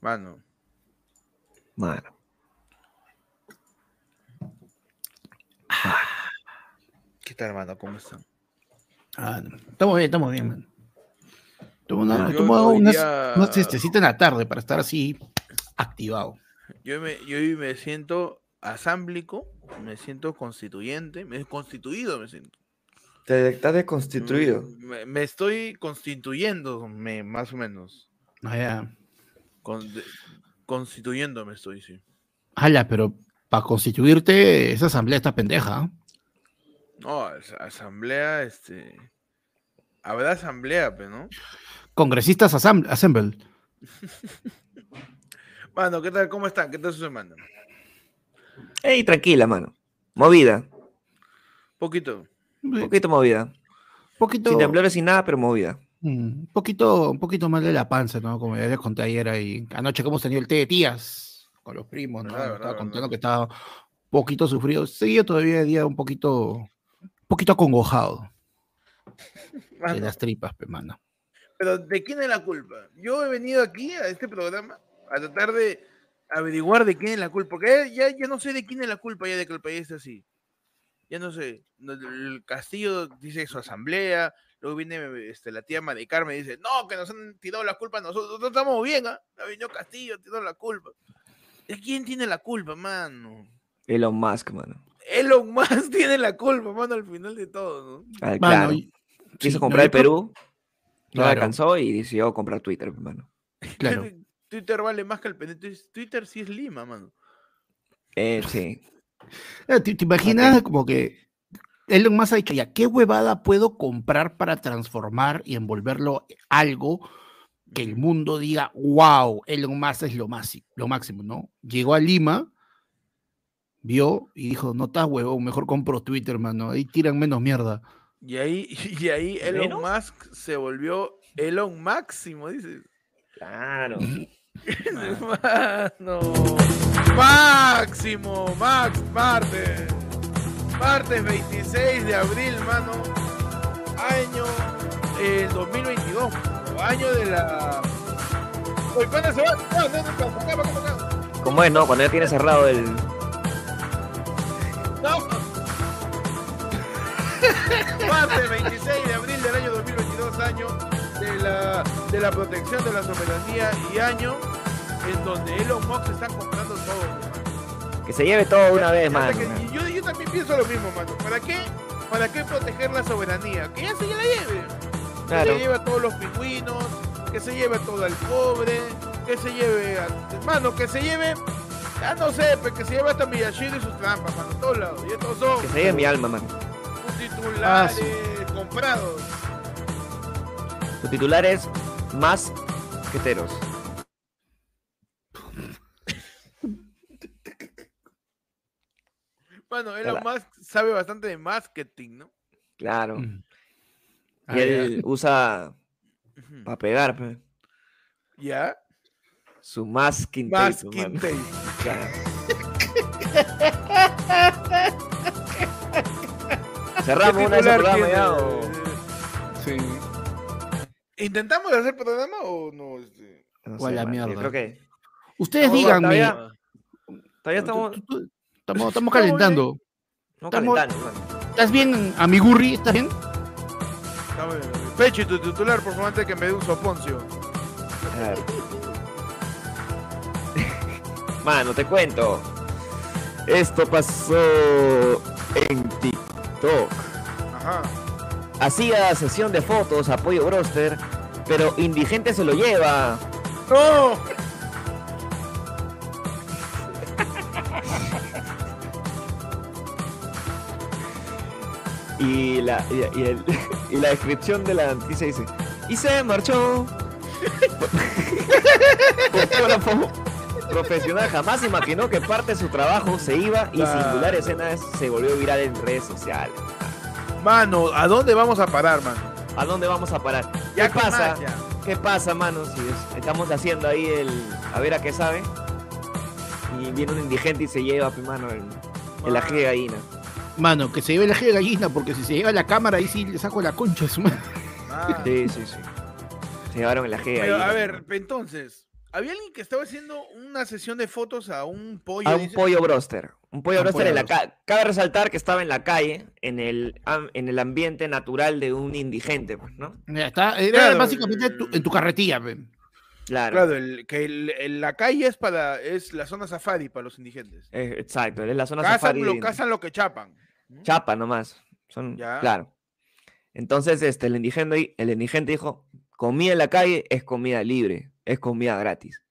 Mano. Mano. ¿Qué tal, hermano? ¿Cómo están? Ah, no. Estamos bien, estamos bien, man. Tomo una, Yo tomo hoy unas, día- unas siestecita en la tarde para estar así activado. Yo, me, yo hoy me siento asámblico, me siento constituyente, me constituido, me siento. Te estás deconstituido. Mm, Me, me estoy constituyendo, me, más o menos. Ah, ya. Con- de- constituyéndome estoy, sí. Ala, pero para constituirte, esa asamblea está pendeja. ¿ah? No, as- asamblea, este. Habrá asamblea, pero ¿no? Congresistas asam- Assemble. Mano, ¿qué tal? ¿Cómo están? ¿Qué tal su semana? Ey, tranquila, mano. Movida. Poquito. Un poquito movida. poquito, Sin temblores, sin nada, pero movida. Mm, un poquito, un poquito mal de la panza, ¿no? Como ya les conté ayer ahí, anoche que hemos tenido el té de tías con los primos, ¿no? Verdad, Me verdad, estaba contando verdad. que estaba un poquito sufrido. Seguía todavía de día un poquito, un poquito acongojado de Mano, las tripas, pe, mano. pero ¿de quién es la culpa? Yo he venido aquí a este programa a tratar de averiguar de quién es la culpa, porque ya, ya no sé de quién es la culpa ya de que el país esté así. Ya no sé. El Castillo dice su asamblea, luego viene este, la tía Mari Carmen y dice, no, que nos han tirado la culpa a nosotros, nosotros estamos bien, ¿ah? Ha venido Castillo, tiró la culpa. ¿De quién tiene la culpa, mano? Elon Musk, mano. Elon Musk tiene la culpa, mano, al final de todo, ¿no? Ah, Mano, claro. y- Quiso sí, comprar el Perú, no Claro. alcanzó y decidió comprar Twitter, hermano. Claro. Twitter vale más que el pendiente. Twitter sí es Lima, mano. Eh, sí. Eh, ¿Te, te imaginas como que Elon Musk ha dicho, ya, ¿qué huevada puedo comprar para transformar y envolverlo en algo que el mundo diga, wow, Elon Musk es lo, máximo, lo máximo, ¿no? Llegó a Lima, vio y dijo, no estás huevón, mejor compro Twitter, mano, ahí tiran menos mierda. Y ahí, y ahí Elon ¿Menos? Musk se volvió Elon Máximo, dice. Claro. Mano. Máximo, Max, martes. Martes 26 de abril, mano. Año el 2022. mano, Año de la. Oye, ¿cuándo se va? No, no, no, no, para acá, para acá, para acá. ¿Cómo es, no? Cuando ya tiene cerrado el. No. Martes 26 de abril del año 2022, año de la, de la protección de la soberanía y año en donde Elon Musk está comprando todo. Que se lleve todo una vez, mano. que- yo, yo también pienso lo mismo, mano. ¿Para qué? ¿Para qué proteger la soberanía? Que ya se la lleve. Que Claro. se lleve a todos los pingüinos, que se lleve a todo el pobre, que se lleve a... Mano, que se lleve... Ya no sé, pero que se lleve hasta Miyashiro y sus trampas, mano. Todos lados. Y estos son Que se lleve mi alma, mano. titulares Ah, comprados. Tu titular es más queteros. Bueno, Elon Claro. Musk sabe bastante de marketing, ¿no? Claro. Mm. Ah, Y ya. él usa para pegar, pe, ¿Ya? su masking tape, Masking mano. tape. Claro. Cerramos ¿Qué una de programas tiene? ya, o- Sí. ¿Intentamos hacer programa o no? Este? no O a la mierda. Creo que Ustedes No, díganme. todavía- todavía estamos, tú- tú- estamos, estamos calentando. estamos estamos- calentando. ¿Estás bien, amigurri? ¿Estás bien? Y tu titular, por favor, antes que me dé un soponcio. Claro. Mano, te cuento. Esto pasó en TikTok. Ajá. Hacía sesión de fotos, apoyo broster, pero indigente se lo lleva. ¡No! Y la, y, y el- y la descripción de la noticia dice: Y se marchó. Fotógrafo profesional jamás imaginó que parte de su trabajo se iba y singular escena se volvió viral en redes sociales. Mano, ¿a dónde vamos a parar, mano? ¿A dónde vamos a parar? ¿Qué pasa? más, ya. ¿Qué pasa, mano? Si es- estamos haciendo ahí el a ver a qué sabe. Y viene un indigente y se lleva, pe, mano, el, el ají de gallina. Mano, que se lleve la G de gallina, porque si se lleva la cámara, ahí sí le saco la concha. de su madre. Ah. Sí, sí, sí. Se llevaron el ají de Pero, gallina. a ver, entonces, Había alguien que estaba haciendo una sesión de fotos a un pollo. A un dice. pollo broster. Un pollo A un broster en la calle. Cabe resaltar que estaba en la calle, en el, en el ambiente natural de un indigente, pues, ¿no? Ya está, era Claro, básicamente en tu- en tu carretilla. Claro. Claro, el, que el- el- la calle es para es la zona safari para los indigentes. Eh, exacto, es la zona Cazan safari. lo, cazan lo que chapan. Chapa nomás. Son, Ya. Claro. Entonces, este, el indigente, el indigente dijo, comida en la calle es comida libre, es comida gratis.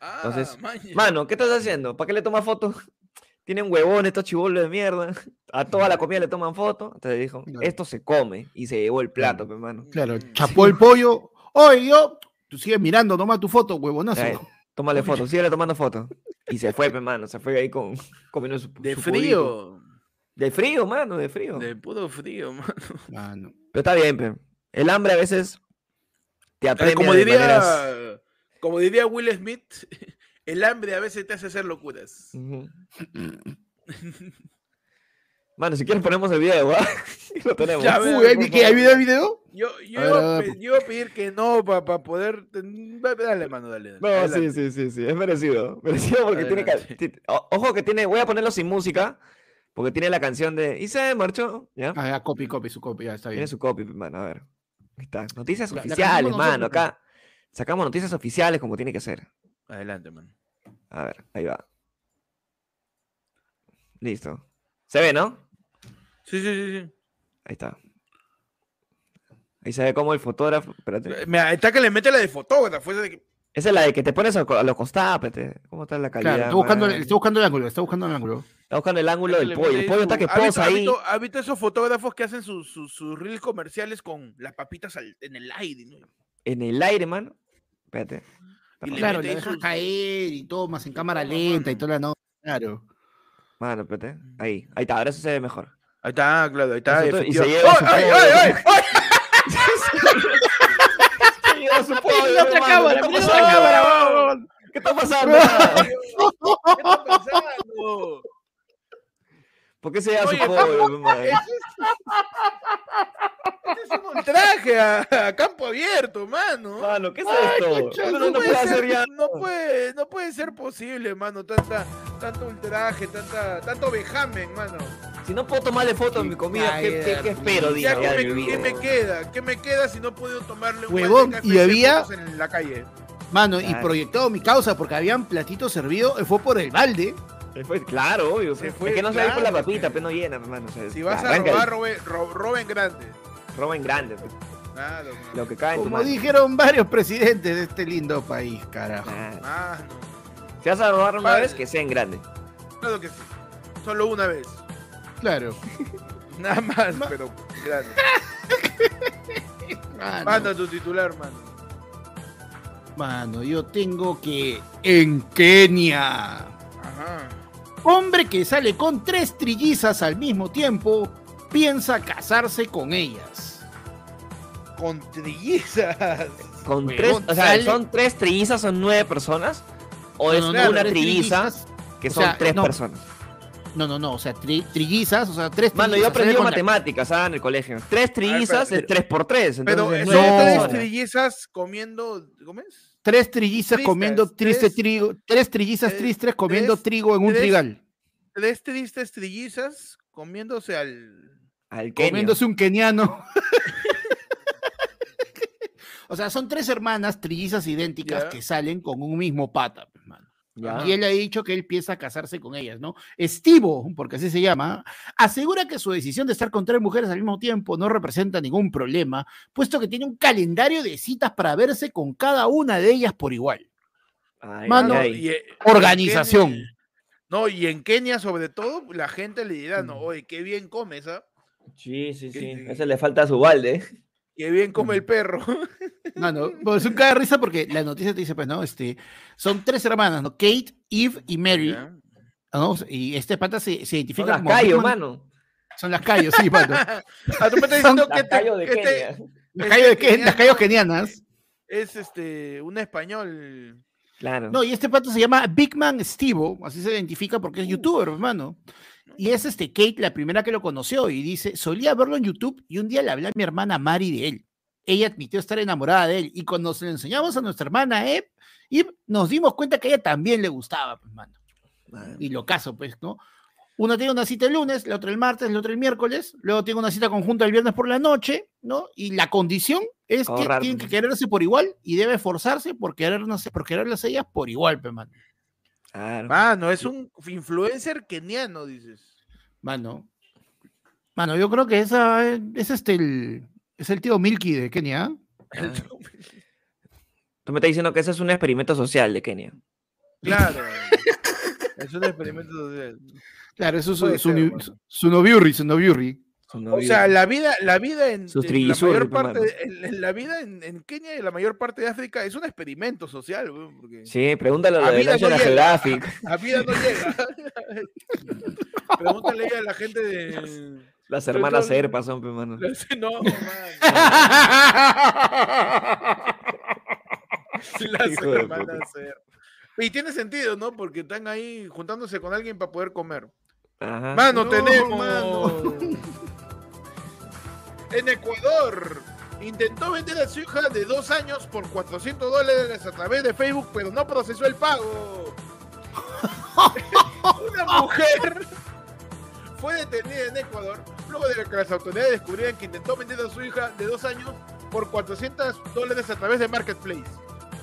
Ah, Entonces, maña. Mano, ¿qué estás haciendo? ¿Para qué le tomas fotos? Tienen huevón estos chibolos de mierda. A toda la comida le toman foto. Entonces dijo, Claro. esto se come. Y se llevó el plato, pe, mano. Claro, Mm. chapó el pollo. Oye, yo, tú sigues mirando, toma tu foto, huevonazo. Eh, tómale fotos, síguele tomando fotos. Y se fue, pe, mano. Se fue ahí con, comiendo su de su pudito. De frío, mano, de frío. De puro frío, mano. Mano. Pero está bien, pe. El hambre a veces te Eh, apremia como de diría maneras- como diría Will Smith, el hambre a veces te hace hacer locuras. Ujú. Mano, si quieres ponemos el video, ¿va? lo tenemos. Ya, Uy, ¿hay, que- ¿hay video, video? Yo, yo, A ver, iba, a ver, yo iba a pedir que no para poder. ten- va- Dale, mano, dale. dale. No, sí, Adelante. sí, sí, sí, es merecido. Merecido porque tiene, Adelante. ti- o- Ojo que tiene, voy a ponerlo sin música, porque tiene la canción de Y se marchó, ¿ya? Ah, ya, copy, copy, su copy, ya está bien. Tiene su copy, mano, a ver. Ahí está. Noticias La- la oficiales, nosotros, mano, acá. Sacamos noticias oficiales como tiene que ser. Adelante, mano. A ver, ahí va. Listo. Se ve, ¿no? Sí, sí, sí. sí. Ahí está. Ahí se ve como el fotógrafo. Espérate. Mira, está que le mete la de fotógrafo. esa de que- Esa es la de que te pones a, los costados. ¿Cómo está la calidad? Claro, está buscando, está buscando el ángulo, está buscando el ángulo. Está buscando el ángulo del le pollo. El pollo está que ¿ha visto- posa ahí. visto- ¿Ha visto esos fotógrafos que hacen sus sus sus reels comerciales con las papitas al- en el aire? ¿no? En el aire, mano. Espérate. Y le. Claro, ahí dejas sus- caer y tomas en cámara lenta y toda la no. Claro. Mano, espérate. Ahí. Ahí está. Ahora eso se ve mejor. Ahí está, claro, ahí está. Y se lleva ¡Ay, ay, ay, ay! ¡Ay! Se. ¿Qué está pasando? ¿Qué está pasando? ¿Por qué se lleva su hermano? Ese es, un ultraje a, a campo abierto, mano. Mano, ¿qué es Ay, esto? concha, no no puede ser- ya. no puede, no puede ser posible, mano, tanta, tanto ultraje, tanta, tanto vejamen, mano. Si no puedo tomarle foto a mi comida, ¿qué, qué- qué espero, Ya, día ¿qué, de me, qué me queda? ¿Qué me queda si no puedo tomarle un Huevón, y de había- fotos en la calle? Mano, y proyectado mi causa porque habían platitos servidos, eh, fue por el balde. Se fue, claro, obvio. Se pues. fue, es que no se va a ir por la claro, papita, pe. pero no llena, hermano. o sea, Si vas a robar, roben, ro- roben grande. roba en grande. pues. Claro. Lo que cae en tu Como dijeron varios presidentes de este lindo país, carajo. Ah, Si vas a robar una Vale. vez, que sea en grande. claro que sí. Solo una vez. Claro. Nada más, Ma- pero grande. Mano, Manda tu titular, mano. mano, yo tengo que. En Kenia. Ajá. Hombre que sale con tres trillizas al mismo tiempo piensa casarse con ellas. Con trillizas. Con tres, o sea, ¿son tres trillizas, son nueve personas? ¿O No, es no, no, claro, una trilliza trillizas- que o son sea, tres no, personas? No, no, no, o sea, tri- trillizas, o sea, tres Mano, yo trillizas. aprendí con la- matemáticas ¿ah? en el colegio. Tres trillizas pero- es tres por tres. Pero entonces son nueve tres trillizas comiendo. ¿Cómo es? Tres trillizas Tristes, comiendo triste tres- trigo, tres trillizas tristes comiendo tres- trigo en un tres- trigal. Tres tristes trillizas comiéndose al. Comiéndose un keniano. o sea, son tres hermanas trillizas idénticas que salen con un mismo pata. Ya. Y él ha dicho que él piensa casarse con ellas, ¿no? Estivo, porque así se llama, asegura que su decisión de estar con tres mujeres al mismo tiempo no representa ningún problema, puesto que tiene un calendario de citas para verse con cada una de ellas por igual. Ay, Mano, ay, ay. y, eh, Organización. Kenia- no, y en Kenia, sobre todo, la gente le dirá, no, oye, qué bien come esa. Sí, sí, sí. Ese le falta a su balde. Qué bien come el perro. Mano, pues es un caga de risa porque la noticia te dice, pues, ¿no? Este, son tres hermanas, ¿no? Kate, Eve y Mary. ¿no? Y este pata se, identifica las como... callo, Big Man- mano. Son las callos, sí, mano. Ah, tú me estás diciendo que Las callo te, de que te- Kenia. Las callos, de Ken- las callos kenianas. es este un español. Claro. No, y este pato se llama Big Man Stevo, así se identifica porque es Uh. youtuber, hermano. Y es este Kate la primera que lo conoció y dice, solía verlo en YouTube y un día le hablé a mi hermana Mari de él. Ella admitió estar enamorada de él y cuando se lo enseñamos a nuestra hermana Eve, Y nos dimos cuenta que a ella también le gustaba, pues, mano. Y lo caso, pues, ¿no? Uno tiene una cita el lunes, la otra el martes, la otra el miércoles, luego tiene una cita conjunta el viernes por la noche, ¿no? Y la condición es que tienen que quererse por igual y debe esforzarse por querernos, por quererlas ellas por igual, pues, mano. Claro. Mano, es un influencer keniano, dices. Mano. Mano, yo creo que esa es, es este el, es el tío Milky de Kenia. ¿ah? Tú me estás diciendo que ese es un experimento social de Kenia. Claro. es un experimento social. Claro, eso es su, su, mano. su noviurri, su noviurri. O sea, la vida, la vida en, la mayor parte, en, en la vida en, en Kenia y la mayor parte de África es un experimento social, weón, porque Sí, pregúntale a A lo de vida no llega. A vida no llega. Pregúntale a la gente de Las hermanas no- Serpa son, pues, mano. no, man. Las hermanas puta. Ser. Y tiene sentido, ¿no? Porque están ahí juntándose con alguien para poder comer. Ajá. Mano, No, tenemos. mano. En Ecuador. Intentó vender a su hija de dos años por 400 dólares a través de Facebook, pero no procesó el pago. Una mujer fue detenida en Ecuador luego de que las autoridades descubrieran que intentó vender a su hija de dos años por 400 dólares a través de Marketplace.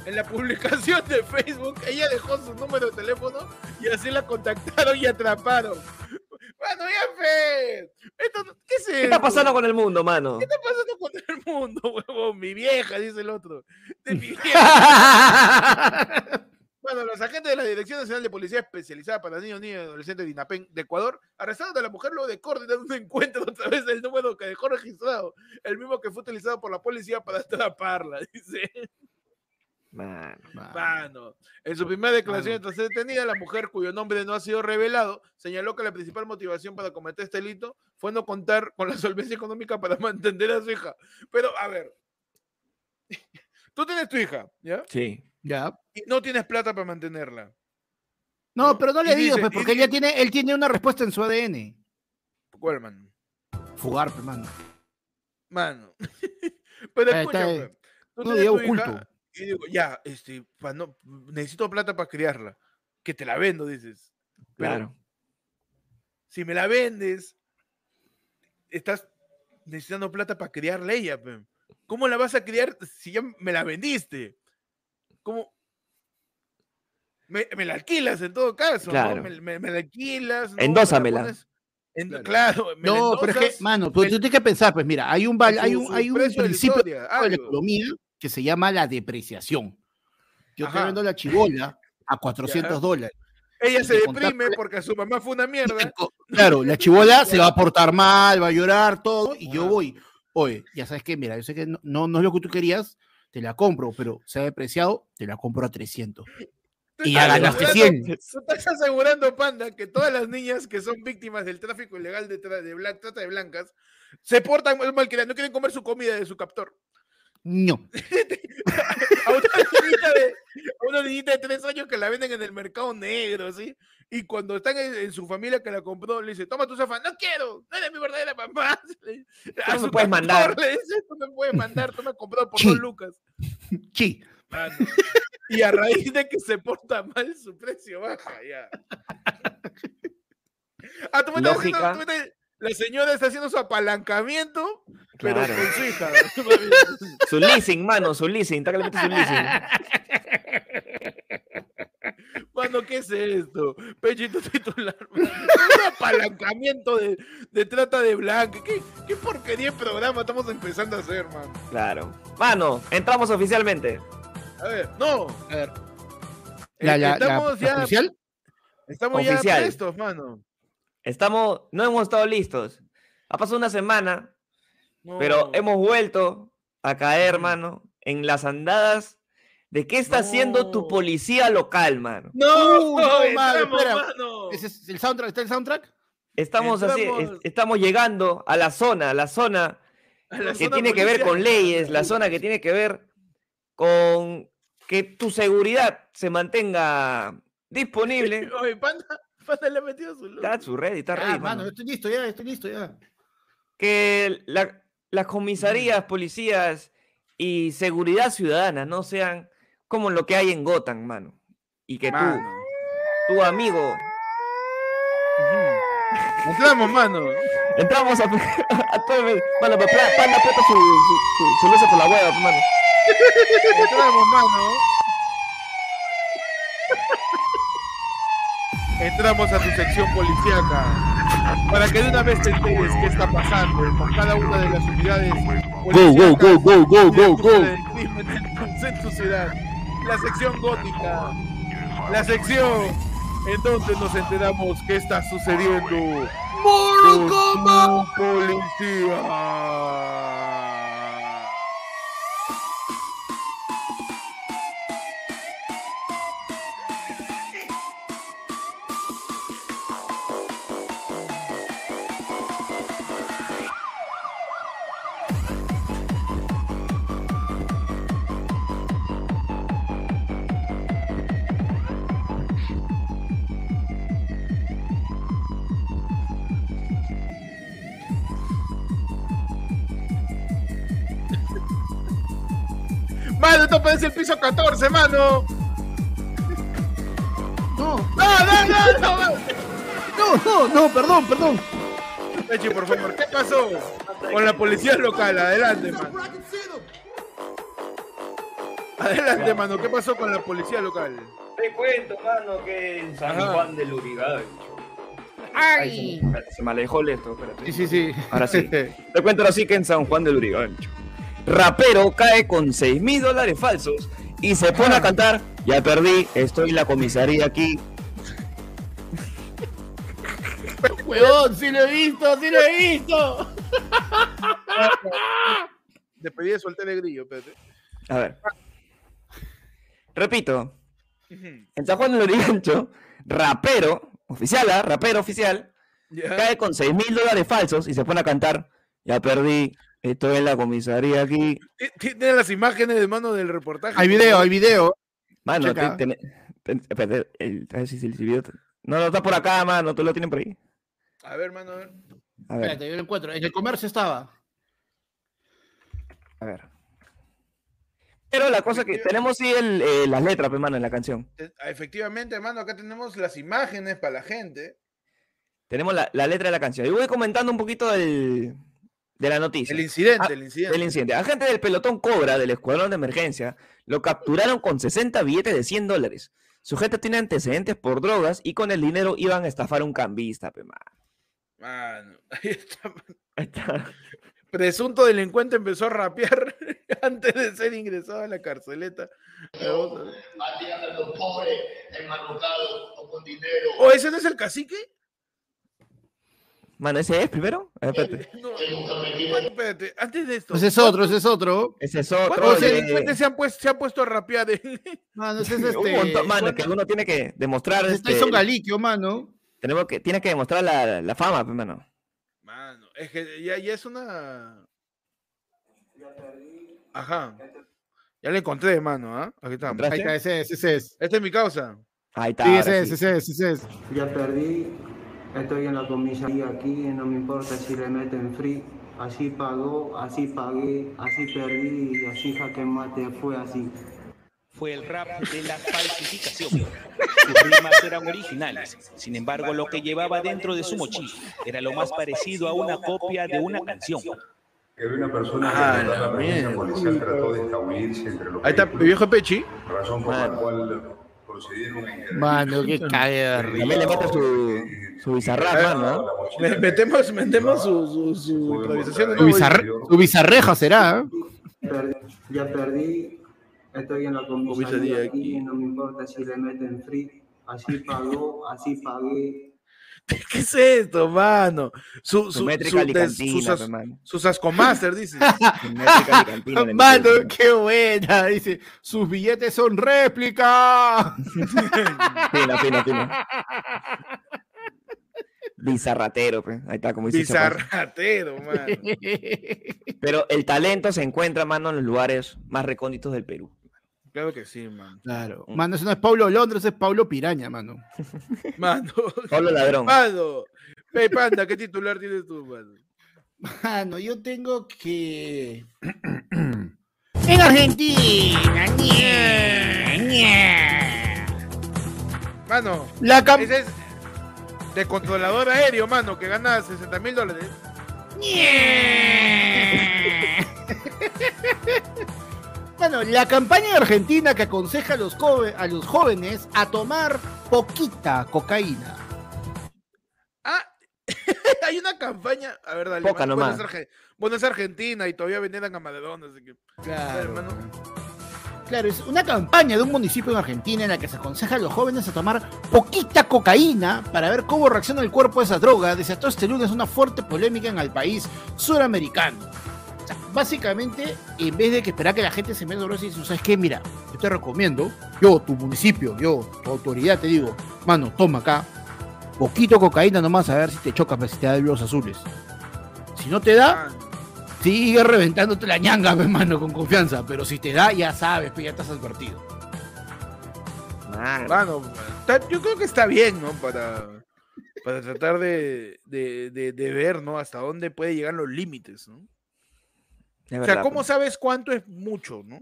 En la publicación de Facebook, ella dejó su número de teléfono y así la contactaron y atraparon. Bueno, ya fe. Esto, ¿Qué es ¿Qué está pasando con el mundo, mano? ¿Qué está pasando con el mundo, huevón? Mi vieja, dice el otro. De mi vieja. Bueno, los agentes de la Dirección Nacional de Policía Especializada para Niños, Niñas y Adolescentes de INAPEN de Ecuador arrestaron a la mujer luego de coordinar un encuentro a través del número que dejó registrado, el mismo que fue utilizado por la policía para atraparla, dice. Mano. Mano. En su primera declaración tras ser detenida, la mujer, cuyo nombre no ha sido revelado, señaló que la principal motivación para cometer este delito fue no contar con la solvencia económica para mantener a su hija. Pero, a ver, tú tienes tu hija, ¿ya? Sí. Ya. Y no tienes plata para mantenerla. No, pero no le digo, dice- pues, porque él dice- ya tiene, él tiene una respuesta en su ADN. ¿Cuál, man? Fugar, pues, mano. Mano. Pero Eh, escucha, está, pues, tú no, tienes digo tu hija oculto. Y digo, ya, este, pa- no, necesito plata para criarla. Que te la vendo, dices. Pero Claro. si me la vendes, estás necesitando plata para criarla ella. pe. ¿Cómo la vas a criar si ya me la vendiste? ¿Cómo? Me, me la alquilas en todo caso, ¿no? Claro. Me, me- me la alquilas. ¿no? Me la Endósamela. en- Claro. No, pero es que, mano, tú, me- tú tienes que pensar, pues mira, hay un, hay un, hay un principio historia, de la algo. economía que se llama la depreciación. Yo Ajá. vendo la chibola a 400 dólares. Ella se de deprime contarle- porque su mamá fue una mierda. Claro, la chibola se va a portar mal, va a llorar, todo, y yo voy, oye, ya sabes que, mira, yo sé que no, no, no es lo que tú querías, te la compro, pero se ha depreciado, te la compro a 300. Tú Y ya ganaste asegurando- 100. Tú estás asegurando, Panda, que todas las niñas que son víctimas del tráfico ilegal de, tra- de blan- trata de blancas se portan mal, mal que no quieren comer su comida de su captor. No. A una niñita de, a una niñita de tres años que la venden en el mercado negro, ¿sí? Y cuando están en, en su familia que la compró, le dice, toma tu zafa, no quiero, no eres mi verdadera mamá. Le- a no me su puedes mandar. Le dice, tú me puedes mandar, tú me has comprado por Sí. dos lucas. Sí. Mano. Y a raíz de que se porta mal, su precio baja, ya. Ah, tú me estás haciendo- Lógica. tú me estás- la señora está haciendo su apalancamiento, pero Claro. con su hija. Su leasing, mano, su leasing. Está metes su leasing. Mano, ¿qué es esto? Pechito titular. mano. Un apalancamiento de, de trata de blanca. ¿Qué, qué porquería de programa estamos empezando a hacer, man? Claro. Mano, entramos oficialmente. A ver, no. A ver. Eh, La, la, la- estamos ya, policial, estamos Oficial. ya prestos, mano. Estamos, no hemos estado listos. Ha pasado una semana, pero No. hemos vuelto a caer, Ujú. mano, en las andadas de qué está haciendo tu No. policía local, mano. No, Uh, no, entramos, espera. mano. ¿Ese es el soundtrack? ¿Está el soundtrack? Estamos así, es- estamos llegando a la zona, la zona A la que zona tiene que ver con leyes, la zona que tiene que ver con que tu seguridad se mantenga disponible. Oye, Panda, Panda le ha metido su look. Está su red, está Ah, ready, mano, mano. estoy listo ya, estoy listo ya. Que la- las comisarías, policías y seguridad ciudadana no sean como lo que hay en Gotham, mano. Y que tú, Mano. tu amigo. Entramos, mano. entramos a, a todo el- Mano, pero panda su, su, su, su por la hueva, mano. Entramos, mano. Entramos a tu sección policíaca para que de una vez te enteres qué está pasando con cada una de las unidades Go, go, go, go, go, go, go. en tu- ciudad. La sección gótica, la sección en donde nos enteramos qué está sucediendo tu policía. Esto parece el piso 14, mano. No, No, no, no, no. no, no, no, perdón, perdón. Pechi, por favor, ¿qué pasó con la policía local? Adelante, mano. Adelante, mano, ¿qué pasó con la policía local? Te cuento, mano, que en San Ajá. Juan del Urigancho. ¡Ay! se, espérate, se me alejó el esto, espérate. Sí, sí, sí. Ahora sí. Te cuento ahora sí que en San Juan del Urigancho. Rapero cae con 6 mil dólares falsos y se pone a cantar. Ya perdí, estoy en la comisaría aquí. Huevón, sí lo he visto, sí lo he visto. Despedí de solté de grillo, espérate. A ver. Repito, en San Juan del Urigancho, rapero, oficial, ¿ah? rapero oficial, cae con 6 mil dólares falsos y se pone a cantar. Ya perdí, estoy en la comisaría aquí. Ti- ti- Tiene las imágenes de mano del reportaje. Hay video, hay video. Mano, el- a ver si- si el video te- No, no está por acá, mano, tú lo tienes por ahí. A ver, mano, a ver. A ver, Espérate, yo lo encuentro. En el comercio estaba. a ver. Pero la cosa que tenemos sí el, eh, las letras, pues, mano, en la canción. Eh, Efectivamente, hermano, acá tenemos las imágenes para la gente. Tenemos la, la letra de la canción. Y voy comentando un poquito del, de la noticia. El incidente, Ah, el incidente. del incidente. Agentes del pelotón Cobra del Escuadrón de Emergencia lo capturaron con 60 billetes de 100 dólares. Sujeto tiene antecedentes por drogas y con el dinero iban a estafar a un cambista, pe, mano. Mano, ahí está. Ahí está. Presunto delincuente empezó a rapear antes de ser ingresado a la carceleta. Vamos a los pobres, enmarrocados o con dinero. ¿O ese no es el cacique? Mano, ¿ese es primero? A ver, espérate. No, bueno, espérate, antes de esto. Ese es otro, ese es otro. Ese es otro. ¿Cuántos de- delincuentes se han, puesto, se han puesto a rapear? Mano, ese es Un este. montón, mano, que uno tiene que demostrar. ese es Este, Tyson Galiquio, mano. tenemos que, tiene que demostrar la, la fama, pues, mano. Mano, es que ya, ya es una. Ajá. Ya le encontré, mano, ¿ah? Aquí estamos. ¿Encontraste? Ahí está, ese es, ese es. Esta es mi causa. Ahí está. Sí, ese es, sí. ese es, ese es. Ya perdí, estoy en la comisaría aquí, no me importa si le meten free. Así pagó, así pagué, así perdí y así jaque mate, fue así. fue el rap de la falsificación. Sus rimas eran originales, sin embargo lo que llevaba dentro de su mochila era lo más parecido a una copia de una canción. Que había una persona Ah, que la presencia policial trató de escabullirse entre los Ahí está, viejo Pechi. razón por la Mano. cual procedieron a. Mano, qué risa. También le mete su, su bizarrap, Eh, mano. ¿no? Metemos, metemos su, su, su improvisación nuevo. bizarre- bizarreja será. ¿eh? Per- ya perdí, estoy en la Comisaría aquí. aquí, no me importa si le meten free. Así pagó, así pagué. ¿Qué es esto, mano? Su, Su su, métrica su- sus, ascomaster, dice. Su Mano, qué buena. Dice, sus billetes son réplica. Fino, fino, fino. Bizarratero, pues. Ahí está, como dice. Bizarratero, mano. Pero el talento se encuentra, mano, en los lugares más recónditos del Perú. Claro que sí, mano. Claro. Mano, ese no es Pablo Londres, es Pablo Piraña, mano. Mano. Pablo Ladrón. Mano. Hey, panda, ¿qué titular tienes tú, mano? Mano, yo tengo que. En Argentina. ñe, ñe. Mano, La cam- ese es de controlador aéreo, mano, que gana 60 mil dólares. Bueno, la campaña de Argentina que aconseja a los, a los jóvenes a tomar poquita cocaína. Ah, hay una campaña. A ver, dale. Poca. Bueno, nomás. es Arge- bueno, es Argentina y todavía venían a Maradona, así que. Claro. hermano. Claro, es una campaña de un municipio en Argentina en la que se aconseja a los jóvenes a tomar poquita cocaína para ver cómo reacciona el cuerpo a esa droga. Desató este lunes una fuerte polémica en el país suramericano. O sea, básicamente, en vez de que esperar que la gente se meta drogas y dice, ¿sabes qué? Mira, yo te recomiendo, yo, tu municipio, yo, tu autoridad, te digo, mano, toma acá, poquito cocaína nomás a ver si te chocas, si te da los azules. Si no te da, Ah, Sigue reventándote la ñanga, mi hermano, con confianza. Pero si te da, ya sabes, pues ya estás advertido. Está- yo creo que está bien, ¿no? Para, para tratar de, de, de- de ver, ¿no? Hasta dónde puede llegar los límites, ¿no? O sea, ¿cómo pues. sabes cuánto es mucho, no?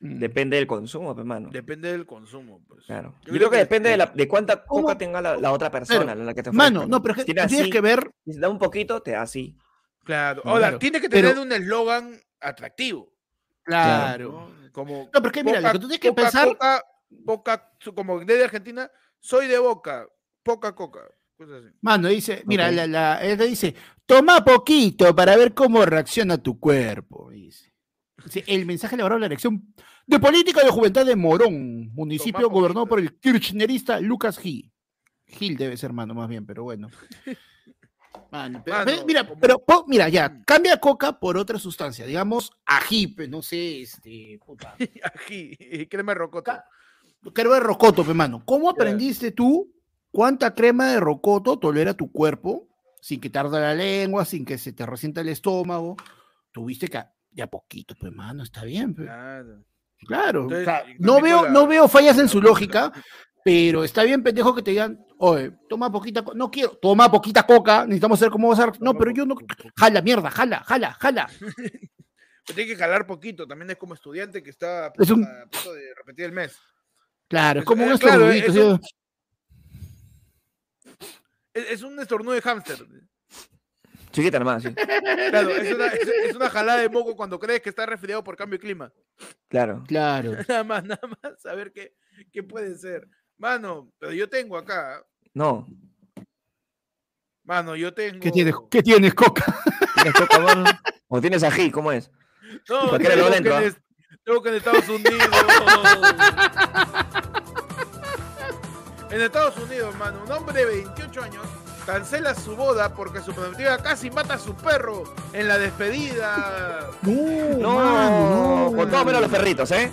Depende del consumo, pues, mano. Depende del consumo, pues. Claro. Yo Yo, creo creo que que- depende de, la, de cuánta ¿Cómo? coca tenga la, la otra persona, Pero, la que te Mano, no, pero es que Si tienes tienes así, que ver. Si da un poquito, te da así. Claro. Claro, Ahora, tiene que tener pero- un eslogan atractivo. Claro. ¿no? Como. No, pero es que mira, lo que tú tienes que poca pensar. Coca, poca, su- como de Argentina, soy de boca, poca coca. cosas así. Mano, dice, mira, Ok. la, la, ella dice, toma poquito para ver cómo reacciona tu cuerpo. Dice. El mensaje elaborado la elección de política de juventud de Morón, municipio gobernado por el kirchnerista Lucas Gil. Gil debe ser, mano, más bien, pero bueno. Pero- Mano, mira, pero po- mira, ya, Mm. cambia coca por otra sustancia, digamos ají, pues, no sé, este, puta, Ají, y crema de rocoto. Crema de rocoto, pe mano. ¿Cómo aprendiste tú cuánta crema de rocoto tolera tu cuerpo sin que tarde la lengua, sin que se te resienta el estómago? Tuviste que de a poquito, pues mano, está bien. Claro. Claro. o Entonces, sea, y no veo, no veo fallas en su lógica, pero está bien pendejo que te digan, oye, toma poquita, co- no quiero, toma poquita coca, necesitamos saber cómo vas a. No, Toma pero yo no. Jala, mierda, jala, jala, jala. Pues tiene que jalar poquito, también es como estudiante que está a Es punto, un- a punto de repetir el mes. Claro, es Es- como un eh, claro, estornudito. es un-. Es, es un estornudo de hámster. Chiquita nomás, sí. Claro, es una, es, es una jalada de moco cuando crees que está resfriado por cambio de clima. Claro. Claro. Nada más, nada más, a ver qué, qué puede ser. Mano, pero yo tengo acá, No. mano, yo tengo... ¿Qué tienes, ¿Qué tienes, coca? ¿Tienes coca, mano? ¿O tienes ají? ¿Cómo es? No, Cualquiera tengo lo que, en ¿ah? tengo que en Estados Unidos. en Estados Unidos, mano, un hombre de 28 años cancela su boda porque su prometida casi mata a su perro en la despedida. No, No, mano, no. con todo menos los perritos, ¿eh?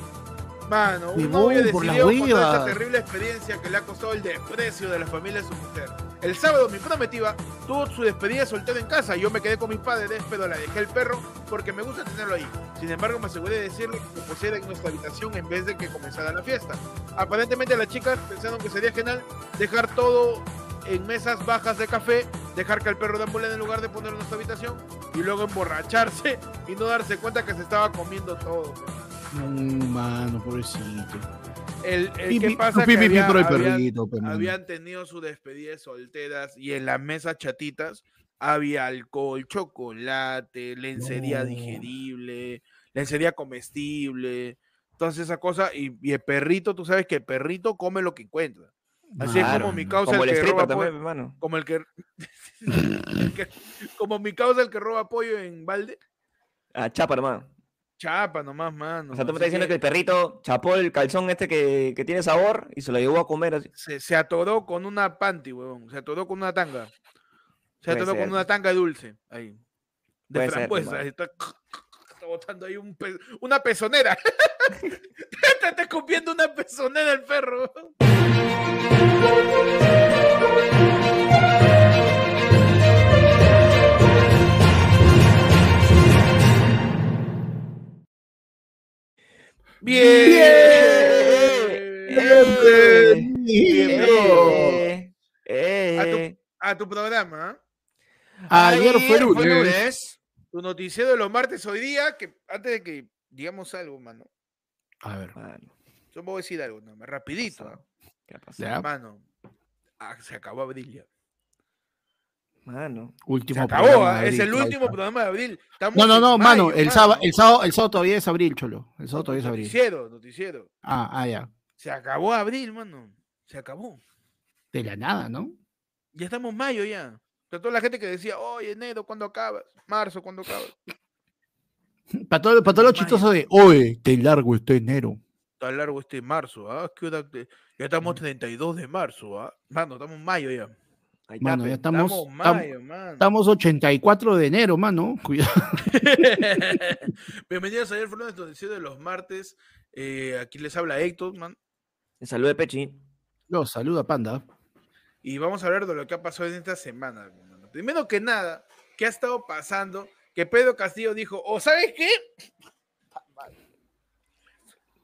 Mano, un novio decidió contar esta terrible experiencia que le ha costado el desprecio de la familia de su mujer. El sábado mi prometida tuvo su despedida soltera en casa. Yo me quedé con mis padres, pero la dejé el perro porque me gusta tenerlo ahí. Sin embargo, me aseguré de decirle que lo pusiera en nuestra habitación en vez de que comenzara la fiesta. Aparentemente las chicas pensaron que sería genial dejar todo en mesas bajas de café, dejar que el perro deambule en lugar de ponerlo en nuestra habitación y luego emborracharse y no darse cuenta que se estaba comiendo todo. Mano, pobrecito. El, el Pi, que pasa pi, que había- habían- perrito, pe, mano. habían tenido su despedida de solteras y en las mesas chatitas había alcohol, chocolate, lencería No. digerible, lencería comestible, todas esas cosas. Y, y el perrito, tú sabes que el perrito come lo que encuentra. Así es como mi causa Como el el que roba también, pollo- hermano. como el que, el que- como mi causa el que roba pollo en balde. Ah, chapa, hermano. Chapa nomás, mano. O sea, tú me estás diciendo que el perrito chapó el calzón este que, que tiene sabor y se lo llevó a comer así. se, se atoró con una panty, huevón. Se atoró con una tanga. Se Puede atoró con una tanga dulce. Ahí. De Puede frambuesa. ahí Está, está botando ahí un pe- una pezonera. te está escupiendo una pezonera el perro. Bien. Bienvenido. Eh, eh. A tu programa. Ayer fue lunes. Tu noticiero de los martes hoy día, que antes de que digamos algo, mano. A ver. Mano, Yo voy a decir algo, no, rapidito. ¿qué ha pasado? Mano. Ah, se acabó abril ya. Mano. Se Último acabó, programa ¿ah? es el último programa de abril. Estamos No, no, no, mano. El sábado, el, sábado, el sábado todavía es abril, cholo. El sábado todavía es abril. Noticiero, noticiero. Ah, ah, ya. Se acabó abril, mano. Se acabó. De la nada, ¿no? Ya estamos en mayo ya. Sea, toda la gente que decía, oye, enero, ¿cuándo acabas? Marzo, ¿cuándo acabas? Para todo, para todo lo Mayo. chistoso de, oye, qué largo está enero. Está largo este marzo, ¿ah? ¿Qué hora te- Ya estamos 32 de marzo, ¿ah? Mano, estamos en mayo ya. Ahí Mano, ya estamos, Estamos mayo, estamos 84 de enero, mano. Cuidado. Bienvenidos a ayer fue el noticiero de los martes. Eh, aquí les habla Héctor, man. El saludo de Pechi. Los saluda, panda. Y vamos a hablar de lo que ha pasado en esta semana. mano. Primero que nada, ¿qué ha estado pasando? Que Pedro Castillo dijo, ¿o sabes qué?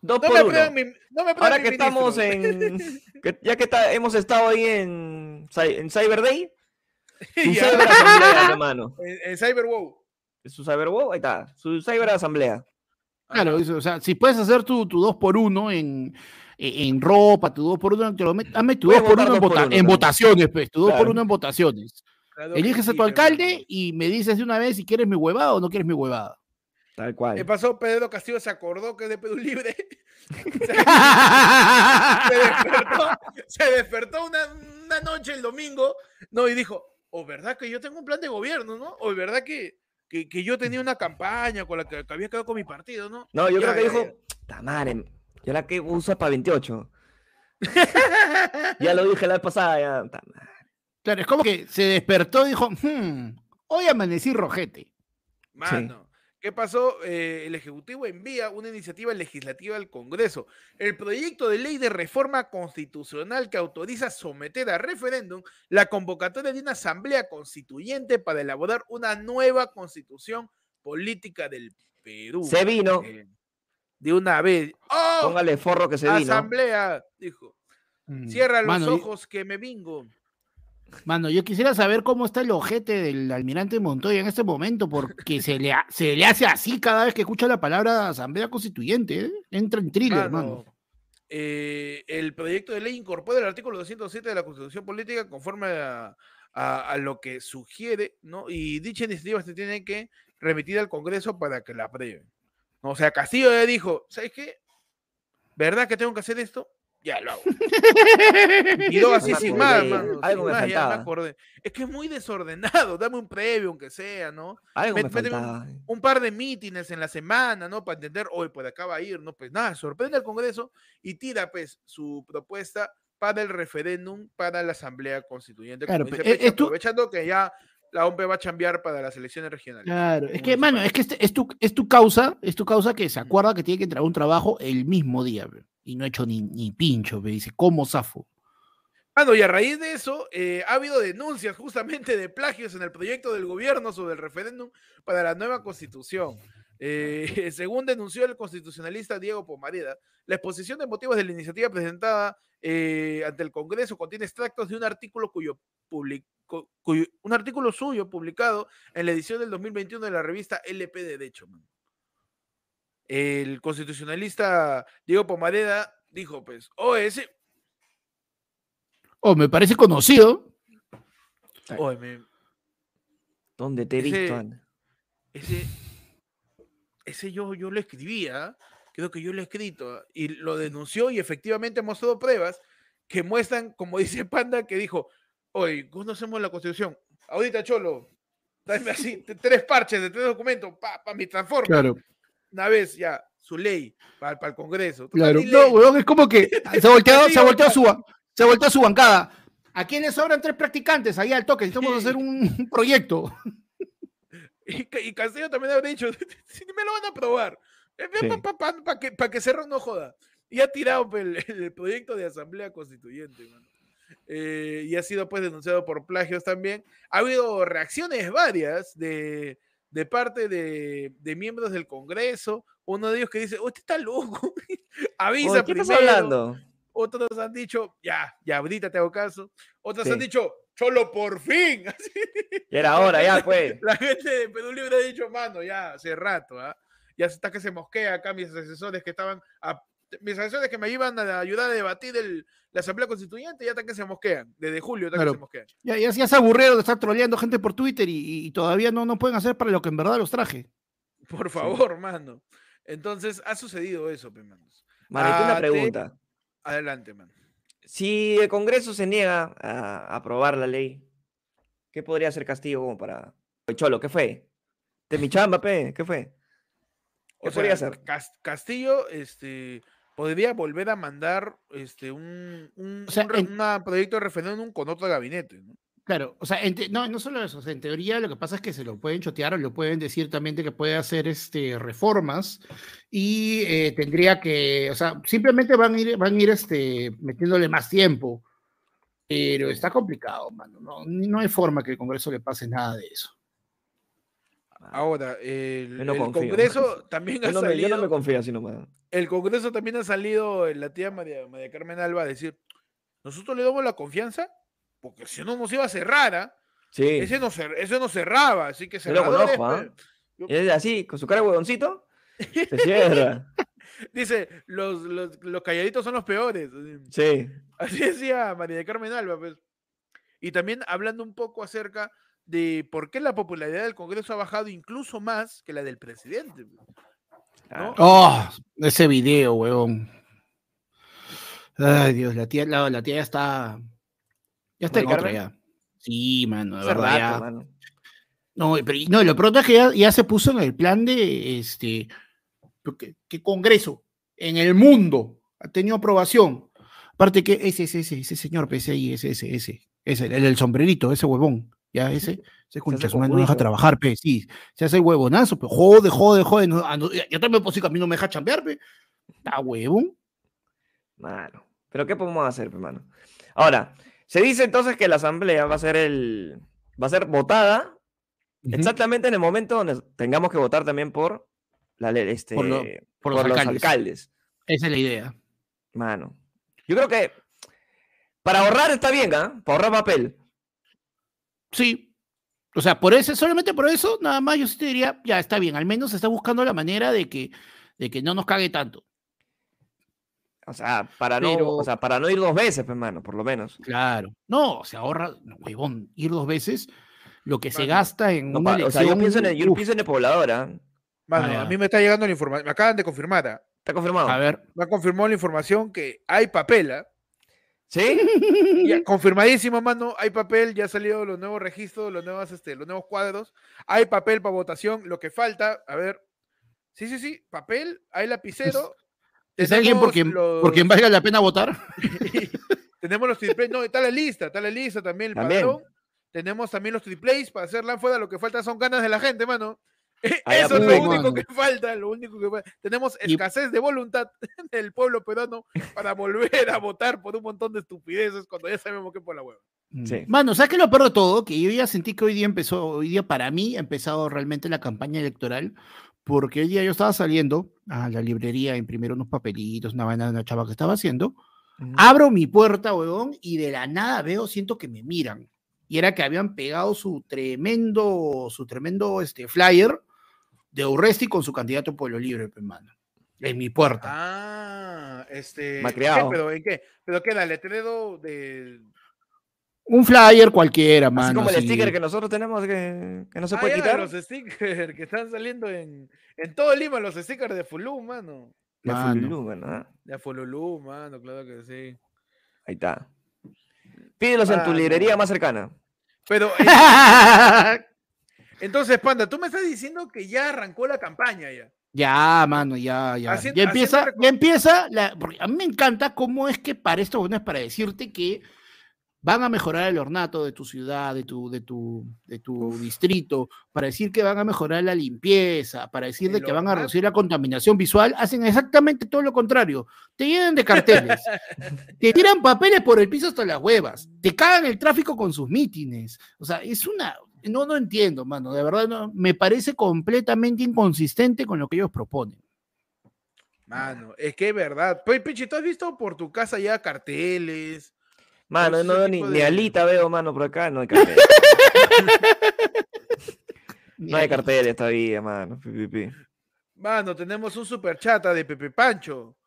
Dos No por me uno. mi, no me Ahora mi que estamos ministro". en. que- ya que está- hemos estado ahí en, En Cyber Day, su. Cyber Asamblea, hermano. en, en Cyberwow. Su Cyber Wow, ahí está. Su Cyber Asamblea. Claro, eso, o sea, si puedes hacer tu, tu 2 por 1 en, en, en ropa, tu 2 por 1 te lo met- hazme tu Puedes 2 por votar 1 en, dos por vota- uno en votaciones, pues, tu 2 por Claro. 1 en votaciones. Claro que Eliges a sí, tu alcalde y me dices de una vez si quieres mi huevada o no quieres mi huevada. Tal cual. ¿Qué pasó? Pedro Castillo se acordó que es de Perú Libre. se, despertó, se despertó una, una noche el domingo, ¿no? Y dijo, o verdad que yo tengo un plan de gobierno, ¿no? O verdad que, que, que yo tenía una campaña con la que, que había quedado con mi partido, ¿no? No, yo Ya, creo que dijo. "Ta madre, yo la que uso es para 28. ya lo dije la vez pasada. Ya. ta madre". Claro, es como que se despertó y dijo, "Hmm, hoy amanecí rojete. Mano, ¿qué pasó? Eh, el Ejecutivo envía una iniciativa legislativa al Congreso. El proyecto de ley de reforma constitucional que autoriza someter a referéndum la convocatoria de una asamblea constituyente para elaborar una nueva constitución política del Perú. Se vino. Eh, de una vez. ¡Oh! Póngale forro que se vino. Asamblea, dijo. Mm, Cierra los mano, ojos que me vingo. Mano, yo quisiera saber cómo está el ojete del almirante Montoya en este momento, porque se le, ha- se le hace así cada vez que escucha la palabra Asamblea Constituyente. ¿eh? Entra en thriller, Mano, mano. eh, el proyecto de ley incorpora el artículo 207 de la Constitución Política conforme a, a- a lo que sugiere, ¿no? Y dicha iniciativa se tiene que remitir al Congreso para que la aprueben. O sea, Castillo ya dijo, ¿sabes qué? ¿Verdad que tengo que hacer esto? Ya lo hago. Y no así sin más, mano. algo sin me más, ya me faltaba. acordé. Es que es muy desordenado. Dame un previo, aunque sea, ¿no? Algo me un- par de mítines en la semana, ¿no? Para entender, hoy por acá va a ir, ¿no? Pues nada, sorprende al Congreso y tira, pues, su propuesta para el referéndum para la Asamblea Constituyente. Claro, dice e- es tu- aprovechando que ya la OMP va a cambiar para las elecciones regionales. Claro, es que, mano, es que este- es, tu, es tu causa, es tu causa que se acuerda que tiene que entregar un trabajo el mismo día, pe, y no ha hecho ni, ni pincho, pe, dice, ¿cómo zafo? Ah, no, y a raíz de eso, eh, ha habido denuncias justamente de plagios en el proyecto del gobierno sobre el referéndum para la nueva constitución. Eh, según denunció el constitucionalista Diego Pomareda, la exposición de motivos de la iniciativa presentada eh, ante el Congreso contiene extractos de un artículo cuyo, un artículo suyo publicado en la edición del 2021 de la revista LP Derecho. man. El constitucionalista Diego Pomareda dijo, pues, oh, ese, Oh, me parece conocido. oh, me- ¿Dónde te he Ese- visto, Ana? ese, ese yo, yo lo escribía, creo que yo lo he escrito, ¿ah? y lo denunció y efectivamente ha mostrado pruebas que muestran, como dice Panda, que dijo, oye, conocemos la constitución, ahorita Cholo, dame así, tres parches de tres documentos, para pa, mi transforme, Claro, una vez ya, su ley, para el Congreso. Claro. No, weón, es como que se ha volteado, se ha volteado su, se ha volteado su bancada. ¿A quiénes sobran tres practicantes? Ahí al toque, necesitamos hacer un proyecto. Y, y Castillo también habría dicho, si me lo van a aprobar, Sí. para que, pa que Cerro no joda. Y ha tirado el, el proyecto de asamblea constituyente, mano. Eh, y ha sido pues denunciado por plagios también. Ha habido reacciones varias de, de parte de, de miembros del Congreso. Uno de ellos que dice, usted está loco, avisa Oye, ¿Qué primero. estás hablando? Otros han dicho, ya, ya ahorita te hago caso. Otros han dicho, Cholo, por fin. Ya era hora, ya, pues. La gente de Perú Libre ha dicho, mano, ya hace rato, ¿ah? ya está que se mosquea acá mis asesores que estaban, a- mis asesores que me iban a ayudar a debatir el- la Asamblea Constituyente, ya está que se mosquean, desde julio está Claro. que se mosquean. Ya, ya, ya se aburrieron de estar troleando gente por Twitter y, y todavía no, no pueden hacer para lo que en verdad los traje. Por favor, mano. Entonces, ha sucedido eso, pe, manos. Manito, una Ah, te- pregunta. Adelante, man. Si el Congreso se niega a aprobar la ley, ¿qué podría ser castigo como para... Oye, Cholo, ¿qué fue? De mi chamba, pe, ¿qué fue? ¿Qué O podría sea, ser? Cas- Castillo, este, podría volver a mandar este, un, un, O sea, un re- en- una proyecto de referéndum con otro gabinete. ¿no? Claro, o sea, en te- no, no solo eso, o sea, en teoría lo que pasa es que se lo pueden chotear o lo pueden decir también de que puede hacer este, reformas y eh, tendría que, o sea, simplemente van a ir, van a ir este, metiéndole más tiempo, pero está complicado, mano, no, no hay forma que el Congreso le pase nada de eso. Ahora, el, no. Congreso también ha no, me, yo salido. no me confío así nomás. el Congreso también ha salido eh, la tía María, María Carmen Alba a decir, nosotros le damos la confianza porque si no nos iba a cerrar, ¿ah? Sí. ese, no ese no cerraba, así que Yo lo conozco, ¿ah? Yo- Y es así, con su cara de huevoncito, se cierra. Dice, los, los, los calladitos son los peores. así. Sí. Así decía María de Carmen Alba, pues. Y también hablando un poco acerca de por qué la popularidad del Congreso ha bajado incluso más que la del presidente. pues. Oh, ese video, huevón. Ay, Dios, la tía, la, la tía ya está, ya está en ¿Mari otra ya. Sí, mano, de verdad rato, ya. mano. No, pero no, lo pronto es que ya, ya se puso en el plan de este porque- ¿qué Congreso en el mundo ha tenido aprobación. Aparte que ese, ese, ese, ese señor, pues, ese ahí, ese, ese, ese, ese, el sombrerito, ese huevón, ya ese, ese concha su no deja trabajar, pe, sí, se hace huevonazo, pero jode, jode, jode, no, ah, no, yo también puedo decir que a mí no me deja chambear, pe, está huevón. Mano. Pero ¿qué podemos hacer, hermano? Ahora, se dice entonces que la asamblea va a ser el. va a ser votada exactamente en el momento donde tengamos que votar también por la ley, este, Por lo- por los alcaldes. alcaldes. Esa es la idea. Mano. Yo creo que para ahorrar está bien, ¿ah? Para ahorrar papel. Sí. O sea, por eso, solamente por eso, nada más yo sí te diría, ya está bien, al menos se está buscando la manera de que, de que no nos cague tanto. O sea, para no, Pero- o sea, para no ir dos veces, pues, mano, por lo menos. Claro. No, se ahorra, no, huevón, ir dos veces lo que se gasta en No, una pa- o sea, yo pienso en el, yo pienso en el poblador, ¿ah? Mano, Ah, a mí me está llegando la información, me acaban de confirmar, ¿ah? ¿Está confirmado? A ver, me ha confirmado la información que hay papel, ¿ah? ¿Sí? Ya, confirmadísimo, mano, hay papel, ya han salido los nuevos registros, los nuevos, este, los nuevos cuadros, hay papel para votación, lo que falta, a ver, sí, sí, sí, papel, hay lapicero. ¿es alguien por quien, los- por quien valga la pena votar? tenemos los triplays, no, está la lista, está la lista también, el También. padrón. Tenemos también los triplays para hacer la fuera, lo que falta son ganas de la gente, mano. Eso es lo perfecto. único que falta, lo único que falta. Tenemos Y- escasez de voluntad del pueblo peruano para volver a votar por un montón de estupideces cuando ya sabemos que por la hueva. Sí. Mano, ¿sabes qué lo peor de todo? Que yo ya sentí que hoy día empezó, hoy día para mí ha empezado realmente la campaña electoral, porque hoy día yo estaba saliendo a la librería a imprimir unos papelitos, una vaina de una chava que estaba haciendo, Ujú. abro mi puerta, huevón, y de la nada veo, siento que me miran. Y era que habían pegado su tremendo, su tremendo este, flyer de Urresti con su candidato Pueblo Libre, pe, mano, en mi puerta. Ah, este. Malcriado. ¿qué? ¿Pero en qué? ¿Pero qué? ¿La letrero de. Un flyer cualquiera, mano. Así como el sticker que nosotros tenemos que, que no se Ah, puede ya, quitar. los stickers que están saliendo en, en todo Lima, los stickers de Fulú, mano. Mano. Fululú, mano, ¿ah? De Fululú, mano, claro que sí. Ahí está. Pídelos en tu Mano. librería más cercana. Pero. eh, entonces, Panda, tú me estás diciendo que ya arrancó la campaña ya. Ya, mano, ya, ya. Haciendo- ya empieza, ya empieza la, porque a mí me encanta cómo es que para esto bueno es para decirte que van a mejorar el ornato de tu ciudad, de tu, de tu, de tu distrito, para decir que van a mejorar la limpieza, para decir de que van a reducir la contaminación visual, hacen exactamente todo lo contrario. Te llenan de carteles, te tiran papeles por el piso hasta las huevas, te cagan el tráfico con sus mítines. O sea, es una. No, no entiendo, mano. De verdad, no, me parece completamente inconsistente con lo que ellos proponen. Mano, es que es verdad. Pues, Pichi, ¿tú has visto por tu casa ya carteles? Mano, ese no ni, ni alita veo, mano, por acá. No hay cartel. no hay carteles todavía, mano. pi, pi, pi. Mano, tenemos un super chata de Pepe Pancho.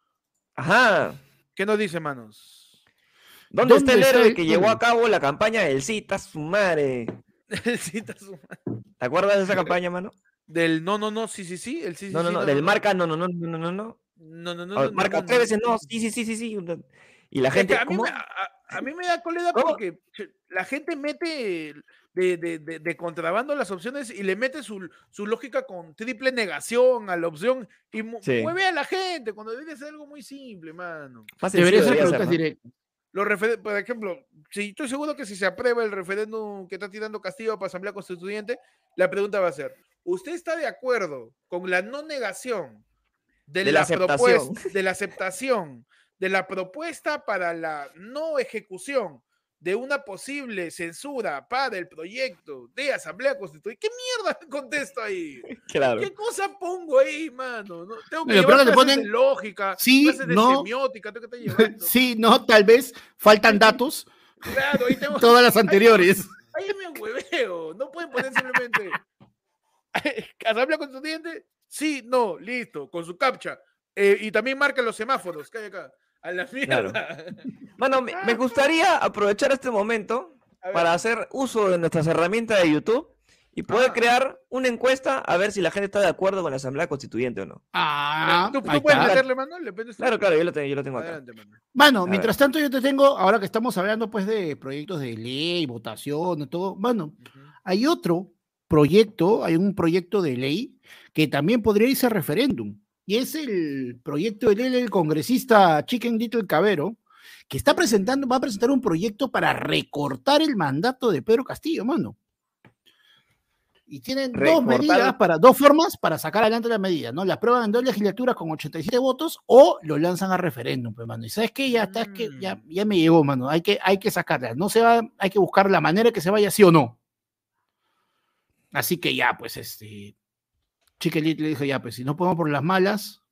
Ajá. ¿Qué nos dice, manos? ¿Dónde, está ¿Dónde el está héroe el que llevó héroe? a cabo la campaña del Cita su- ¿Te acuerdas de esa campaña, mano? del no, no, no, sí, sí, sí. El sí, sí, No, no, sí, no, del marca, no, no, no, no, no, no, no. No, no, no. No, marca no, tres no. veces no, sí, sí, sí, sí, sí. Y la Es que gente, a, mí ¿cómo? me, a, a mí me da cólera porque la gente mete de, de, de, de contrabando las opciones y le mete su, su lógica con triple negación a la opción y mu- Sí. mueve a la gente cuando debería ser algo muy simple, mano. Debería ser preguntas ¿no? directas. Los referen- por ejemplo, si estoy seguro que si se aprueba el referéndum que está tirando Castillo para Asamblea Constituyente, la pregunta va a ser, ¿usted está de acuerdo con la no negación de, De la, la propuesta, de la aceptación de la propuesta para la no ejecución de una posible censura para el proyecto de Asamblea Constituyente? ¿Qué mierda contesto ahí? Claro. ¿Qué cosa pongo ahí, mano? No, tengo que Pero llevar que te clases de ponen lógica, sí, de no. semiótica, tengo que estar llevando. Sí, no, tal vez faltan datos, Claro, ahí tengo. todas las anteriores. Ahí me hueveo. No pueden poner simplemente. Asamblea Constituyente, sí, no, listo, con su captcha. Eh, y también marca los semáforos, que hay acá. A la mierda. Claro. Bueno, me, me gustaría aprovechar este momento para hacer uso de nuestras herramientas de YouTube y poder Ah. crear una encuesta a ver si la gente está de acuerdo con la Asamblea Constituyente o no. Ah, ¿Tú, puedes está. meterle mano? Claro, claro, yo lo tengo, yo lo tengo acá. Adelante, mano. Mano, A mientras tanto yo te tengo, ahora que estamos hablando pues de proyectos de ley, votación y todo, mano, Ujú. hay otro proyecto, hay un proyecto de ley que también podría irse a referéndum. Y es el proyecto del congresista Chicken Little Cabero, que está presentando, va a presentar un proyecto para recortar el mandato de Pedro Castillo, mano. Y tienen dos medidas para, dos formas para sacar adelante la medida, ¿no? La aprueban en dos legislaturas con 87 votos o lo lanzan a referéndum, pues, mano. Y sabes qué, ya está, es que ya, Mm. ya me llegó, mano. Hay que, hay que sacarla. No se va, hay que buscar la manera que se vaya sí o no. Así que ya, pues, este. Chiquelit le dijo, ya, pues, si no podemos por las malas,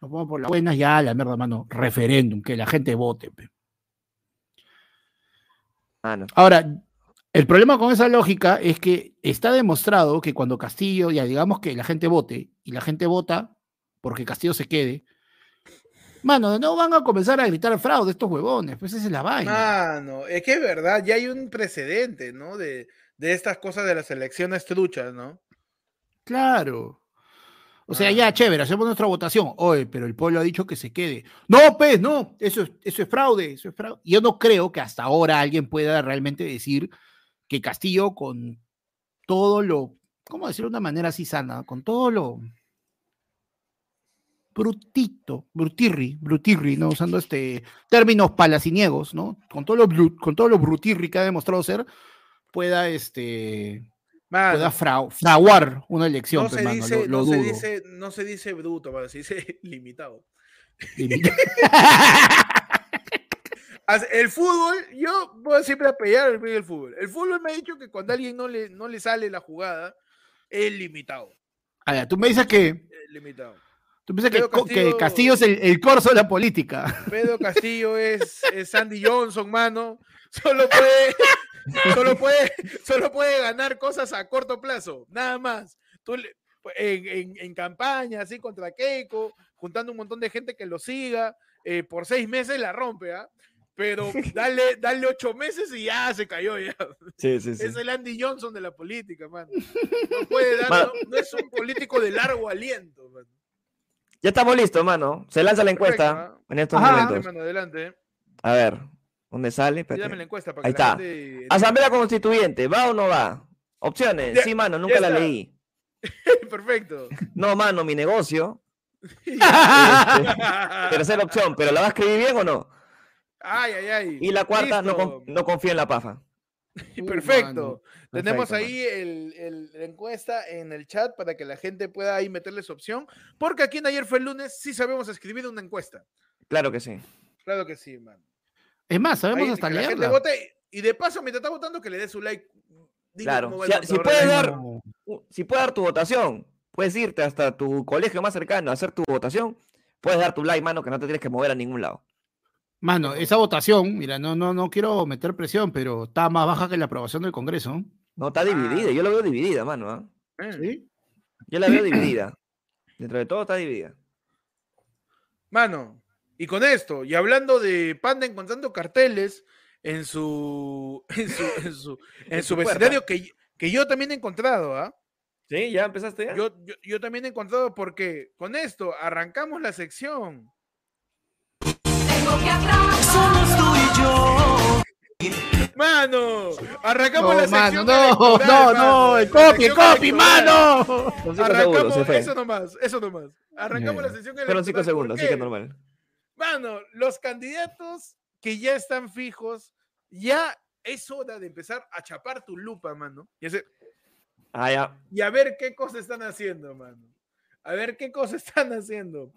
no podemos por las buenas, ya, la mierda, mano. Referéndum, que la gente vote. pe. Mano, Ahora, el problema con esa lógica es que está demostrado que cuando Castillo, ya digamos que la gente vote, y la gente vota porque Castillo se quede, mano, no van a comenzar a gritar fraude estos huevones, pues esa es la vaina. Mano, es que es verdad, ya hay un precedente, ¿no? De, de estas cosas de las elecciones truchas, ¿no? Claro. O sea, Ah. ya, chévere, hacemos nuestra votación. Oye, pero el pueblo ha dicho que se quede. No, pues, no, eso es, eso es fraude, eso es fraude. Yo no creo que hasta ahora alguien pueda realmente decir que Castillo con todo lo, ¿cómo decirlo de una manera así sana? Con todo lo brutito, brutirri, brutirri, ¿no? Usando este términos palaciniegos, ¿no? Con todo lo, con todo lo brutirri que ha demostrado ser, pueda este Mano, pueda fraguar una elección, no, pues, se dice, lo, lo no, se dice, no se dice bruto, mano, se dice limitado. El fútbol, yo voy a siempre apoyar el el fútbol. El fútbol me ha dicho que cuando a alguien no le, no le sale la jugada, es limitado. Tú me dices que, limitado. tú piensas que, que Castillo- Castillo es el, el corso de la política. Pedro Castillo es, es Sandy Johnson, mano. Solo puede, solo puede, solo puede ganar cosas a corto plazo, nada más. Tú le- en, en- en campaña, así contra Keiko, juntando un montón de gente que lo siga, eh, por seis meses la rompe, ¿ah? Pero dale, dale ocho meses y ya se cayó ya. sí, sí, sí. Es el Andy Johnson de la política, man. No puede dar, no, no es un político de largo aliento, man. Ya estamos listos, mano. Se lanza la encuesta Perfecto, en estos Ajá. Adelante, momentos. mano, adelante. A ver, ¿dónde sale? La encuesta para Ahí que la está. gente- Asamblea Constituyente, ¿va o no va? Opciones. Ya- sí, mano, nunca la leí. Perfecto. No, mano, mi negocio. Este, tercera opción, ¿pero la va a escribir bien o no? Ay, ay, ay. Y la cuarta, no, no confía en la pafa. Perfecto. Tenemos Perfecto, ahí el, el- la encuesta en el chat para que la gente pueda ahí meterle su opción. Porque aquí en ayer fue el lunes, sí sabemos escribir una encuesta. Claro que sí. Claro que sí, man. Es más, sabemos Ahí, hasta que la gente leerla. vote. Y de paso, mientras está votando, que le dé su like. Claro. Si- si puedes de dar- Si puedes dar tu votación, puedes irte hasta tu colegio más cercano a hacer tu votación. Puedes dar tu like, mano, que no te tienes que mover a ningún lado. Mano, esa votación, mira, no, no, no quiero meter presión, pero está más baja que la aprobación del Congreso. No, está dividida. Yo la veo dividida, mano. ¿ah? Eh, ¿Sí? Yo la veo dividida. Dentro de todo está dividida. Mano, y con esto, y hablando de Panda encontrando carteles en su en su, en su, en En su vecindario que, que yo también he encontrado, ¿ah? ¿Sí? ¿Ya empezaste ya? Yo, yo, yo también he encontrado porque con esto arrancamos la sección. Mano, arrancamos No, la sección. mano, no, electoral, no, no, mano, el la copy, el sección copy, electoral. mano. Segundos, Arrancamos, se fue. eso nomás, eso nomás. Arrancamos Ya, la sección Fueron cinco segundos, ¿por así que normal. Mano, los candidatos que ya están fijos, ya es hora de empezar a chapar tu lupa, mano. Y, Ah, ya. y a ver qué cosas están haciendo, mano. A ver qué cosas están haciendo.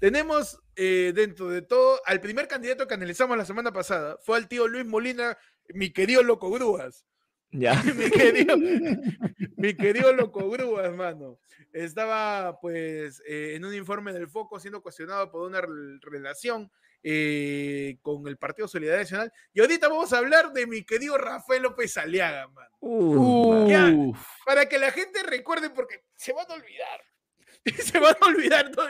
Tenemos eh, dentro de todo al primer candidato que analizamos la semana pasada, fue al tío Luis Molina, mi querido Loco Grúas. Ya. mi querido, mi querido Loco Grúas, mano. Estaba, pues, eh, en un informe del Foco siendo cuestionado por una rel- relación eh, con el Partido Solidaridad Nacional. Y ahorita vamos a hablar de mi querido Rafael López Aliaga, Ya. Uf. Para que la gente recuerde, porque se van a olvidar. Se van a olvidar todo.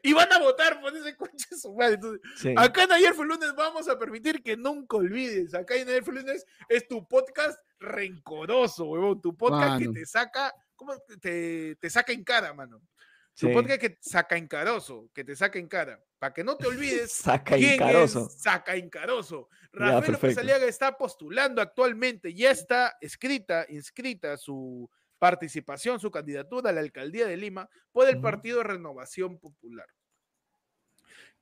Y van a votar por ese coche de su madre. Entonces, sí. Acá en Ayer fue lunes vamos a permitir que nunca olvides. Acá en Ayer fue lunes es tu podcast rencoroso, huevón. Tu podcast Mano. que te saca, ¿cómo te, te saca en cara, mano? Tu sí. podcast que saca en caroso, que te saca en cara. Para que no te olvides Saca quién incaroso. es Saca Incaroso. Ya, Rafael López. Aliaga está postulando actualmente, ya está escrita, inscrita su participación, su candidatura a la alcaldía de Lima por el Ujú. Partido Renovación Popular.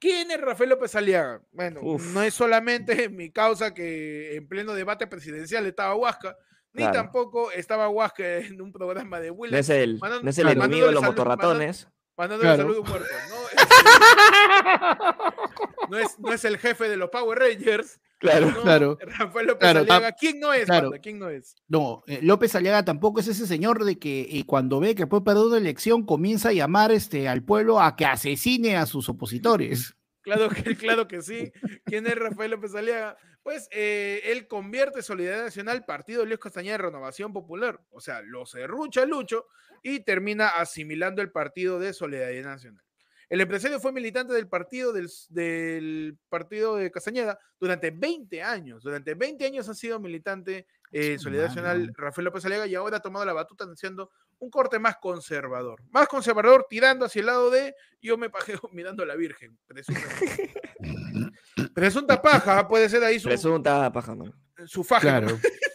¿Quién es Rafael López Aliaga? Bueno, Uf. no es solamente mi causa que en pleno debate presidencial estaba Huasca, ni Claro. tampoco estaba Huasca en un programa de No Willis, es el, Mandando- no es el claro. enemigo de los mandándole salud- motorratones. mandándole Claro. saludos muertos. No, no, es, no es el jefe de los Power Rangers. Claro. no, Claro. Rafael López Claro, Aliaga. ¿Quién no es? claro. ¿Quién no es? No, eh, López Aliaga tampoco es ese señor de que eh, cuando ve que puede perder una elección comienza a llamar este, al pueblo a que asesine a sus opositores. Claro que, claro que sí. ¿Quién es Rafael López Aliaga? Pues eh, él convierte Solidaridad Nacional, Partido de Luis Castañeda de Renovación Popular. O sea, lo cerrucha Lucho y termina asimilando el partido de Solidaridad Nacional. El empresario fue militante del partido del, del partido de Castañeda durante 20 años. Durante 20 años ha sido militante eh, Solidaridad Nacional. Rafael López Aliaga y ahora ha tomado la batuta anunciando un corte más conservador. Más conservador tirando hacia el lado de yo me pajeo mirando a la Virgen. presuntamente. Presunta paja, puede ser ahí su, Presunta paja, man. su faja. Claro,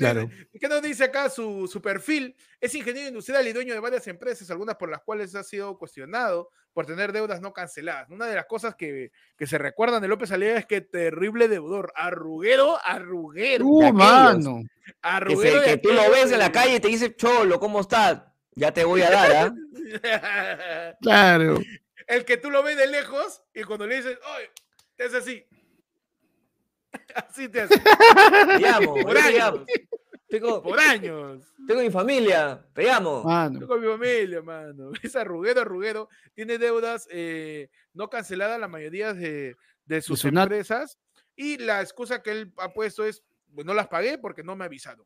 claro. ¿Y qué nos dice acá su, su perfil? Es ingeniero industrial y dueño de varias empresas, algunas por las cuales ha sido cuestionado por tener deudas no canceladas. Una de las cosas que, que se recuerdan de López Aliaga es que terrible deudor, arruguero, arruguero, Uh, mano. Que, se- arruguero. que tú lo ves en la calle y te dice, Cholo, ¿cómo estás? Ya te voy a dar, ¿ah? Claro. El que tú lo ves de lejos y cuando le dices, oye, te hace así. Así te hace. Te llamo, Por te años. Tengo, Por años. tengo mi familia, te llamo. Mano. Con mi familia, mano. Es arruguero, arruguero. Tiene deudas eh, no canceladas la mayoría de, de sus su nat- empresas. Y la excusa que él ha puesto es, pues no las pagué porque no me avisaron.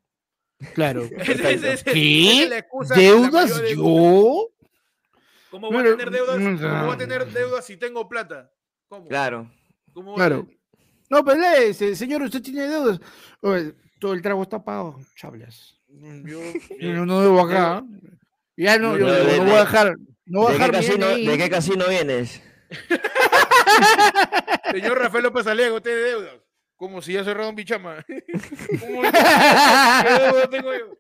Claro. ¿Qué? es la excusa que la ¿Deudas de- yo? ¿Cómo voy a tener deudas? ¿Cómo voy a tener deudas si tengo plata? ¿Cómo? Claro. ¿Cómo a Claro. tener? No, pero lee, se- señor, usted tiene deudas. Oye, todo el trago está pago, chablas. Mm, Yo, Yo no debo acá. Ya no, No, yo no, no de- voy a dejar. No voy a ¿De qué, dejar. ¿De qué casino vienes? Señor Rafael López Aliaga, ¿usted tiene deudas? Como si ya cerrado un bichama. ¿Cómo que- ¿Qué deuda tengo yo?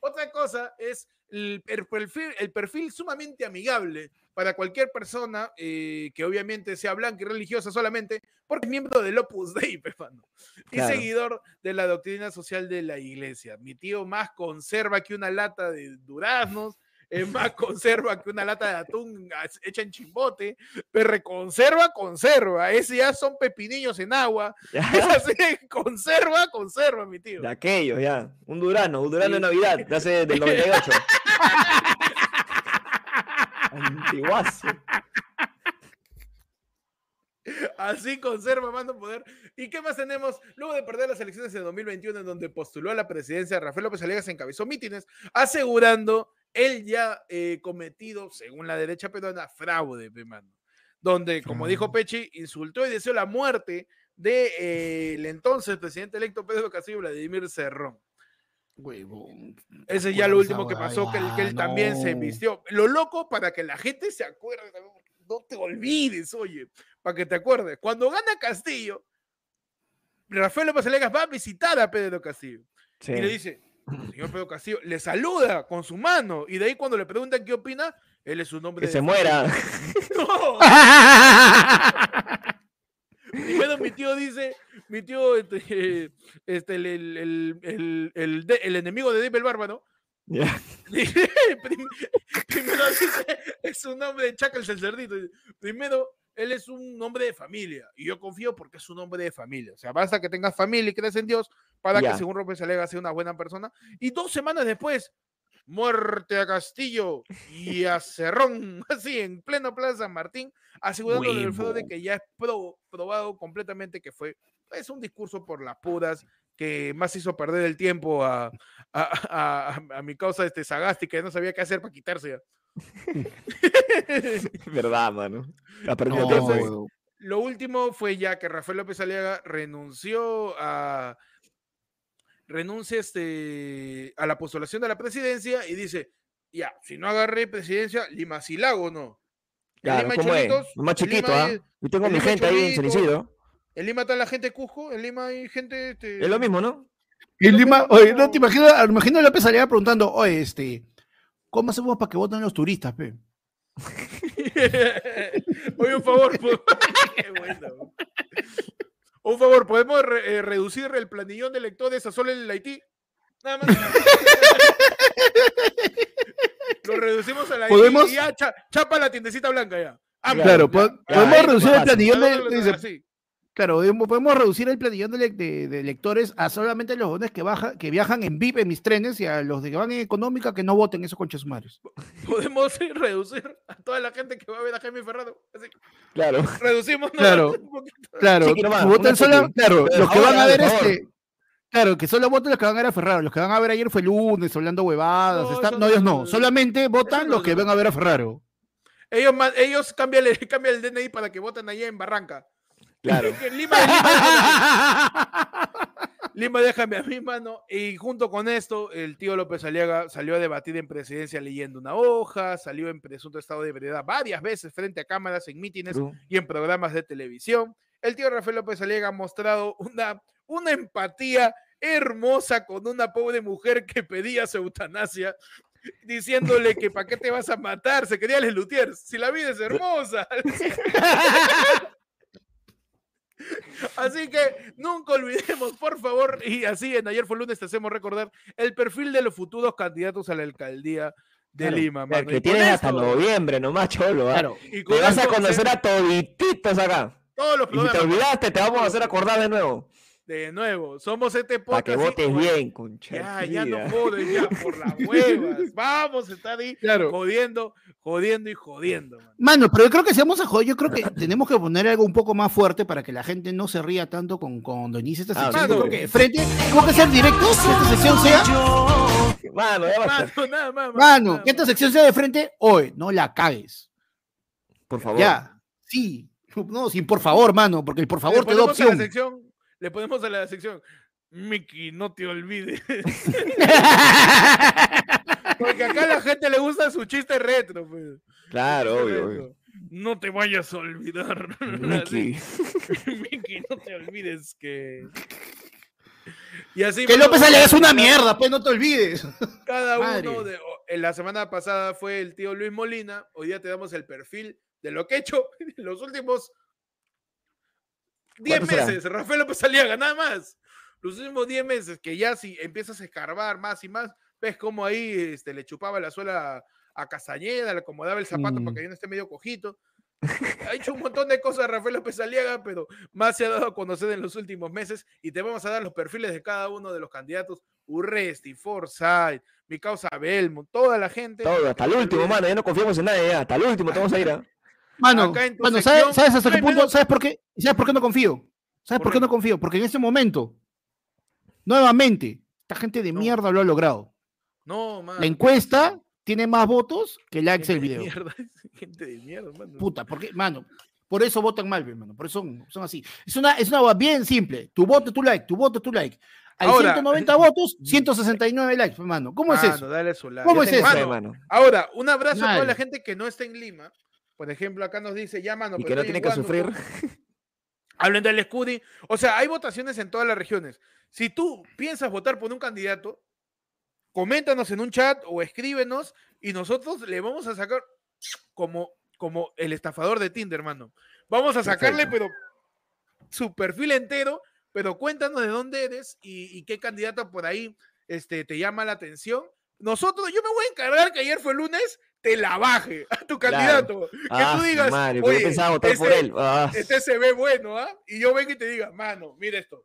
Otra cosa es el, el perfil, el perfil sumamente amigable para cualquier persona eh, que obviamente sea blanca y religiosa solamente, porque es miembro del Opus Dei, pefano, y Claro. seguidor de la doctrina social de la iglesia. Mi tío más conserva que una lata de duraznos, es más conserva que una lata de atún hecha en chimbote, pero conserva, conserva. Ese ya son pepinillos en agua. Así, conserva, conserva, mi tío. de aquellos, ya. Un Durano, un Durano de. Navidad, de hace del 98. Antiguazo. Así conserva, mando poder. ¿Y qué más tenemos? Luego de perder las elecciones de 2021, en donde postuló a la presidencia, Rafael López Aliaga se encabezó mítines asegurando él ya eh, cometido, según la derecha peruana, fraude, pe, mano. Donde, como dijo Pechi, insultó y deseó la muerte de eh, el entonces presidente electo Pedro Castillo Vladimir Cerrón. Huevón. Ese es ya lo último que pasó, que él, que él también se vistió. Lo loco para que la gente se acuerde, no te olvides, oye, para que te acuerdes. Cuando gana Castillo, Rafael López Alegas va a visitar a Pedro Castillo Sí. y le dice, señor Pedro Castillo, le saluda con su mano y de ahí cuando le preguntan qué opina, él es un hombre Que se muera. No, primero mi tío dice, mi tío, este, este, el, el, el, el, el el enemigo de Dave el Bárbaro, prim- primero dice, es un hombre de Chacal el cerdito. Primero, él es un hombre de familia. Y yo confío porque es un hombre de familia. O sea, basta que tengas familia y creas en Dios para Ya. que según López Alega sea una buena persona. Y dos semanas después, muerte a Castillo y a Cerrón, así en pleno Plaza San Martín, asegurándole el fraude Huevo. que ya es pro- probado completamente que fue es un discurso por las puras que más hizo perder el tiempo a, a, a- a- a mi causa este Sagasti que no sabía qué hacer para quitarse. Verdad, mano. No. Entonces, huevón. Lo último fue ya que Rafael López Aliaga renunció a renuncia este, a la postulación de la presidencia y dice, ya, si no agarré presidencia, Lima sí la hago, ¿no? En Claro, Lima hay ¿cómo es? cholitos, Más en Lima chiquito, ¿ah? hay- Yo tengo en mi gente ahí en Ceniciro. En Lima está la gente de Cusco, en Lima hay gente... este, Es lo mismo, ¿no? Lo Lima, mismo oye, no te imaginas, imagino a López Aliaga preguntando, oye, este, ¿cómo hacemos para que voten los turistas, pe? Oye, un favor. po- Qué bueno. Un favor, ¿podemos re- eh, reducir el planillón de lectores a solo el Haití? Nada más. Lo reducimos a la ¿Podemos? y ya cha- chapa la tiendecita blanca ya. Vámonos, Claro, ya. po- Ya, podemos reducir el planillón de, así. Claro, podemos- podemos reducir el planillón de, de- de lectores a solamente los jóvenes que, baja, que viajan en VIP en mis trenes y a los de que van en económica que no voten esos conches sumares. Podemos reducir a toda la gente que va a ver a Jaime Ferrado. Así, Claro. reducimos. Claro. un poquito. Claro, nomás, voten una solo- claro, Pero los que ahora, van a ver este, claro, que solo voten los que van a ver a Ferraro, los que van a ver ayer fue lunes hablando huevadas, No, no, no- ellos no, solamente votan no los que van a ver a Ferraro. Ellos, ellos cambian, el, cambian el DNI para que voten allá en Barranca. Claro. Lima, Lima, déjame- Lima, déjame a mi mano. Y junto con esto, el tío López Aliaga salió a debatir en presidencia leyendo una hoja, salió en presunto estado de ebriedad varias veces frente a cámaras en mítines y en programas de televisión. El tío Rafael López Aliaga ha mostrado una, una empatía hermosa con una pobre mujer que pedía su eutanasia, diciéndole que para qué te vas a matar, se quería les Lutiers, si la vida es hermosa. Así que nunca olvidemos, por favor, y así en ayer fue lunes te hacemos recordar el perfil de los futuros candidatos a la alcaldía de Claro, Lima. mano. Que tienes hasta noviembre nomás, cholo. ¿ah? Claro. y con Te vas a conocer a todititos acá. todos los Y si te olvidaste, te vamos a hacer acordar de nuevo. De nuevo, somos este Para podcast. que sí, votes bien, concha. Ya, ya no joden, ya, por las huevas. Vamos a estar ahí Claro. jodiendo, jodiendo y jodiendo. mano. Mano, pero yo creo que si vamos a joder, yo creo que tenemos que poner algo un poco más fuerte para que la gente no se ría tanto con cuando inicie esta Ah, sección. mano. Yo creo que frente, tengo que ser directo, que esta sección sea, Mano, ya basta. Mano, nada más. mano, nada que esta sección sea de frente, hoy, no la cagues. Por favor. Ya, sí. No, sin por favor, mano, porque el por favor te da a la opción. sección, le ponemos a la sección. Miki, no te olvides. Porque acá a la gente le gusta su chiste retro. pues. Claro, obvio, obvio. No te vayas a olvidar. Mickey. Miki, no te olvides que. Y así Que López Aliaga es una mierda, pues no te olvides. Cada Madre. uno de. En la semana pasada fue el tío Luis Molina. Hoy día te damos el perfil de lo que he hecho en los últimos 10 ¿Cuánto será? meses. Rafael López Aliaga, nada más. Los últimos 10 meses que ya si empiezas a escarbar más y más, ves cómo ahí este, le chupaba la suela a, Castañeda, le acomodaba el zapato Mm. para que ya no esté medio cojito. Ha hecho un montón de cosas Rafael López Aliaga, pero más se ha dado a conocer en los últimos meses y te vamos a dar los perfiles de cada uno de los candidatos. Urresti, Forsyth, mi causa Belmont, toda la gente. Todo, hasta el último, mano. Ya no confiamos en nadie. Ya. Hasta el último te vamos a ir. ¿ah? Mano, Acá en tu mano, sección, ¿sabes, sabes hasta qué punto? ¿Sabes por qué? ¿Sabes por qué no confío? ¿Sabes ¿Por por qué? no confío? Porque en este momento, nuevamente, esta gente de No. mierda lo ha logrado. No, man. La encuesta tiene más votos que likes el Gente de video. mierda, gente de mierda, mano. Puta, porque, mano, por eso votan mal, hermano. Por eso son, son así. Es una, es una bien simple. Tu voto, tu like, tu voto, tu like. Hay Ahora- 190 votos, 169 likes, hermano. ¿Cómo es Mano, eso? dale su like. ¿Cómo Yo es tengo eso? fe, Mano, mano. Ahora, un abrazo a toda la gente que no está en Lima. Por ejemplo, acá nos dice, ya, mano, Y pero que no tiene en que sufrir. Huánuco". Hablen del Scudi. O sea, hay votaciones en todas las regiones. Si tú piensas votar por un candidato, coméntanos en un chat o escríbenos y nosotros le vamos a sacar como, como el estafador de Tinder, hermano. Vamos a sacarle, pero su perfil entero, pero cuéntanos de dónde eres y, y qué candidato por ahí este, te llama la atención. Nosotros, yo me voy a encargar que ayer fue lunes, te la baje a tu Claro. candidato. Que Ah, tú digas, madre, yo "Oye, pensaba votar por ese- él. Ah, este se ve bueno, ¿ah? Y yo vengo y te diga, mano, mira esto.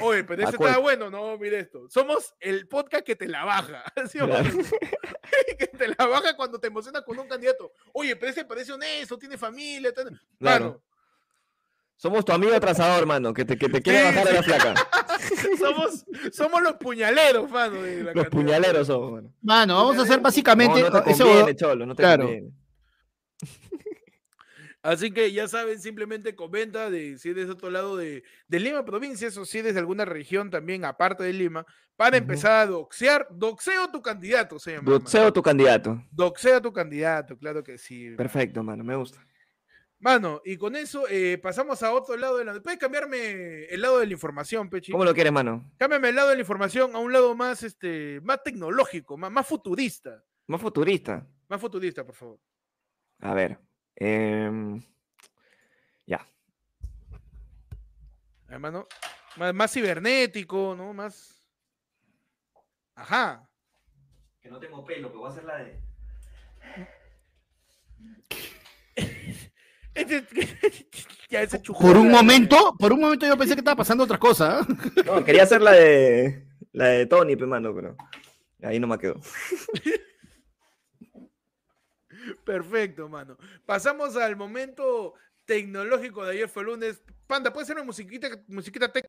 Oye, pero ¿A este está bueno, no, mira esto. Somos el podcast que te la baja. ¿sí? Claro. que te la baja cuando te emocionas con un candidato. Oye, pero ese parece honesto, tiene familia. tal". Claro. Mano, somos tu amigo atrasador, mano, que te, que te quiere Sí, bajar a la sí. flaca. somos, somos los puñaleros, mano. de la Los puñaleros somos, mano. Mano, vamos a hacer básicamente. No, no te ese conviene, voto- cholo, no te claro. conviene. Así que ya saben, simplemente comenta de si eres de otro lado de, de Lima provincia, o si eres de alguna región también aparte de Lima, para empezar a doxear, doxeo tu candidato, se llama. mano. Doxeo tu candidato. Doxea tu candidato, claro que sí. mano. Perfecto, mano, me gusta. Mano, y con eso eh, pasamos a otro lado de la. ¿Puedes cambiarme el lado de la información, Pechi? ¿Cómo lo quieres, mano? Cámbiame el lado de la información a un lado más, este, más tecnológico, más, más futurista. Más futurista. Más futurista, por favor. A ver. em, ya. Hermano, más, más cibernético, ¿no? Más. Ajá. Que no tengo pelo, que voy a hacer la de. Ya ese chujón Por un momento, por un momento yo pensé que estaba pasando otra cosa. No, quería hacer la de. La de Tony, mano, pero. Ahí no me quedó. Perfecto, mano. Pasamos al momento tecnológico de ayer fue lunes. Panda, ¿puedes hacerme musiquita, musiquita tech?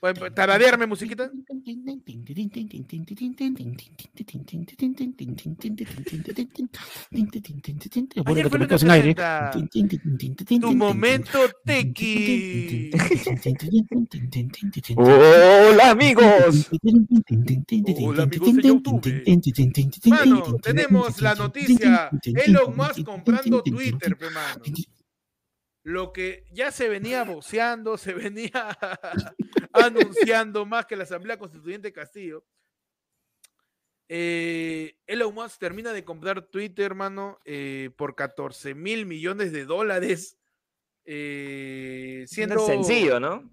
¿Puedes tararearme musiquita? Bueno, que te fue lo aire. Tu momento tequi. ¡Hola, amigos! Hola, amigos de YouTube. Mano, tenemos la noticia. Elon Musk comprando Twitter, pe, mano. Lo que ya se venía voceando, se venía anunciando más que la Asamblea Constituyente Castillo. Eh, Elon Musk termina de comprar Twitter, hermano, eh, por 14 mil millones de dólares. eh, siendo Sencillo, ¿no?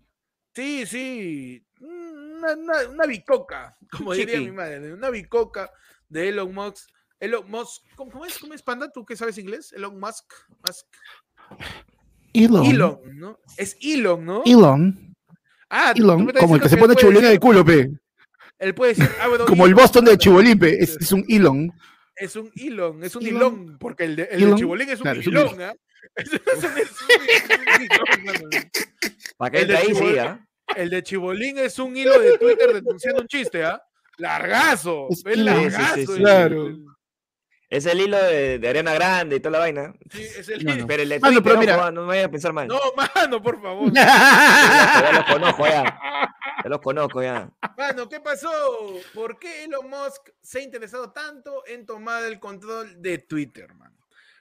Sí, sí. Una, una, una bicoca, como diría mi madre. Una bicoca de Elon Musk. Elon Musk, ¿cómo, cómo es? ¿Cómo es, Panda? ¿Tú que sabes inglés? Elon Musk. Musk. Elon. Elon, ¿no? Es Elon, ¿no? Elon. Ah, Elon, como el que se pone el decir- culo, pe. Él puede decir, ah, bueno, Como el Boston de Chibolín, pe. Es, es un Elon. Es un Elon, es un Elon. Elon, porque el de, el de Chibolín es un claro, Elon, ¿ah? Para que El de ahí, sí. ¿ah? El de Chibolín es un hilo de Twitter denunciando un chiste, ¿ah? Largazo. Es Es Elon. Sí, sí, largazo. sí, el- sí. Claro. el- Es el hilo de, de arena grande y toda la vaina. Sí, es el No, no. Pero el de Mano, pero mira- ah, no me vayas a pensar mal. No, mano, por favor. Ya los conozco ya. Ya los conozco ya. Mano, ¿qué pasó? ¿Por qué Elon Musk se ha interesado tanto en tomar el control de Twitter, mano?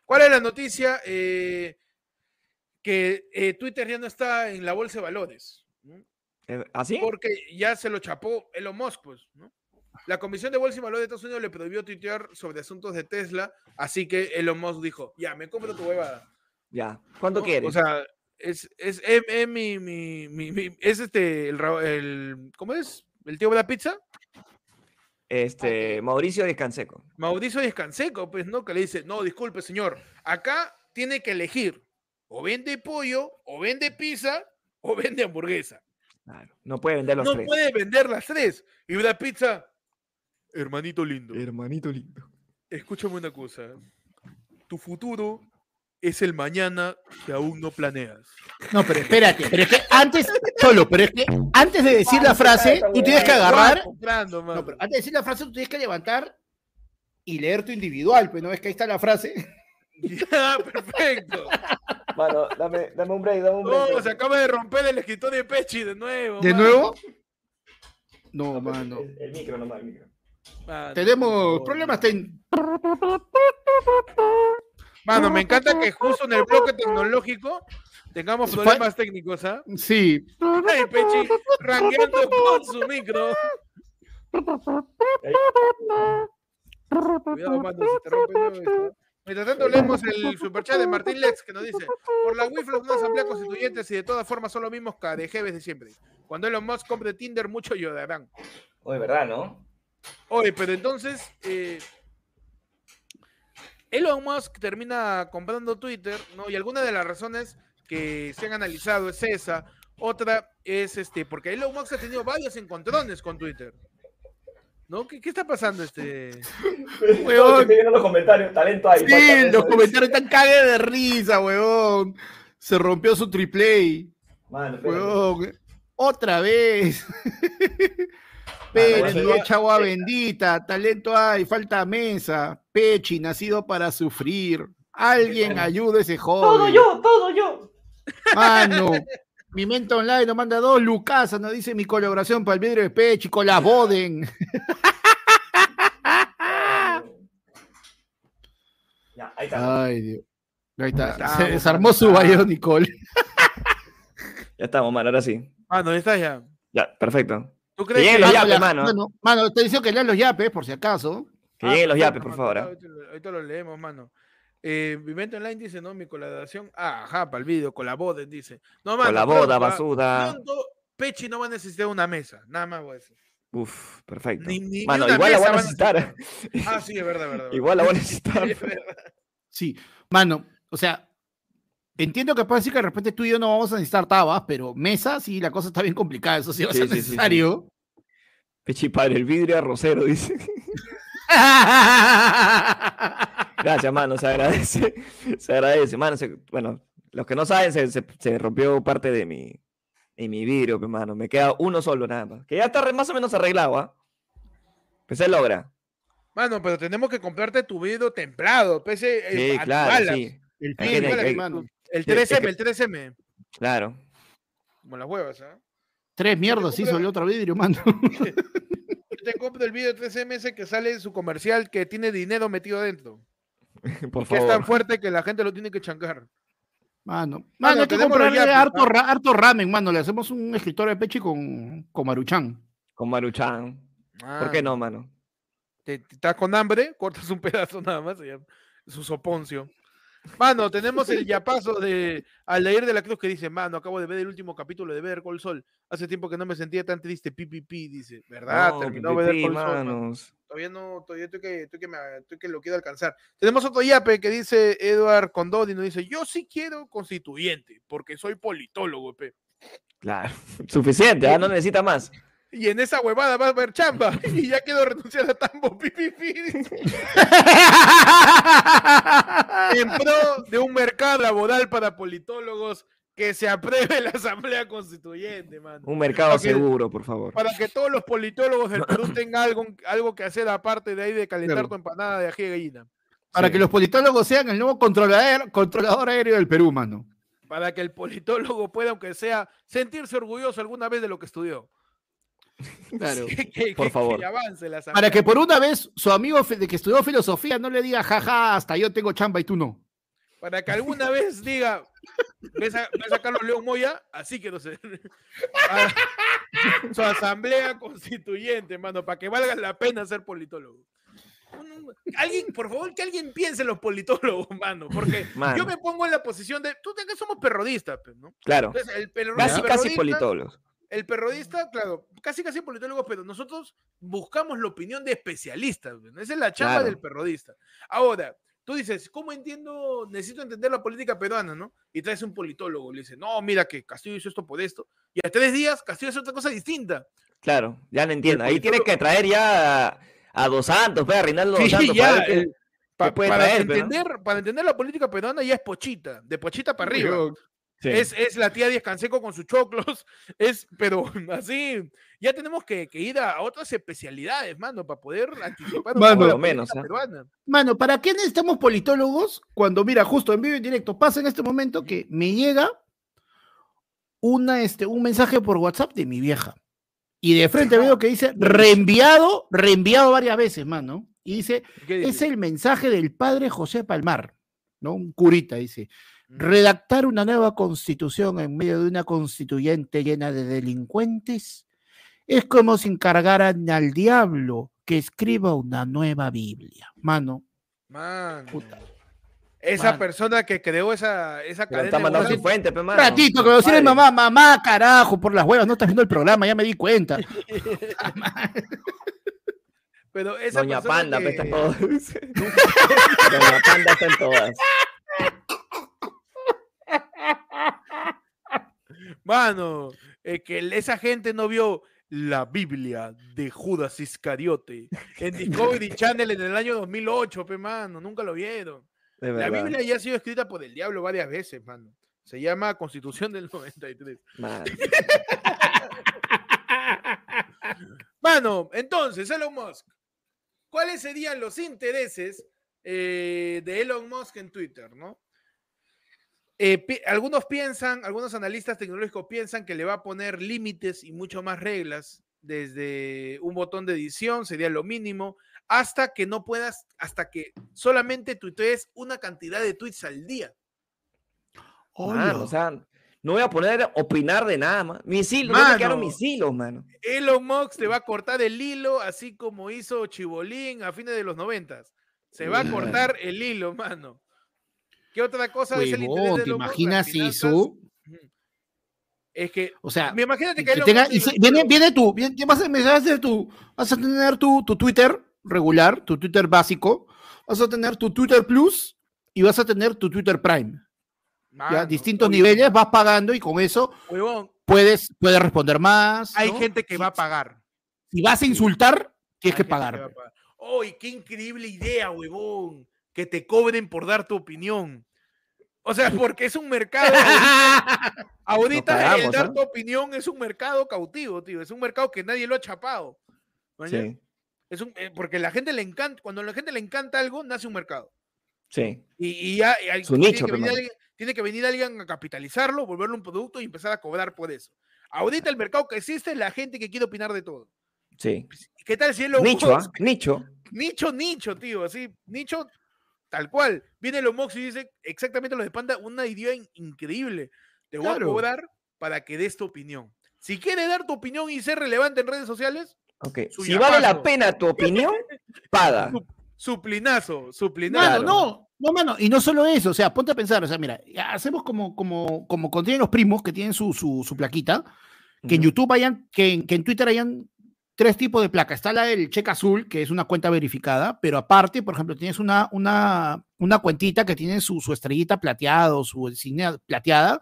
¿Cuál es la noticia? Eh, que eh, Twitter ya no está en la bolsa de valores. ¿no? Eh, ¿Así? Porque ya se lo chapó Elon Musk, pues, ¿no? La Comisión de Bolsa y Valores de Estados Unidos le prohibió tuitear sobre asuntos de Tesla, así que Elon Musk dijo, ya, me compro tu huevada. Ya. ¿Cuánto ¿no? quieres? O sea, es, es, es- es mi, mi- mi- mi- es este, el, ¿cómo es? ¿El tío de la pizza? este, Mauricio Descanseco. Mauricio Descanseco, pues, ¿no? Que le dice, no, disculpe, señor, acá tiene que elegir, o vende pollo, o vende pizza, o vende hamburguesa. Claro. No puede vender los no tres. puede vender las tres. Y Brad Pizza, hermanito lindo, Hermanito lindo. escúchame una cosa. Tu futuro es el mañana que aún no planeas. No, pero espérate, pero es que antes, solo, pero es que antes de decir la frase, tú tienes que agarrar. No, pero antes de decir la frase, tú tienes que levantar y leer tu individual, pues no es que ahí está la frase. Ya, perfecto. Mano, dame, dame un break, dame un No, break. se acaba de romper el escritorio de Pechi de nuevo. ¿De mano. nuevo? No, mano. El, el micro nomás, el micro. Mano, Tenemos problemas técnicos. Mano, me encanta que justo en el bloque tecnológico tengamos Fue- problemas técnicos, ¿ah? Sí. Ay, Pechi, rangueando con su micro. Cuidado, mano, se te rompe nuevo esto. Mientras tanto, leemos el superchat de Martín Lex que nos dice: Por la WIF, una asamblea constituyente, si de todas formas son los mismos KDGs de siempre. Cuando Elon Musk compre Tinder, mucho llorarán. Oye, ¿verdad, no? Oye, pero entonces, eh, Elon Musk termina comprando Twitter, ¿no? Y alguna de las razones que se han analizado es esa. Otra es este, porque Elon Musk ha tenido varios encontrones con Twitter. ¿No? ¿Qué, qué está pasando este? Weón. Estoy los comentarios, talento hay. Sí, falta los eso, comentarios están cague de risa, weón. Se rompió su triple Mano. Weón. Otra vez. Mano, Pechi, bueno, hecha agua bendita, talento hay, falta mesa. Pechi, nacido para sufrir. Alguien ayude a ese joven. Todo yo, todo yo. Mano, mi mente online nos manda dos lucasas, nos dice mi colaboración para el vidrio de Pechi, con la Boden. Ya, ahí está. Ay, Dios. Ahí está. estamos, Se desarmó su bayo, Nicole. Ya estamos, mano, ahora sí. Ah, ¿dónde estás ya? Ya, perfecto. ¿Tú Que crees lleguen que los Mano, yapes, la- mano. Mano, mano, te dice que lean los yapes, por si acaso. Que Ah, lleguen los yapes, por favor. mano, ¿ah? Ahorita, lo- ahorita lo leemos, mano. Eh, Vivente Online dice, no, mi colaboración. Ah, ajá, para el video, con la boda, dice. No, mano, Con la boda, basuda. pronto, Pechi no va a necesitar una mesa, nada más voy a decir. Uf, perfecto. Ni- Mano, igual la voy a mesa van a necesitar. Ah, sí, es verdad, es verdad. Igual la voy a necesitar. Sí, mano, o sea, entiendo que puede decir que de repente tú y yo no vamos a necesitar tabas, pero mesa sí, la cosa está bien complicada, eso sí va a Sí, ser sí, sí, sí. necesario. Pechi padre, el vidrio arrocero, dice. Gracias, mano, se agradece. Se agradece, mano. se- bueno, los que no saben, se, se- se rompió parte de mi, de mi vidrio, pues, mano. Me queda uno solo nada más. Que ya está más o menos arreglado, ¿ah? Pues se logra. Mano, pero tenemos que comprarte tu video templado, pese Sí, eh, a claro, balas. sí. El que- hermano. El Sí, es 3M, que- el 3M. Claro. Como las huevas, ¿ah? Tres mierdas hizo el otro vidrio, mano. Yo te compro el video 3M ese que sale en su comercial que tiene dinero metido adentro. Por Que es tan favor. fuerte que la gente lo tiene que chancar. Mano, Mano, mano, hay que comprarle yapes, harto, ra- harto ramen, mano. Le hacemos un escritorio de pechi con, con Maruchan. Con Maruchan. ¿Por qué no, mano? Te, te- estás con hambre, cortas un pedazo nada más, y ya, su soponcio. Mano, tenemos el yapazo de Aldair de la Cruz que dice, mano, acabo de ver el último capítulo de Ver Col Sol. Hace tiempo que no me sentía tan triste, pipipi, dice. ¿Verdad? No, Terminó Saul, mano. manos. Todavía no, todavía estoy que, estoy que, me, estoy que lo quiero alcanzar. Tenemos otro yape que dice Eduard Condodi, nos dice, yo sí quiero constituyente, porque soy politólogo, pe. Claro. Suficiente, ¿ah? No necesita más. Y en esa huevada va a haber chamba. Y ya quiero renunciar a Tambo, pipipi. dice. en pro de un mercado laboral para politólogos que se apruebe la Asamblea Constituyente, mano. Un mercado Para que- seguro, por favor. Para que todos los politólogos del Perú tengan algo, algo que hacer aparte de ahí de calentar Claro. tu empanada de ají de gallina. Para Sí. que los politólogos sean el nuevo controlador, controlador aéreo del Perú, mano. Para que el politólogo pueda, aunque sea, sentirse orgulloso alguna vez de lo que estudió. Claro. Que, que- Por que- favor. que avance la Para que por una vez su amigo de que estudió filosofía no le diga, jaja, hasta yo tengo chamba y tú no. Para que alguna vez diga, ¿ves a, ves a Carlos León Moya? Así quiero ser. Ah, su asamblea constituyente, mano, para que valga la pena ser politólogo. Alguien, por favor, que alguien piense en los politólogos, mano, porque yo me pongo en la posición de, tú que somos perrodistas, pues, ¿no? Claro. Entonces, el, perro- Casi, casi politólogos. El perrodista, claro, casi casi politólogos, pero nosotros buscamos la opinión de especialistas. ¿no? Esa es la chamba Claro. del perrodista. Ahora, tú dices, ¿cómo entiendo? Necesito entender la política peruana, ¿no? Y traes un politólogo, le dice, no, mira que Castillo hizo esto por esto. Y a tres días, Castillo hace otra cosa distinta. Claro, ya lo entiendo. Ahí politólogo- tienes que traer ya a, a Dos Santos, pues, a Reinaldo Dos Santos. ya, para ver qué- el- Pa- puede para, traer, pero, ¿no? entender, para entender la política peruana ya es pochita, de pochita para arriba. Sí. Es, es la tía Díaz Canseco con sus choclos, es, pero así, ya tenemos que, que ir a, otras especialidades, mano, para poder anticipar Mano, lo menos, peruana. Mano, ¿para qué necesitamos politólogos cuando, mira, justo en vivo y en directo, pasa en este momento que me llega una, este, un mensaje por WhatsApp de mi vieja. Y de frente veo que dice reenviado, reenviado varias veces, mano. Y dice, ¿Qué es dice? el mensaje del padre José Palmar, ¿no? Un curita, dice. Redactar una nueva constitución en medio de una constituyente llena de delincuentes es como si encargaran al diablo que escriba una nueva Biblia. Mano, Mano. Puta. Esa Mano. persona que creó esa, esa cadena. está de mandando su fuente, pe, mano. ratito, que lo mamá, mamá, carajo, por las huevas, no estás viendo el programa, ya me di cuenta. Pero esa Doña persona Panda, que- está en todo. Doña Panda está en todas. Mano, eh, que esa gente no vio la Biblia de Judas Iscariote en Discovery Channel en el año 2008, pe mano, nunca lo vieron. La. Biblia ya ha sido escrita por el diablo varias veces, mano. Se llama Constitución del 93. Mano. Mano, entonces, Elon Musk, ¿cuáles serían los intereses eh, de Elon Musk en Twitter, no? Eh, pi- algunos piensan, algunos analistas tecnológicos piensan que le va a poner límites y mucho más reglas, desde un botón de edición, sería lo mínimo, hasta que no puedas, hasta que solamente tuitees una cantidad de tweets al día. O sea, no voy a poner a opinar de nada más. Mis hilos, Mano. ¿dónde quedaron mis hilos, mano? Elon Musk te va a cortar el hilo, así como hizo Chibolín a fines de los noventas. Se va a cortar el hilo, mano. ¿Qué otra cosa es el interés de ¿te imaginas eso? Ujú. Es que, O sea, me imagínate que, que tenga- y viene, viene tú, viene- vas a, vas a hacer tu, vas a tener tu, tu Twitter regular, tu Twitter básico, vas a tener tu Twitter Plus y vas a tener tu Twitter Prime. ya, Mano, distintos oye, niveles, vas pagando y con eso huevón, puedes, puedes responder más. hay ¿no? gente que va a pagar. Si vas a insultar, tienes Hay que pagar. Pagar. ¡Ay, qué increíble idea, huevón! Que te cobren por dar tu opinión. O sea, porque es un mercado. ahorita- Ahorita el dar tu opinión es un mercado cautivo, tío. Es un mercado que nadie lo ha chapado. ¿me Sí? Es un, eh, porque la gente le encanta, cuando a la gente le encanta algo, nace un mercado. sí. Y, y ya y hay- Su tiene, nicho, que venir alguien, tiene que venir alguien a capitalizarlo, volverlo un producto y empezar a cobrar por eso. Ahorita el mercado que existe es la gente que quiere opinar de todo. Sí. ¿Qué tal si Elon Nicho, ¿ah? Musk- Nicho. Nicho, nicho, tío, así, nicho, tal cual. Viene Elon Musk y dice exactamente lo de Panda, una idea in- increíble. Te voy Claro. a cobrar para que des tu opinión. Si quieres dar tu opinión y ser relevante en redes sociales, Si vale la pena tu opinión, paga. su- suplinazo, suplinazo. Mano, Claro. no, no, mano, y no solo eso, o sea, ponte a pensar, o sea, mira, hacemos como, como, como cuando tienen los primos que tienen su, su, su plaquita, que en. YouTube hayan, que en, que en Twitter hayan tres tipos de placa. Está la del cheque azul, que es una cuenta verificada, pero aparte, por ejemplo, tienes una, una, una cuentita que tiene su, su estrellita plateada o su insignia plateada,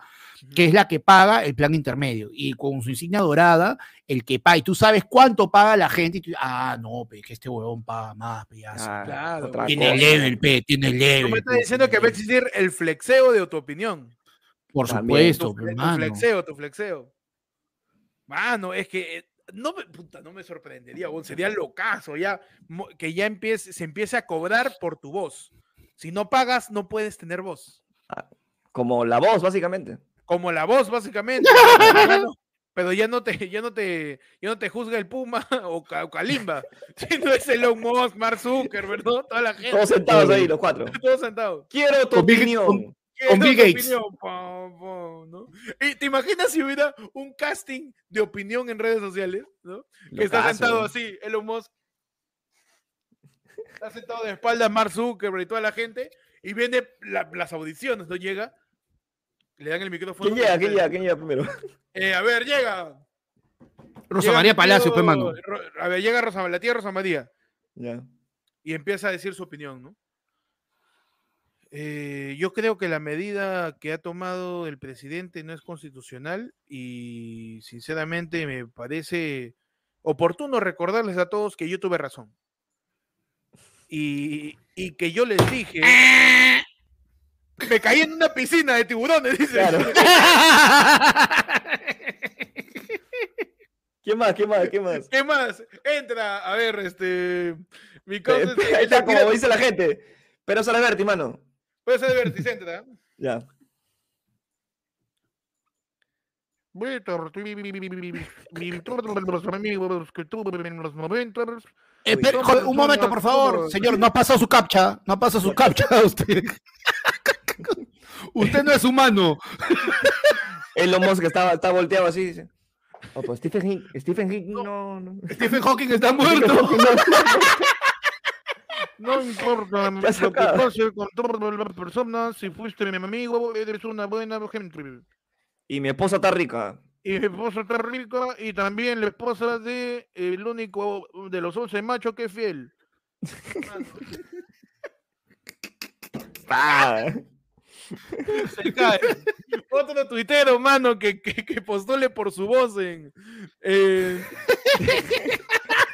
que es la que paga el plan intermedio. Y con su insignia dorada, el que paga, y tú sabes cuánto paga la gente, y tú, ah, no, pe, que este huevón paga más, pe, ya, Ah, Claro. tiene cosa. level, pe, tiene Tú level. me estás pe, diciendo que va a existir el flexeo de tu opinión. Por También. supuesto, Tu, tu flexeo, tu flexeo. Mano, es que eh, no me, puta, no me sorprendería, sería locazo ya que ya empiece, se empiece a cobrar por tu voz. Si no pagas, no puedes tener voz. Como la voz, básicamente. Como la voz, básicamente. pero ya no- pero ya no te, ya no te, ya no te juzga el Puma o, Ca- o Kalimba. Si no es Elon Musk, Mark Zuckerberg, ¿no? Toda la gente. Todos sentados ahí, los cuatro. Todos sentados. Quiero tu opinión. con- Bill Gates. Y te imaginas si hubiera un casting de opinión en redes sociales, ¿no? Que está sentado así, Elon Musk. Está sentado de espaldas Mark Zuckerberg y toda la gente. Y viene la- las audiciones, ¿no? Llega. Le dan el micrófono. ¿Quién llega? ¿Quién llega? ¿Quién llega primero? Eh, a ver, llega. Rosa Llega María Palacio, pe, mano. A ver, llega Rosa, la tía Rosa María Ya. y empieza a decir su opinión, ¿no? Eh, yo creo que la medida que ha tomado el presidente no es constitucional y sinceramente me parece oportuno recordarles a todos que yo tuve razón. y, y que yo les dije. Me caí en una piscina de tiburones, dice. Claro. ¿Qué más? ¿Qué más? ¿Qué más? ¿Qué más? Entra, a ver, este. Mi ahí está, como dice la gente. Pero Salaberti, mano. Puede ser de Vertis, entra. Ya. Eh, pero, joder, un momento, por favor, señor, no ha pasado su captcha, no ha pasado su captcha usted. usted no es humano. Elon Musk estaba, está volteado así, dice. Oh, pues Stephen Hawking, Stephen Hawking no, no. Stephen Hawking está muerto. No importa lo que pase con todas las personas, si fuiste mi amigo, eres una buena gente. Y mi esposa está rica. Y mi esposa está rica y también la esposa de el único de los 11 machos que es fiel. Ah, Se cae. Otro tuitero, mano, que, que, que postule por su voz en. en-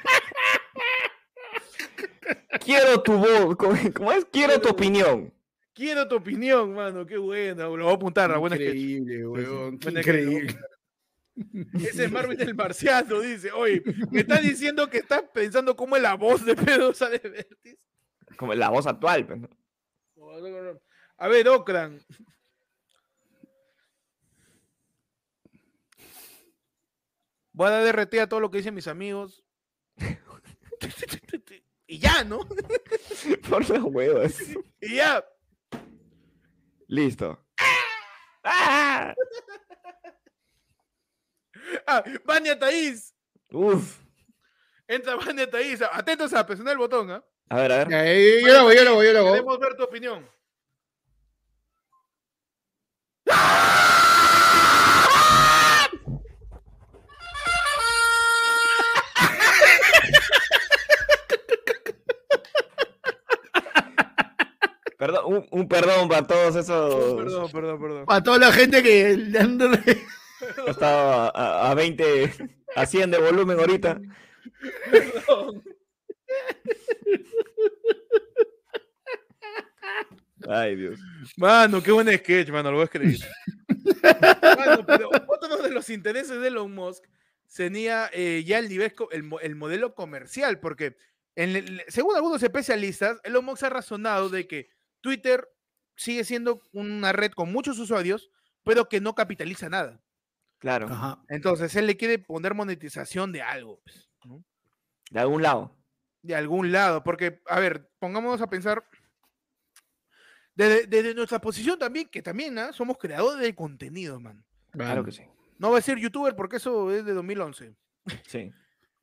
quiero tu voz. ¿Cómo es? Quiero tu opinión. Quiero tu opinión, mano. Qué buena. Lo voy a apuntar. a buena sketch. Increíble, weón. Buena Increíble. sketch. Ese es Marvin el Marciano, dice. Oye, me estás diciendo que estás pensando cómo es la voz de Pedrosa de Vertis. Como la voz actual. pues, no, no. A ver, Ocran. Voy a dar DRT a todo lo que dicen mis amigos. y ya, ¿no? Por las huevas. Y ya. Listo. ¡Ah! Ah, Vania Thaís. Uf. Entra Vania Thaís. Atentos a presionar el botón, ¿ah? A ver, a ver. Ya, eh, Yo lo hago, yo lo hago, yo lo hago. Queremos ver tu opinión. Perdón, un, un perdón para todos esos. Perdón, perdón, perdón. Para toda la gente que le han- a, a 20, a 100 de volumen ahorita. perdón. Ay, Dios. Mano, qué buen sketch, mano, lo voy a escribir. Mano, pero otro de los intereses de Elon Musk tenía eh, ya el nivel, el, mo- el modelo comercial, porque en el- según algunos especialistas, Elon Musk ha razonado de que Twitter sigue siendo una red con muchos usuarios, pero que no capitaliza nada. Claro, Ajá. Entonces, él le quiere poner monetización de algo, pues, ¿no? de algún lado. de algún lado, porque, a ver, pongámonos a pensar desde, desde nuestra posición también, que también ¿ah? somos creadores de contenido, man. Claro que sí. No va a ser youtuber porque eso es de 2011. Sí.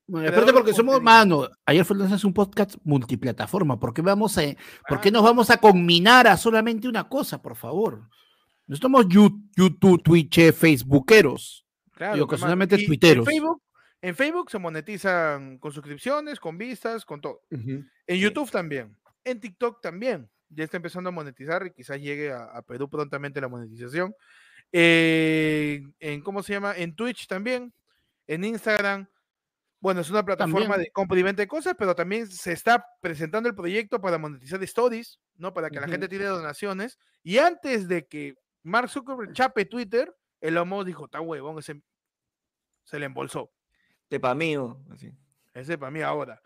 Bueno, aparte porque somos, mano, ayer fue lanzado un podcast multiplataforma. ¿Por qué, vamos a, ¿Por qué Ah. nos vamos a combinar a solamente una cosa, por favor? No somos YouTube, Twitch, Facebookeros. Claro, Y ocasionalmente. Y. En Facebook, en Facebook se monetizan con suscripciones, con vistas, con todo. En YouTube también. En TikTok también. Ya está empezando a monetizar y quizás llegue a, a Perú prontamente la monetización. Eh, en, ¿cómo se llama? En Twitch también. En Instagram. Bueno, es una plataforma También. de compra y venta de cosas, pero también se está presentando el proyecto para monetizar stories, ¿no? Para que la gente tire donaciones. Y antes de que Mark Zuckerberg chape Twitter, el homo dijo, está huevón, ese se le embolsó. Te pa' mío. Así. Ese para mí ahora.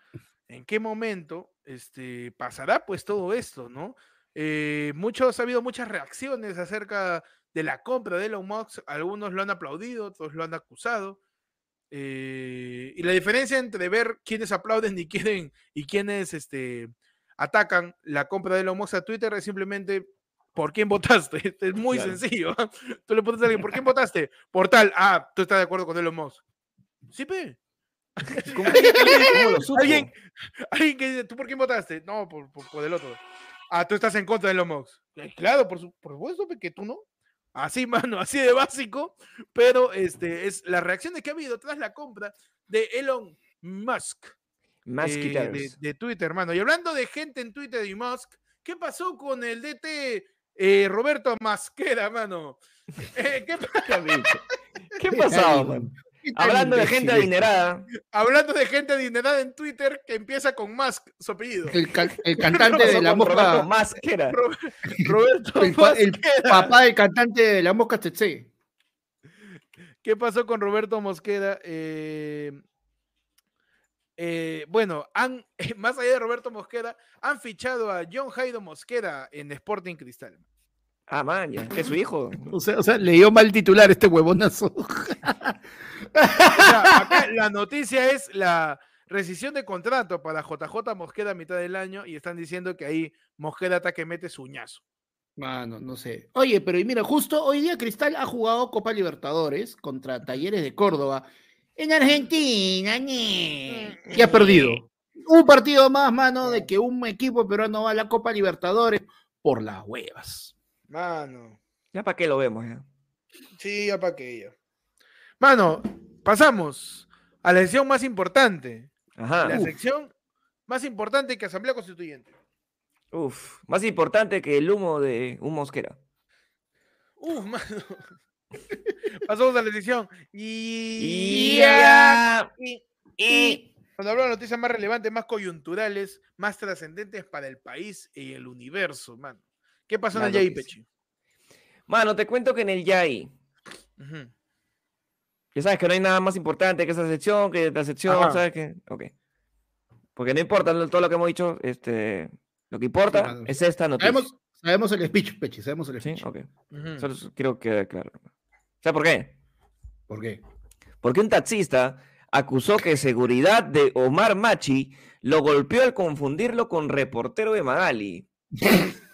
¿En qué momento este, pasará pues todo esto, no? Eh, muchos, ha habido muchas reacciones acerca de la compra de Elon Musk. Algunos lo han aplaudido, otros lo han acusado. Eh, y la diferencia entre ver quiénes aplauden y quieren y quiénes este, atacan la compra de Elon Musk a Twitter es simplemente por quién votaste. Es muy Claro. sencillo. ¿ah? Tú le pones a alguien, ¿por quién votaste? Por tal. Ah, tú estás de acuerdo con Elon Musk. Sí, pe. Alguien, alguien que dice, ¿tú por quién votaste? No, por, por, por el otro. Ah, tú estás en contra de Elon Musk. Eh, Claro, por, su- por supuesto que tú no. Así, mano, así de básico, pero este es la reacción de que ha habido tras la compra de Elon Musk Más eh, de, Twitter, hermano. Y hablando de gente en Twitter y Musk, ¿qué pasó con el DT eh, Roberto Masquera, mano? Eh, ¿qué, ¿Qué ha? ¿Qué ha pasado, man? Hablando de gente adinerada, Hablando de gente adinerada en Twitter que empieza con Musk, su apellido. El, cantante de la mosca. Máscara. Ro- Roberto El, pa- el papá del cantante de la mosca Tsetse. ¿Qué pasó con Roberto Mosqueda? Eh, eh, bueno, han, más allá de Roberto Mosqueda, han fichado a John Jairo Mosqueda en Sporting Cristal. Ah, man, ya, que es su hijo. O sea, o sea, leyó mal titular este huevonazo. O sea, acá la noticia es la rescisión de contrato para JJ Mosqueda a mitad del año y están diciendo que ahí Mosqueda está que mete su uñazo. Mano, no sé. Oye, pero y mira, justo hoy día Cristal ha jugado Copa Libertadores contra Talleres de Córdoba en Argentina. ñe, Y ha perdido. Un partido más, mano, de que un equipo peruano va a la Copa Libertadores por las huevas. Mano, Ya para qué lo vemos, ya. sí, ya para que ella. Mano, pasamos a la sección más importante. Ajá. La Uf. sección más importante que Asamblea Constituyente. Uf, más importante que el humo de un mosquera. Uf, mano. Pasamos a la sección. Ya. y- Y cuando hablo de noticias más relevantes, más coyunturales, más trascendentes para el país y el universo, mano. ¿Qué pasó en el noticias. Pechi? Mano, te cuento que en el YAI, Ujú. ya sabes que no hay nada más importante que esa sección, que la sección, Ajá. ¿sabes qué? Ok. Porque no importa todo lo que hemos dicho, este, lo que importa es esta noticia. Sabemos, sabemos el speech, Pechi, sabemos el ¿Sí? speech. Ok. Ujú. Solo s- quiero que claro. ¿Sabes por qué? ¿Por qué? Porque un taxista acusó que seguridad de Omar Machi lo golpeó al confundirlo con reportero de Magali.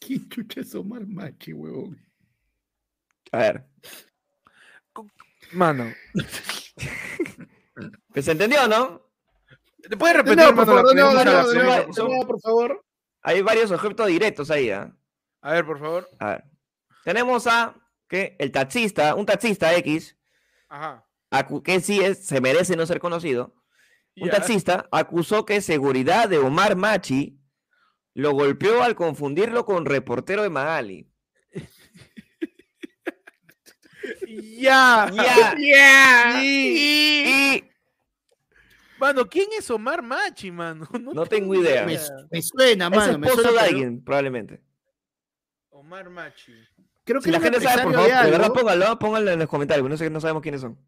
¿Qué chucha es Omar Machi, huevón? A ver, Mano. pues, ¿se entendió, no? ¿Te puedes De repetir, por mano, favor, pregunta, nuevo, por favor? Hay varios objetos directos ahí, ¿ah? A ver, por favor. A ver. Tenemos a que el taxista, un taxista X, Ajá. que sí es, se merece no ser conocido, un taxista acusó que seguridad de Omar Machi lo golpeó al confundirlo con reportero de Magali. Ya. Ya. Sí. Y Mano, ¿quién es Omar Machi, mano? No tengo idea. Me, me suena, es mano. me esposo suena, de pero alguien, probablemente. Omar Machi. Creo que Si la gente sabe, por favor, de verdad pónganlo, pónganlo en los comentarios, no sé, no sabemos quiénes son.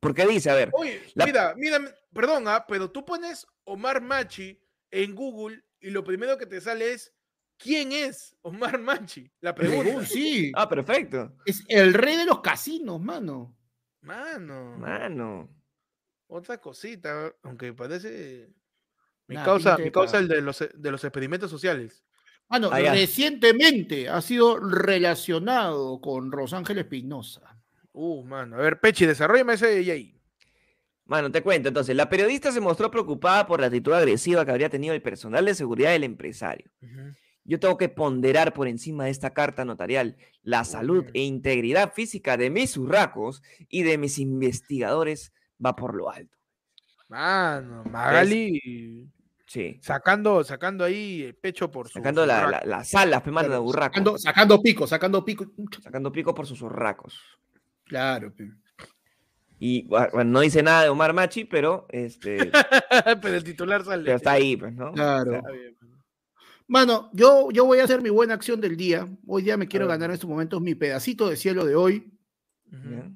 Porque dice, a ver, Oye, La- mira, mira, perdón, ah, pero tú pones Omar Machi en Google y lo primero que te sale es ¿quién es Omar Machi? La pregunta. Sí. ah, perfecto. Es el rey de los casinos, mano. Mano, Mano. otra cosita, aunque parece mi Nah, causa, mi causa el de los de los experimentos sociales. Mano, Ah, ya. recientemente ha sido relacionado con Rosángel Espinosa. Uh, mano, a ver, Pechi, desarrollame ese de ahí. Mano, te cuento. Entonces, la periodista se mostró preocupada por la actitud agresiva que habría tenido el personal de seguridad del empresario. Yo tengo que ponderar por encima de esta carta notarial la salud e integridad física de mis urracos y de mis investigadores va por lo alto. Mano, Magali Sí. sacando, sacando ahí el pecho por su Sacando su la- la- las alas, pe, mano, de Claro, urraco. sacando, sacando pico, sacando pico. Sacando pico por sus urracos. Claro, pe. Y bu- bueno, no dice nada de Omar Machi, pero este pero el titular sale. pero está ahí, pues, ¿no? Claro. Está bien, mano. Mano, yo, yo voy a hacer mi buena acción del día. Hoy día me quiero ganar en estos momentos mi pedacito de cielo de hoy. ¿Ya?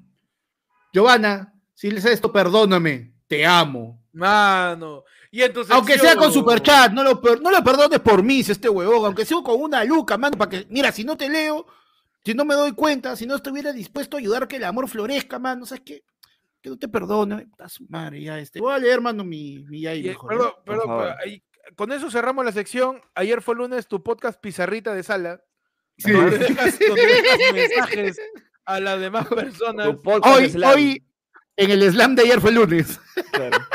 Giovanna, si lees esto, perdóname. Te amo. Mano. Y en tu Aunque sea con superchat, no lo, per- no lo perdones por mí, si este huevón. Aunque sea con una luca, mano, para que. Mira, si no te leo, si no me doy cuenta, si no estuviera dispuesto a ayudar que el amor florezca, mano, ¿sabes qué? Que no te perdone. Su madre, ya este. Voy a leer, mano, mi, mi ahí Y, mejor, perdón, pero ahí- con eso cerramos la sección. Ayer fue lunes tu podcast Pizarrita de Sala. Sí. Donde dejas, donde dejas mensajes a las demás personas. Tu podcast Hoy, slam, hoy, en el slam de ayer fue lunes. claro.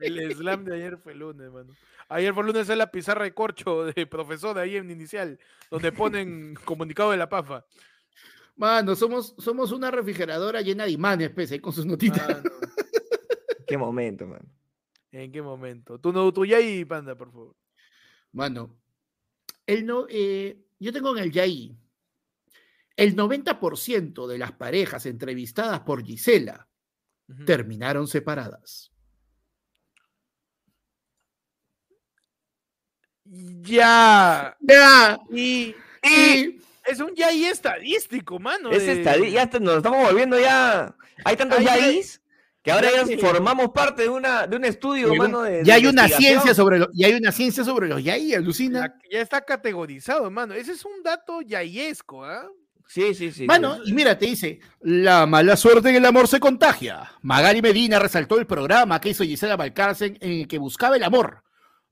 El slam de ayer fue lunes, mano. Ayer fue lunes es la pizarra de corcho de profesor de ahí en inicial, donde ponen comunicado de la PAFA. Mano, somos, somos una refrigeradora llena de imanes, pese, con sus notitas. Mano, Qué momento, man. ¿En qué momento? Tú no, tú ya y panda, por favor. Mano, él no, eh, yo tengo en el Yai el 90% de las parejas entrevistadas por Gisela terminaron separadas. Ya. Ya, Y, y es un ya y estadístico, mano. Es de- estadi- ya nos estamos volviendo ya. Hay tantos Ay, yaís que ahora ya formamos parte de una de un estudio, Huevón, mano, de, ya de hay una ciencia sobre lo- ya hay una ciencia sobre los yaí, alucina. la- ya está categorizado, mano. Ese es un dato yayesco, ¿ah? Sí, sí, sí. Mano, sí. y mira, te dice, la mala suerte en el amor se contagia. Magali Medina resaltó el programa que hizo Gisela Valcárcel en el que buscaba el amor.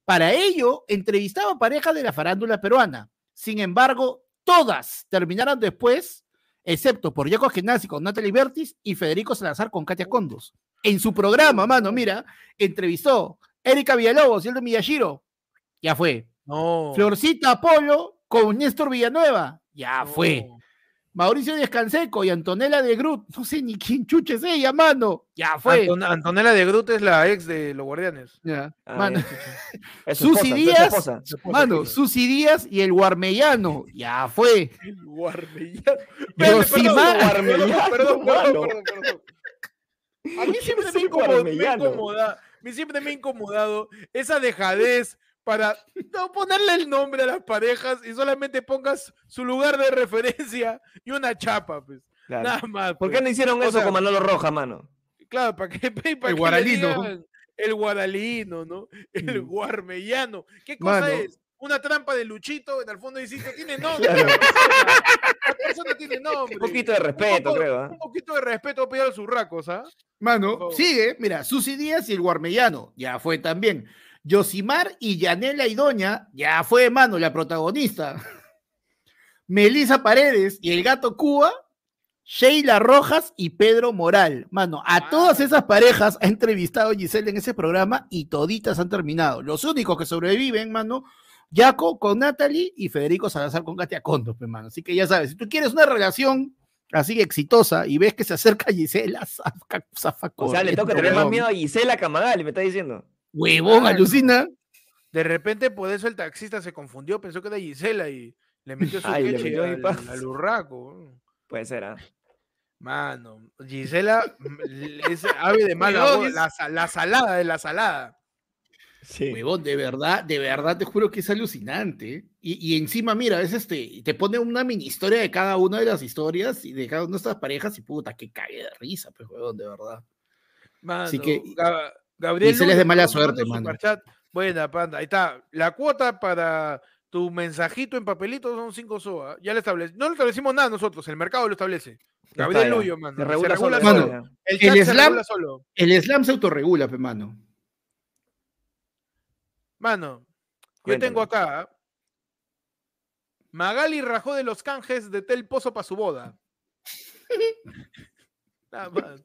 Para ello, entrevistaba a parejas de la farándula peruana. Sin embargo, todas terminaron después, excepto por Jaco Genasi con Natalie Bertis y Federico Salazar con Katia Condos. En su programa, mano, mira, entrevistó Erika Villalobos y Eldo Miyashiro. Ya fue. No. Florcita Apolo con Néstor Villanueva. Ya no. fue. Mauricio Descanseco y Antonella de Groot. No sé ni quién chucha es ella, mano. Ya fue. Anton- Antonella de Groot es la ex de los guardianes. Ya, Ah, mano. Es su Susi esposa, es su Díaz. esposa. mano, Susi Díaz y el Guarmellano. Ya fue. El Guarmellano. Yosimar- Perdón, perdón, perdón, perdón, perdón. A mí siempre me incomoda, me guarmellano? incomoda, a mí siempre me ha incomodado esa dejadez para no ponerle el nombre a las parejas y solamente pongas su lugar de referencia y una chapa, pues. Claro. Nada más. ¿Por pues. qué no hicieron O eso sea, con Manolo Roja, mano? Claro, para que, para le guaralino. el guaralino, ¿no? El Mm. guarmellano. ¿Qué cosa Mano. es? Una trampa de Luchito en el fondo de sitio tiene nombre. Claro. La persona, tiene nombre. Un poquito de Un respeto, poco- creo. ¿ah? Un poquito de respeto pedir a los urracos, ¿ah? Mano, sigue. Mira, Susi Díaz y el Guarmellano. Ya fue también. Yosimar y Yanela Idoña. Ya fue, mano, la protagonista. Melisa Paredes y el gato Cuba. Sheila Rojas y Pedro Moral. Mano, a todas esas parejas ha entrevistado Giselle en ese programa y toditas han terminado. Los únicos que sobreviven, mano, Jaco con Natalie y Federico Salazar con Katia Condos, pues, mano. Así que ya sabes, si tú quieres una relación así exitosa y ves que se acerca Gisela, zafa, zafa O sea, le tengo que tener más miedo a Gisela Camagali, me está diciendo. Huevón, Claro. alucina. De repente, por eso el taxista se confundió, pensó que era Gisela y le metió su Ay, le queche mi al, paz. al urraco. Puede ser, ¿ah? Mano, Gisela mm, es ave de mala voz, la, sa- la salada de la salada. Sí. Huevón, de verdad, de verdad te juro que es alucinante. Y, y encima, mira, es este, te pone una mini historia de cada una de las historias y de cada una de estas parejas y puta, que cague de risa, pues, huevón, de verdad. Mano, Así que- Gabriel es de mala suerte, mano. Buena, panda. Ahí está. La cuota para tu mensajito en papelito son 5 SOA. Ya lo establece. No lo establecimos nada nosotros, el mercado lo establece. Gabriel. Luyo, mano. Se regula solo. Mano. El el chat se slam- regula solo. El slam se autorregula, pe, mano. Mano, yo tengo acá. ¿ah? Magali rajó de los canjes de Tel Pozo para su boda. Nada más.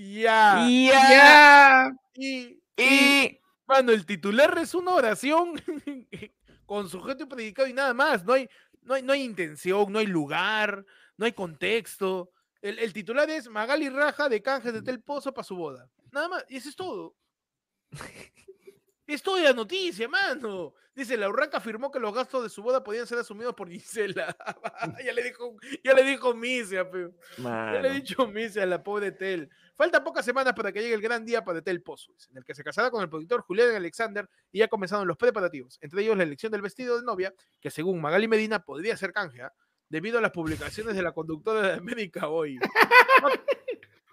Ya. Ya. Y, Y Mano, el titular es una oración con sujeto y predicado y nada más. No hay, no hay, no hay intención, no hay lugar, no hay contexto. El, el titular es Magali Raja de canjes de Tel Pozo para su boda. Nada más, y eso es todo. Es toda la noticia, mano. Dice, la Urraca afirmó que los gastos de su boda podían ser asumidos por Gisela. ya le dijo, ya le dijo Misia, pe. Ya le he dicho Misia a la pobre Tel. Faltan pocas semanas para que llegue el gran día para Tel Pozo, en el que se casará con el productor Julián Alexander y ya comenzaron los preparativos, entre ellos la elección del vestido de novia, que según Magali Medina podría ser canje, ¿ah? debido a las publicaciones de la conductora de América hoy.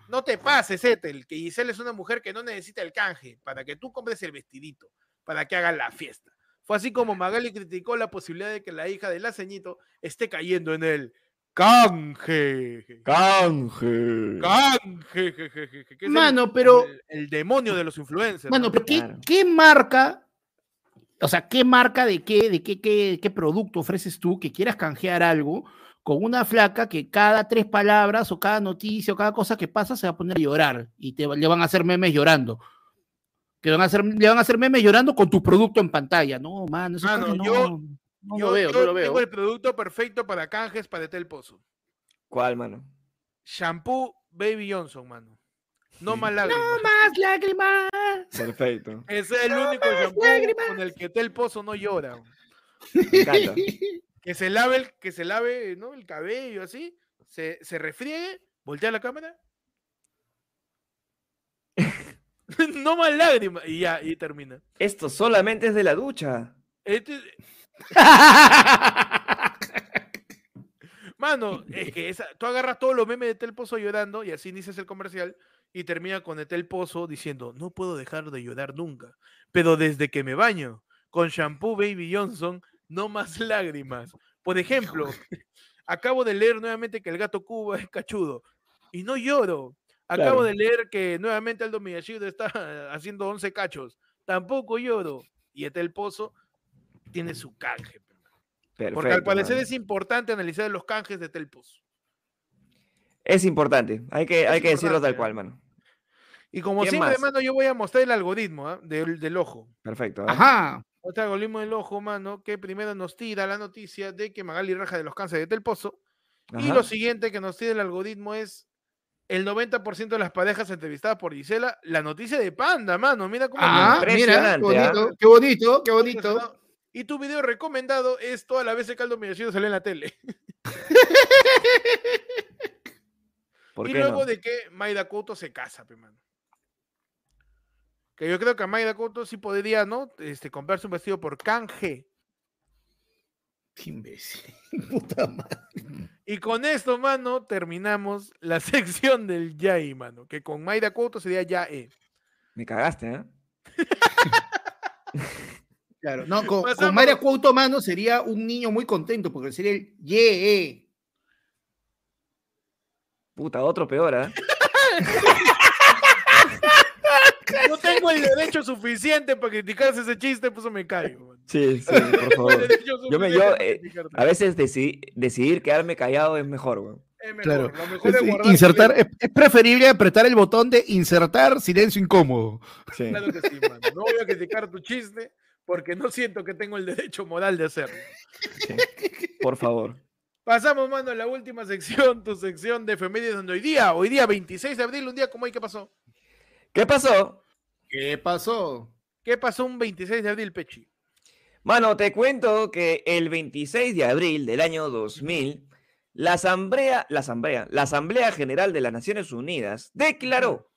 No, te pases, Ethel, que Giselle es una mujer que no necesita el canje para que tú compres el vestidito, para que hagan la fiesta. Fue así como Magali criticó la posibilidad de que la hija del aceñito esté cayendo en el canje. Canje. Canje, je, je, je, je, que es el- Mano, pero- el, el demonio de los influencers. Mano, ¿no? pero ¿qué, Claro. qué marca, o sea, qué marca de qué, de qué, qué, qué producto ofreces tú que quieras canjear algo con una flaca que cada tres palabras o cada noticia o cada cosa que pasa se va a poner a llorar y te, le van a hacer memes llorando? Que van a hacer, le van a hacer memes llorando con tu producto en pantalla. No, mano, eso Mano, no, yo- no yo, lo veo, yo no lo veo. tengo el producto perfecto para canjes para Tel Pozo. ¿Cuál, mano? Shampoo Baby Johnson, mano. No más lágrimas. No más lágrimas. Perfecto. Ese es el único shampoo lágrimas. con el que Tel Pozo no llora. Me encanta. Que se lave el, que se lave, ¿no? El cabello así, se, se refriegue, voltea la cámara. no más lágrimas. Y ya, y termina. Esto solamente es de la ducha. Este- Mano, es que esa- tú agarras todos los memes de Tel Pozo llorando y así inicias el comercial y termina con Tel Pozo diciendo, no puedo dejar de llorar nunca, pero desde que me baño con shampoo Baby Johnson, no más lágrimas. Por ejemplo, acabo de leer nuevamente que el gato Cuba es cachudo y no lloro. Acabo Claro. de leer que nuevamente Aldo Miyashiro está haciendo 11 cachos. Tampoco lloro. Y Etel Pozo tiene su canje. Perfecto. Porque al parecer es importante analizar los canjes de Tel Pozo. Es importante. Hay que, Es hay que decirlo tal ¿eh? cual, mano. Y como ¿Quién siempre, más? mano, yo voy a mostrar el algoritmo ¿ah? del, del ojo. Perfecto. ¿eh? Ajá. Este algoritmo del ojo, mano, que primero nos tira la noticia de que Magali raja de los cánceres de Tel Pozo. Y lo siguiente que nos tira el algoritmo es el 90% de las parejas entrevistadas por Gisela. La noticia de Panda, mano. Mira cómo. Ah, mira, qué ¿ah? bonito, qué bonito, qué bonito. Y tu video recomendado es toda la vez que Caldo Miyashiro sale en la tele. ¿Por y qué luego no? de que Maida Couto se casa, pe, mano. Que yo creo que a Maida Couto sí podría, ¿no? Este, comprarse un vestido por canje. Qué imbécil. Puta madre. Y con esto, mano, terminamos la sección del Yai, mano. Que con Maida Couto sería Yae. Me cagaste, ¿eh? Claro, no, con, con María Couto Mano sería un niño muy contento porque sería el ye. Puta, otro peor, ¿eh? Tengo el derecho suficiente para criticarse ese chiste, pues me caigo. mano. Sí, sí, por favor. Yo me, yo, eh, a veces deci- decidir quedarme callado es mejor, weón. Es mejor, Claro. mejor es insertar, es, es preferible apretar el botón de insertar silencio incómodo. Sí. Claro que sí, mano. No voy a criticar tu chiste porque no siento que tengo el derecho moral de hacerlo. sí. Por favor. Pasamos, mano, a la última sección, tu sección de efemérides donde hoy día, hoy día 26 de abril, un día como hoy, ¿qué pasó? ¿Qué pasó? ¿Qué pasó? ¿Qué pasó un 26 de abril, Pechi? Mano, te cuento que el 26 de abril del año 2000, la Asamblea, la Asamblea, la Asamblea General de las Naciones Unidas declaró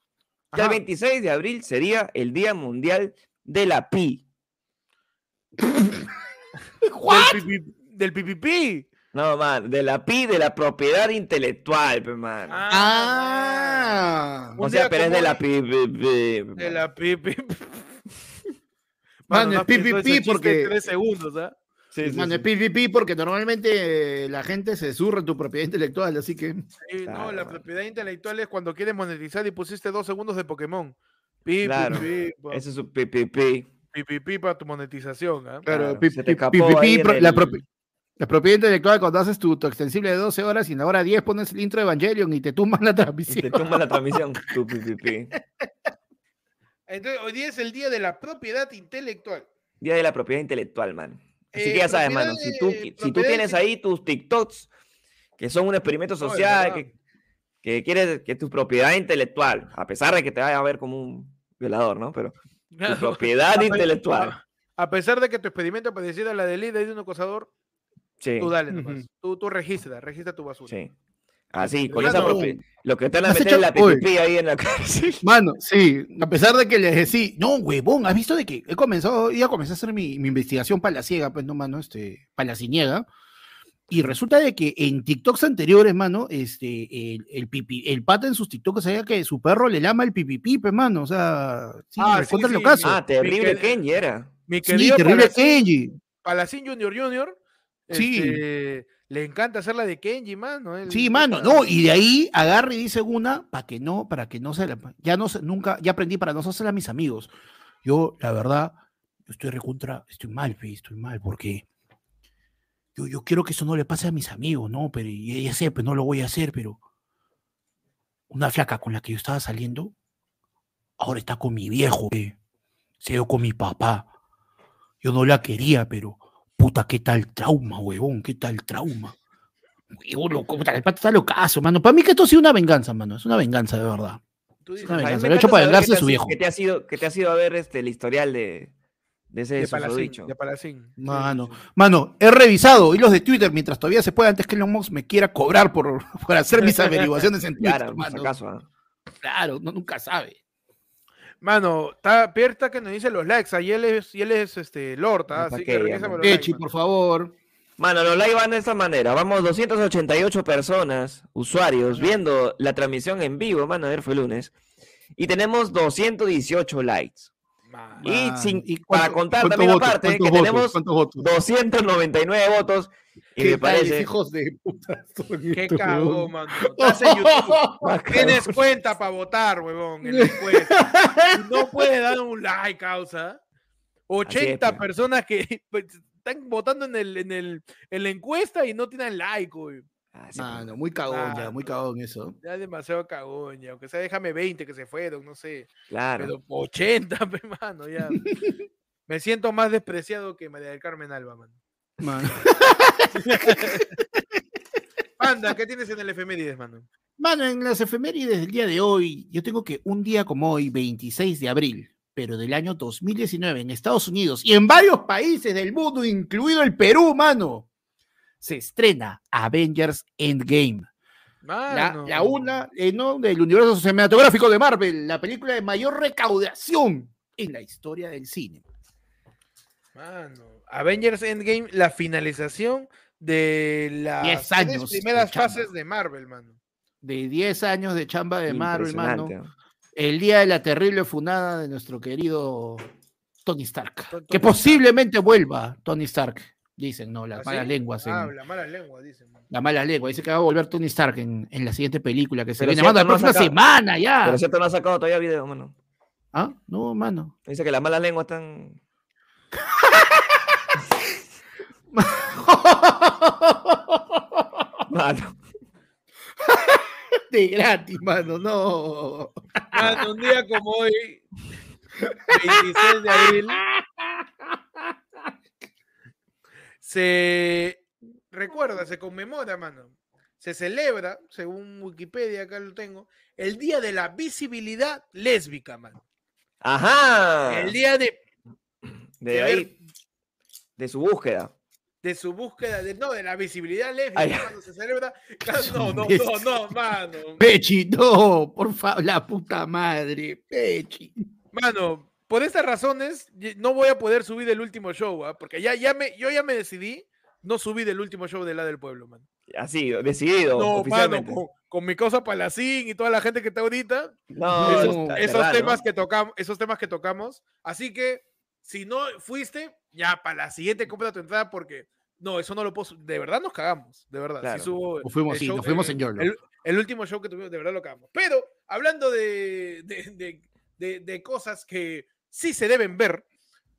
que el Ajá. 26 de abril sería el Día Mundial de la Pi. Del, pipi- del PPP. No, man, de la Pi, de la propiedad intelectual, man. Ah. un o sea, pero es de la Pi. pi- pi, De man. la es pensó ese PPP porque- Tres segundos, ¿ah? Sí, sí, Mano, sí. es PPP porque normalmente eh, la gente se surra en tu propiedad intelectual, así que. Sí, no, Claro, la propiedad intelectual es cuando quieres monetizar y pusiste dos segundos de Pokémon. Pi, Claro, pi, pi, Ese es pi, pi, pi. pi, pi, pi para tu monetización. ¿ah? Claro, pi- se te pi- escapó PPP, ahí en pro- la el- propi- La propiedad intelectual cuando haces tu, tu extensible de 12 horas y en la hora 10 pones el intro de Evangelion y te tumban la y te transmisión. tumba la transmisión. Entonces, hoy día es el día de la propiedad intelectual. Día de la propiedad intelectual, man. Así Eh, que ya sabes, mano, si tú, si tú tienes ahí tus TikToks, que son un experimento social, que, que quieres que tu propiedad intelectual, a pesar de que te vaya a ver como un violador, ¿no? Pero tu propiedad intelectual. A pesar de que tu experimento pareciera la de líder de un acosador, Sí, tú dale nomás. Ujú. Tú, tú registra, registra tu basura. sí. Así, con esa no- propiedad. Lo que te van a meter la. PPP ahí en la cárcel. Mano, sí, a pesar de que les decía, no, huevón, ¿has visto de que he comenzado, ya comencé a hacer mi, mi investigación para la ciega, pues no, mano, este, para la ciega, y resulta de que en TikToks anteriores, mano, este, el, el, pipi, el pata en sus TikToks sabía que su perro le lama el pipipi, pues, mano, o sea, sí, Ah, sí, sí, caso. Ah, terrible Kenji era. Mi sí, terrible Palacín, Kenji. Palacín Junior Junior, Sí. este, le encanta hacer la de Kenji, mano. Sí, mano, no, y de ahí agarra y dice una para que no, para que no se la, ya no se- nunca, ya aprendí para no hacerla a mis amigos. Yo, la verdad, estoy recontra, estoy mal, estoy mal, porque yo, yo quiero que eso no le pase a mis amigos, ¿no? Pero y- ya sé, pues no lo voy a hacer, pero una flaca con la que yo estaba saliendo, ahora está con mi viejo, se dio con mi papá. Yo no la quería, pero puta, qué tal trauma, huevón, qué tal trauma. Huevón, loco, puta, el pato está locazo, mano. Para mí que esto ha sido una venganza, mano. Es una venganza, de verdad. tú dices, una A mí venganza, me lo ha hecho para vengarse que de te su ha- viejo. Que te ha sido, que te ha sido a ver este, el historial de, de ese De Palacín, de Palacín. Mano, mano, he revisado hilos de Twitter mientras todavía se puede antes que Elon Musk me quiera cobrar por, por hacer mis averiguaciones en Twitter, Claro, si mano. acaso, ¿ah? Claro, no, nunca sabe. Mano, está Pierta que nos dice los likes. Ahí él es, y él es este Lord, ¿ah? ¿Pa' así que los Echi, por favor. Mano, los likes van de esta manera. Vamos, 288 personas, usuarios, viendo la transmisión en vivo. Mano, ayer fue lunes. Y tenemos 218 likes. Y Mano, sin- ¿y para contar también votos? aparte que ¿Cuántos votos? tenemos ¿Cuántos votos? 299 votos. Y ¿Qué me parece. hijos de puta Qué estos, cagó, huevón? mano. Estás en YouTube. Más Tienes cagón. cuenta para votar, huevón, en la encuesta. Y no puedes dar un like, causa. 80 pues. personas que pues, están votando en, el, en, el, en la encuesta y no tienen like, güey. Sí, Mano, muy cagón ya, Mano. muy cagón eso. Ya es demasiado cagón, ya. Aunque sea, déjame 20 que se fueron, no sé. claro. Pero 80, pe, mano, ya. Me siento más despreciado que María del Carmen Alba, man. Mano. Anda, ¿qué tienes en el efemérides, mano? Mano, en las efemérides del día de hoy, yo tengo que un día como hoy, 26 de abril, pero del año 2019, en Estados Unidos y en varios países del mundo, incluido el Perú, mano, se estrena Avengers Endgame. La, Mano. la una eh, ¿no? del universo cinematográfico de Marvel, la película de mayor recaudación en la historia del cine. Mano. Avengers Endgame, la finalización de las años primeras fases de Marvel, mano. De 10 años de chamba de Marvel, mano. El día de la terrible funada de nuestro querido Tony Stark. Tony que Stark. posiblemente vuelva Tony Stark, dicen, ¿no? Las ¿Ah, malas sí? lenguas. en- Ah, la mala lengua, dicen. mano. La mala lengua. Dice que va a volver Tony Stark en, en la siguiente película que se Pero viene. Mano, la no próxima sacado- semana ya. Pero cierto, no ha sacado todavía video, mano. ¿Ah? No, mano. Dice que las malas lenguas están. Mano. De gratis, mano, no. Mano, un día como hoy, 26 de abril, se recuerda, se conmemora, mano. Se celebra, según Wikipedia, acá lo tengo, el Día de la Visibilidad Lésbica, mano. Ajá. El día de, de de ahí. De su búsqueda. De su búsqueda, de, no, de la visibilidad lésbica, cuando se celebra. No, no, no, no, mano. Pechi, no, por favor, la puta madre. Pechi. Mano, por estas razones, no voy a poder subir el último show, ¿ah? porque ya, ya me, yo ya me decidí no subir el último show de la del pueblo, mano. Así, decidido. No, mano, oficialmente. con, con mi cosa Palacín y toda la gente que está ahorita, No, esos, no, esos temas que tocamos, esos temas que tocamos. Así que, si no fuiste, ya para la siguiente compra tu entrada, porque no, eso no lo puedo. De verdad nos cagamos, de verdad. sí Claro. subo Nos fuimos, sí, show- nos fuimos el- en Yolo. el, el último show que tuvimos, de verdad lo cagamos. Pero, hablando de, de, de- de- de cosas que sí se deben ver,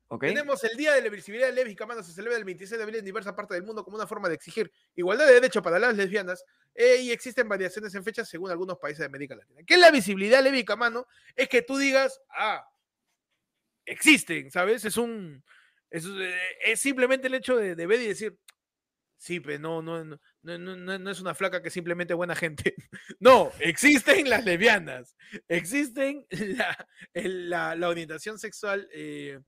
¿Ok? tenemos el Día de la Visibilidad Lésbica, mano, se celebra el 26 de abril en diversas partes del mundo como una forma de exigir igualdad de derecho para las lesbianas eh, y existen variaciones en fechas según algunos países de América Latina. ¿Qué es la visibilidad lésbica, mano? Es que tú digas, ah, existen, ¿sabes? Es un, es, eh, es simplemente el hecho de, de ver y decir, sí, pero no, no, no, no, no- es una flaca que simplemente buena gente. No, existen las lesbianas, existen la, la, la orientación sexual eh,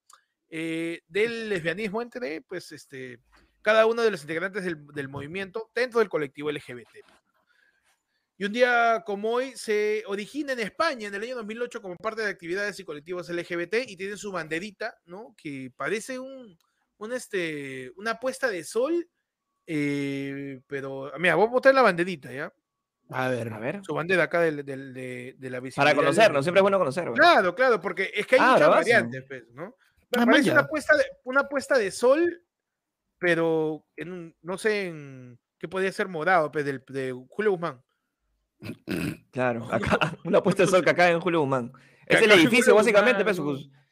eh, del lesbianismo entre, pues, este, cada uno de los integrantes del, del movimiento dentro del colectivo LGBT. Y un día como hoy se origina en España en el año 2008 como parte de actividades y colectivos LGBT y tiene su banderita, ¿no? Que parece un, un este, una puesta de sol, eh, pero, mira, voy a botar la banderita, ¿ya? A ver, A ver. Su bandera acá del- del- de, de la. Para lésbica. siempre es bueno conocer. ¿verdad? Claro, claro, porque es que hay Ah, muchas variantes, pues, ¿no? Ah, parece una puesta, de, una puesta de sol, pero en un, no sé en qué podría ser morado, pues, del, de Julio Guzmán. Claro, acá, una puesta de sol que acá en Julio Guzmán. Es el edificio, básicamente, pues,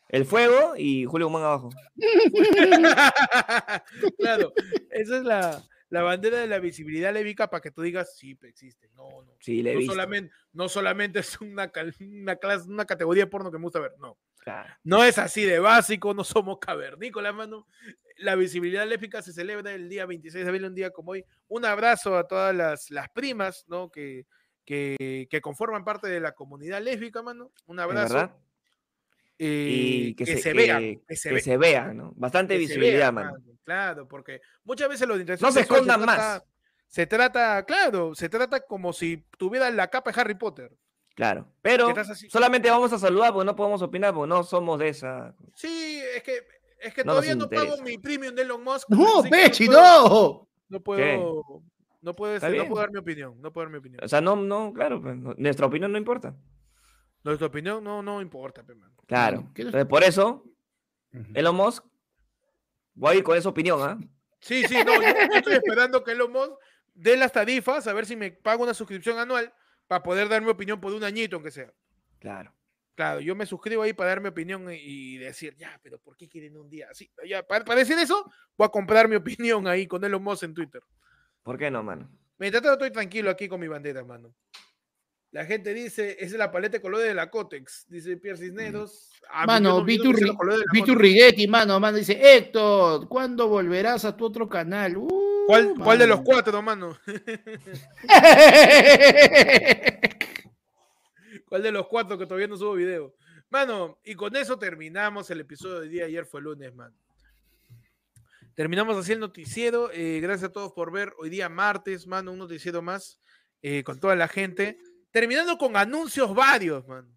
el fuego y Julio Guzmán abajo. claro, esa es la, la bandera de la visibilidad lésbica para que tú digas, sí, existe. No, no. Sí, le No solamente, no solamente es una, una, clase, una categoría de porno que me gusta ver, no. Claro. No es así de básico, no somos cavernícolas, mano. La visibilidad lésbica se celebra el día 26 de abril, un día como hoy. Un abrazo a todas las, las primas, ¿no? Que, que, que conforman parte de la comunidad lésbica, mano. Un ¿Es abrazo. verdad? eh, y que, que, se, se, vean, que- se, que ve- se vea, ¿no? Bastante visibilidad, vea, mano. Claro, porque muchas veces los de No se escondan más. trata- Se trata, claro, se trata como si tuviera la capa de Harry Potter. Claro. Pero solamente vamos a saludar porque no podemos opinar porque no somos de esa. Sí, es que, es que No todavía no pago mi premium de Elon Musk. No, Pechi, no. No puedo, no puedo, este, no puedo dar mi opinión, no puedo dar mi opinión. O sea, no, no, claro, pues, no- nuestra opinión no importa. Nuestra opinión no, no importa, pe, mano. Claro. ¿qué les- Entonces, por eso. Elon Musk, voy a ir con esa opinión, ¿ah? Sí, sí, no, yo, yo estoy esperando que Elon Musk dé las tarifas, a ver si me pago una suscripción anual para poder dar mi opinión por un añito, aunque sea. Claro. Claro, yo me suscribo ahí para dar mi opinión y- y decir, ya, pero ¿por qué quieren un día así? Ya, para, para decir eso, voy a comprar mi opinión ahí con Elon Musk en Twitter. ¿Por qué no, mano? Mientras tanto, estoy tranquilo aquí con mi bandera, mano. La gente dice, esa es la paleta de colores de la Cotex, dice Pierre Cisneros. Ah, Mano, vi tu. Rigetti, mano, mano, dice, Héctor, ¿cuándo volverás a tu otro canal? Uh, ¿Cuál, cuál de los cuatro, mano? ¿Cuál de los cuatro que todavía no subo video? Mano, y con eso terminamos el episodio de día. Ayer fue lunes, mano. Terminamos así el noticiero. eh, gracias a todos por ver. Hoy día martes, mano, un noticiero más eh, con toda la gente. Terminando con anuncios varios, mano.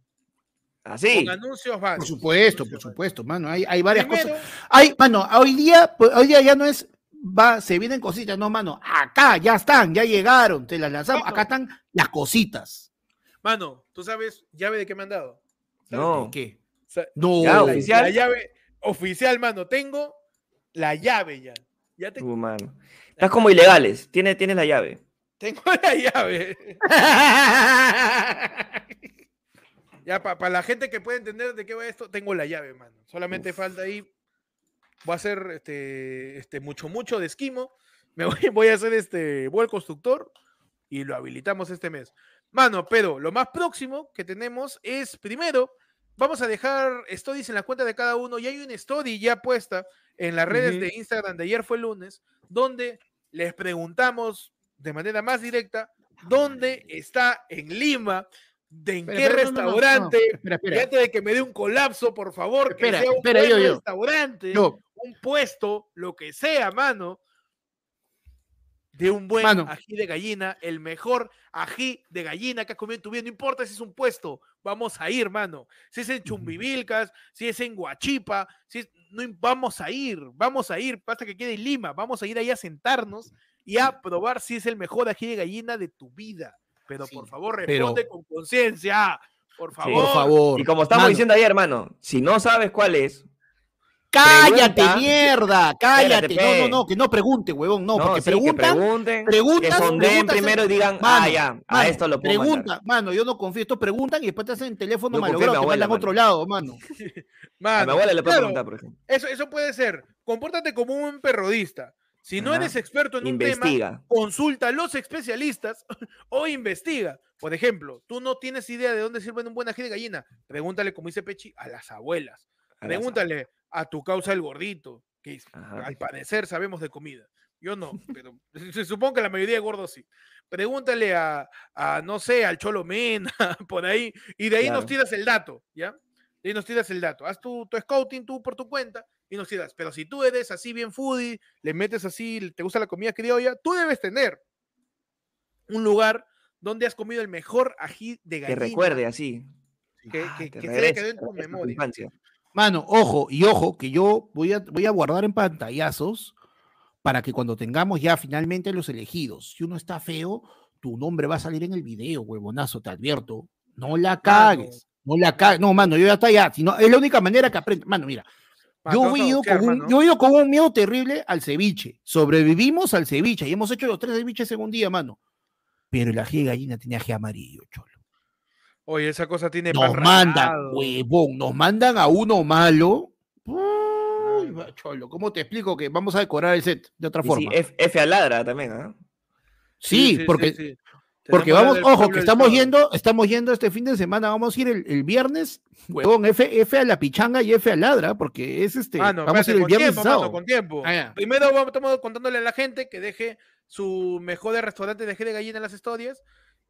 Así. Con anuncios varios. Por supuesto, Anuncios por varios. supuesto, mano, hay, hay varias Primero, cosas. Hay, mano, hoy día, pues, hoy día ya no es, va, se vienen cositas, no, mano, acá ya están, ya llegaron, te las lanzamos, Mano. acá están las cositas. Mano, ¿tú sabes llave de qué me han dado? ¿Sabes No. ¿Qué? No, Ya, la, oficial. la llave oficial, mano. Tengo la llave ya. Ya te- Uh, mano. Estás como ilegales. Tienes, tienes la llave. tengo la llave. Ya, para la gente que puede entender de qué va esto, tengo la llave, mano. Solamente falta ahí. Voy a hacer este, este mucho, mucho de esquimo. Me voy, voy a hacer este al constructor y lo habilitamos este mes. Mano, pero lo más próximo que tenemos es primero. Vamos a dejar stories en la cuenta de cada uno. Y hay una story ya puesta en las redes Ujú. de Instagram de ayer fue lunes, donde les preguntamos de manera más directa dónde está en Lima, de en Espera, qué espera, no, no, no, no, restaurante, espera, y espera. antes de que me dé un colapso, por favor, Espera, que sea un espera, buen yo, yo. restaurante, un puesto, lo que sea, mano, de un buen Mano. ají de gallina, el mejor ají de gallina que has comido en tu vida, no importa si es un puesto, vamos a ir, mano. Si es en Chumbivilcas, si es en Guachipa, si es- no, vamos a ir, vamos a ir, basta que quede en Lima, vamos a ir ahí a sentarnos y a probar si es el mejor ají de gallina de tu vida. Pero por favor, pero- responde con conciencia, por favor. por favor. Y como estamos mano, diciendo ayer, hermano, si no sabes cuál es, Cállate, pregunta. mierda, cállate. Espérate, no, no, no, que no pregunte, huevón, no, no, porque sí, que preguntan, pregunten, preguntas, que sondeen preguntas primero y digan, ah, Mano, ya, a esto lo puedo Pregunta, mandar. mano, yo no confío, esto preguntan y después te hacen teléfono malogrado, te mandan a otro lado, mano. A Mano, mi abuela le puedo claro, preguntar, por ejemplo. Eso, eso puede ser. Compórtate como un perrodista. Si no Ajá. eres experto en un tema, consulta a los especialistas o investiga. Por ejemplo, tú no tienes idea de dónde sirven un buen ají de gallina. Pregúntale, como dice Pechi, a las abuelas. Pregúntale a tu causa el gordito, que Ajá. al parecer sabemos de comida. Yo no, pero se supongo que la mayoría de gordos sí. Pregúntale a, a, no sé, al Cholo Mena, por ahí, y de ahí nos tiras el dato, ¿ya? De ahí nos tiras el dato. Haz tu, tu scouting tú por tu cuenta y nos tiras. Pero si tú eres así bien foodie, le metes así, te gusta la comida criolla, tú debes tener un lugar donde has comido el mejor ají de Que gallina. recuerde así. Que- Ah, que- que se regresa, quedado en tu memoria. infancia. Mano, ojo, y ojo, que yo voy a, voy a guardar en pantallazos para que cuando tengamos ya finalmente los elegidos, si uno está feo, tu nombre va a salir en el video, huevonazo, te advierto. No la cagues, no la cagues. No, mano, yo ya está ya. Si no, es la única manera que aprendo. Mano, mira, yo he, ido con un, yo he ido con un miedo terrible al ceviche. Sobrevivimos al ceviche y hemos hecho los tres ceviches en un día, mano. Pero el ají de gallina tenía ají amarillo, cholo. Oye, esa cosa tiene Nos pan mandan, huevón, nos mandan a uno malo. Uy, cholo, ¿cómo te explico que vamos a decorar el set de otra Y sí, forma? F, F a ladra también, ¿ah? Sí, porque, sí. porque vamos, ojo, que estamos yendo, estamos yendo este fin de semana, vamos a ir el, el viernes, huevón, F, F a la pichanga y F a ladra, porque es este, Ah, no, vamos a ir el viernes tiempo, mano, sábado. con tiempo. Ah. Primero vamos, estamos contándole a la gente que deje su mejor restaurante de de gallina en las historias.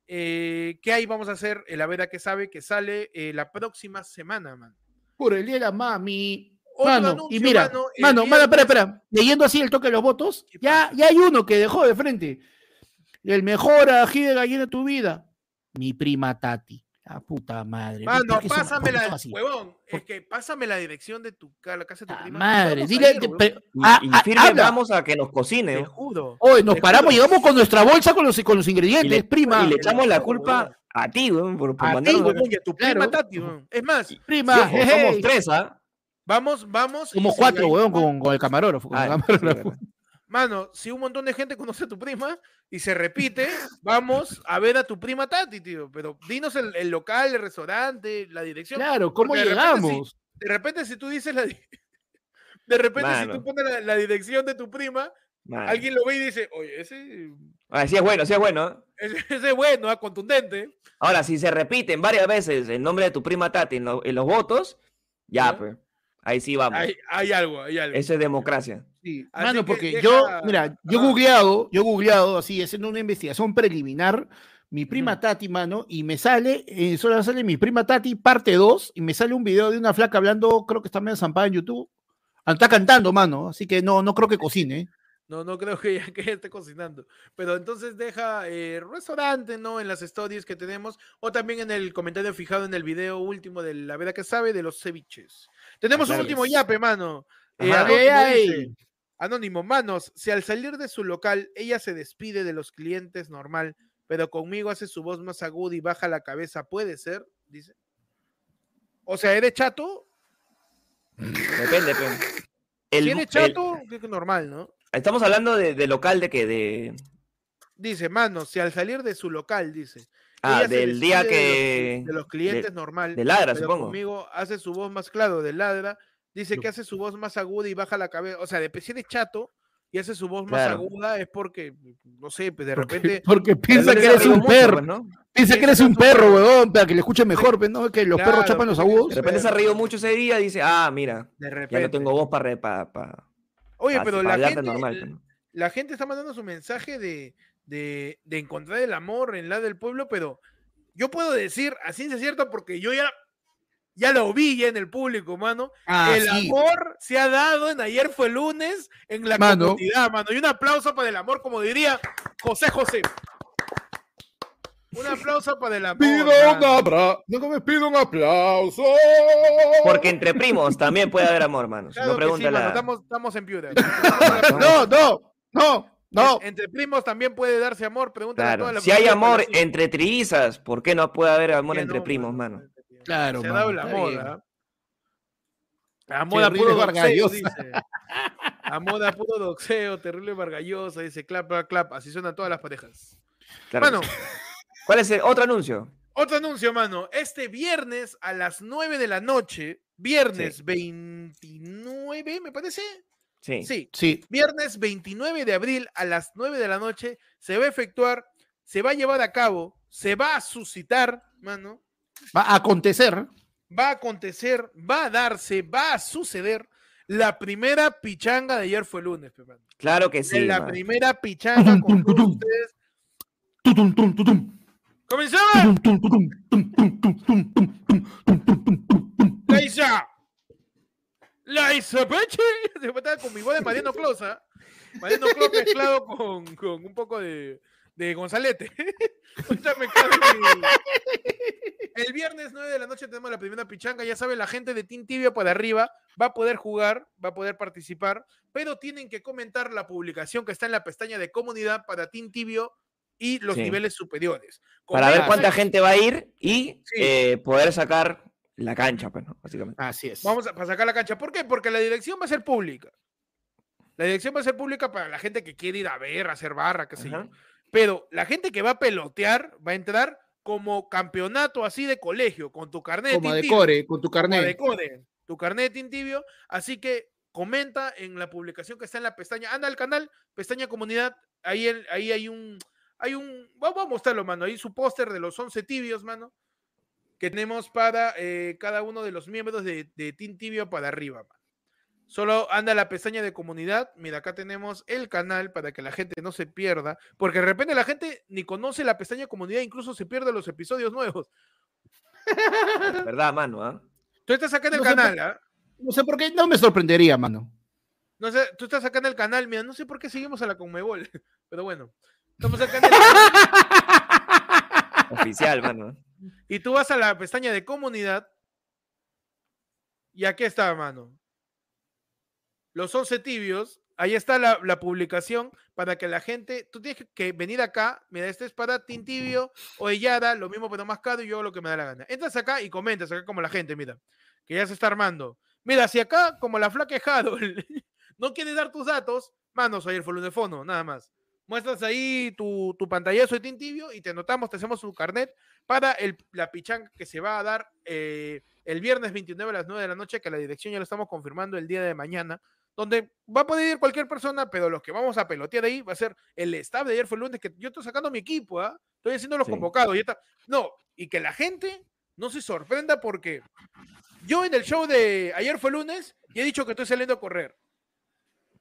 Eh, ¿Qué hay? Vamos a hacer el A ver a qué sabe que sale eh, la próxima semana, man. por el día de la mami. Otro Mano, anuncio, y mira, mano, el mano, mano, espera, espera. Leyendo así el toque de los votos, ¿Qué ya, ya hay uno que dejó de frente. El mejor ají de gallina de tu vida. Mi prima Tati. La puta madre. Mano, ¿por qué son- por qué pásamela, son así? huevón. Es que pásame la dirección de tu ca- la casa de tu Ah, prima. madre, dile. pero- ah, y ah, firme habla. vamos a que nos cocine. Te juro. Hoy nos te paramos, juro. llegamos con nuestra bolsa con los, con los Y ingredientes, le, prima. y le echamos la culpa huevón. a ti, weón, por, por A ti, mandarnos- huevón, y a tu prima Claro. Tati, huevón. Es más, prima, ojo, jeje. somos tres, ¿ah? vamos, vamos. Somos cuatro, weón, con, con el camarógrafo. con el Ah, sí, camarógrafo. Mano, si un montón de gente conoce a tu prima y se repite, vamos a ver a tu prima Tati, tío. Pero dinos el, el local, el restaurante, la dirección. Claro, ¿cómo Porque de repente sí. llegamos? De repente, si tú dices la. De repente, si tú pones la, la dirección de tu prima, Mano. alguien lo ve y dice, oye, ese, Ah, sí es bueno, sí es bueno. ¿eh? ese, ese es bueno, ah, contundente. Ahora, si se repiten varias veces el nombre de tu prima Tati en, lo- en los votos, ya, Ya. pues. Ahí sí vamos. Hay, hay algo, hay algo. Eso es democracia. Sí, mano, que porque deja- yo, mira, yo he Ajá. googleado, yo he googleado así, haciendo una investigación preliminar, mi prima. Tati, mano, y me sale, eh, solo sale mi prima Tati, parte 2, y me sale un video de una flaca hablando, creo que está medio zampada en YouTube. Ah, Está cantando, mano, así que no, no creo que cocine. No, no creo que ella esté cocinando. Pero entonces deja eh, restaurante, ¿no? En las stories que tenemos. O también en el comentario fijado en el video último de La Vera que sabe de los ceviches. Tenemos un último yape, mano. Eh, Ajá. Anónimo, Ay, ay. Anónimo, manos, si al salir de su local ella se despide de los clientes normal, pero conmigo hace su voz más aguda y baja la cabeza, ¿puede ser? Dice. O sea, ¿eres chato? Depende, pues. El- si eres el- chato, creo que normal, ¿no? estamos hablando de, de local de que de. Dice, mano, si al salir de su local, dice. Ah, ella se del día despide de los que. De los, clientes normal. de ladra, pero supongo. conmigo hace su voz más claro, de ladra. Dice que hace su voz más aguda y baja la cabeza. O sea, de si eres chato y hace su voz más aguda es porque, no sé, pues de Porque, repente. porque piensa que eres un perro, ¿no? piensa que piensa eres que un perro. weón, para que le escuche mejor, pues, ¿no? Que los perros chapan los agudos. De repente se ha reído mucho ese día y dice, ah, mira, De ya repente. no tengo voz para. Pa, pa, Oye, pero la gente, normal. pues, ¿no? la gente está mandando su mensaje de, de, de encontrar el amor en la del pueblo, pero yo puedo decir, a ciencia cierta, porque yo ya, ya lo vi ya en el público, mano. Ah, el sí. amor se ha dado en ayer fue lunes en la Mano. comunidad, mano. Y un aplauso para el amor, como diría José José. Un aplauso para el amor. Pido un aplauso. No me pido un aplauso. Porque entre primos también puede haber amor, mano. Si Claro no, que sí, mano, estamos, estamos en Piura. No, no, no, no. En- Entre primos también puede darse amor. Pregúntale a toda Claro. la Si hay amor entre trillizas, ¿por qué no puede haber amor entre no, primos, mano, mano? Claro, Se ha dado está amor, bien. a Terrible puro doxeo, Vargallosa. dice. A puro doxeo, terrible vargallosa, dice clap, clap, clap. Así suenan todas las parejas. Claro. Mano, ¿Cuál es el otro anuncio? otro anuncio, mano. Este viernes a las 9 de la noche, viernes 29, me parece. Sí. Sí, Sí, viernes 29 de abril a las 9 de la noche se va a efectuar, se va a llevar a cabo, se va a suscitar, mano, Va a acontecer. Va a acontecer, va a darse, va a suceder. La primera pichanga de ayer fue lunes, Pepe. Claro que sí. La primera pichanga con ustedes. ¡Comenzamos! ¡La Isa! ¡La Isa Peche! Se con mi voz de Mariano Closa. Mariano Closa mezclado con, con un poco de, de Gonzalete. El viernes 9 de la noche tenemos la primera pichanga. Ya saben, la gente de Team Tibia para arriba va a poder jugar, va a poder participar, pero tienen que comentar la publicación que está en la pestaña de comunidad para Team Tibio y los Sí. niveles superiores. Para ver cuánta gente va a ir y Sí. eh, poder sacar la cancha, pues, ¿no? Básicamente. Así es. Vamos a para sacar la cancha. ¿Por qué? Porque la dirección va a ser pública. La dirección va a ser pública para la gente que quiere ir a ver, a hacer barra, qué sé yo. Pero la gente que va a pelotear va a entrar como campeonato así de colegio, con tu carnet Como de de core, con tu como carnet. de core, tu carnet tibio. Así que comenta en la publicación que está en la pestaña, anda al canal, pestaña comunidad, ahí, el- ahí hay un, hay un, vamos a mostrarlo, mano, ahí su póster de los 11 tibios, mano, que tenemos para eh, cada uno de los miembros de, de Team Tibio para arriba. Solo anda la pestaña de comunidad. Mira, acá tenemos el canal para que la gente no se pierda. Porque de repente la gente ni conoce la pestaña de comunidad, incluso se pierde los episodios nuevos. ¿Verdad, mano? ah? Tú estás acá en el No canal, ¿ah? No sé por qué, no me sorprendería, mano. No sé, tú estás acá en el canal, mira, no sé por qué seguimos a la Conmebol, pero bueno. Estamos acá en el canal Oficial, mano. y tú vas a la pestaña de comunidad y aquí está, mano. Los 11 tibios, ahí está la, publicación para que la gente, tú tienes que- venir acá, mira, este es para Team Tibio o Yara, lo mismo pero más caro y yo hago lo que me da la gana. Entras acá y comentas acá como la gente, mira, que ya se está armando. Mira, si acá, como la Harold, no quieres dar tus datos, mano, soy el fondo, nada más. Muestras ahí tu, tu pantallazo de Team Tibio y te anotamos, te hacemos un carnet para el, la pichanga que se va a dar eh, el viernes 29 a las 9 de la noche, que la dirección ya lo estamos confirmando el día de mañana, donde va a poder ir cualquier persona, pero los que vamos a pelotear ahí va a ser el staff de ayer fue el lunes, que yo estoy sacando mi equipo, ¿ah? estoy haciendo los Sí. convocados. Y está. No, y que la gente no se sorprenda porque yo en el show de ayer fue lunes y he dicho que estoy saliendo a correr.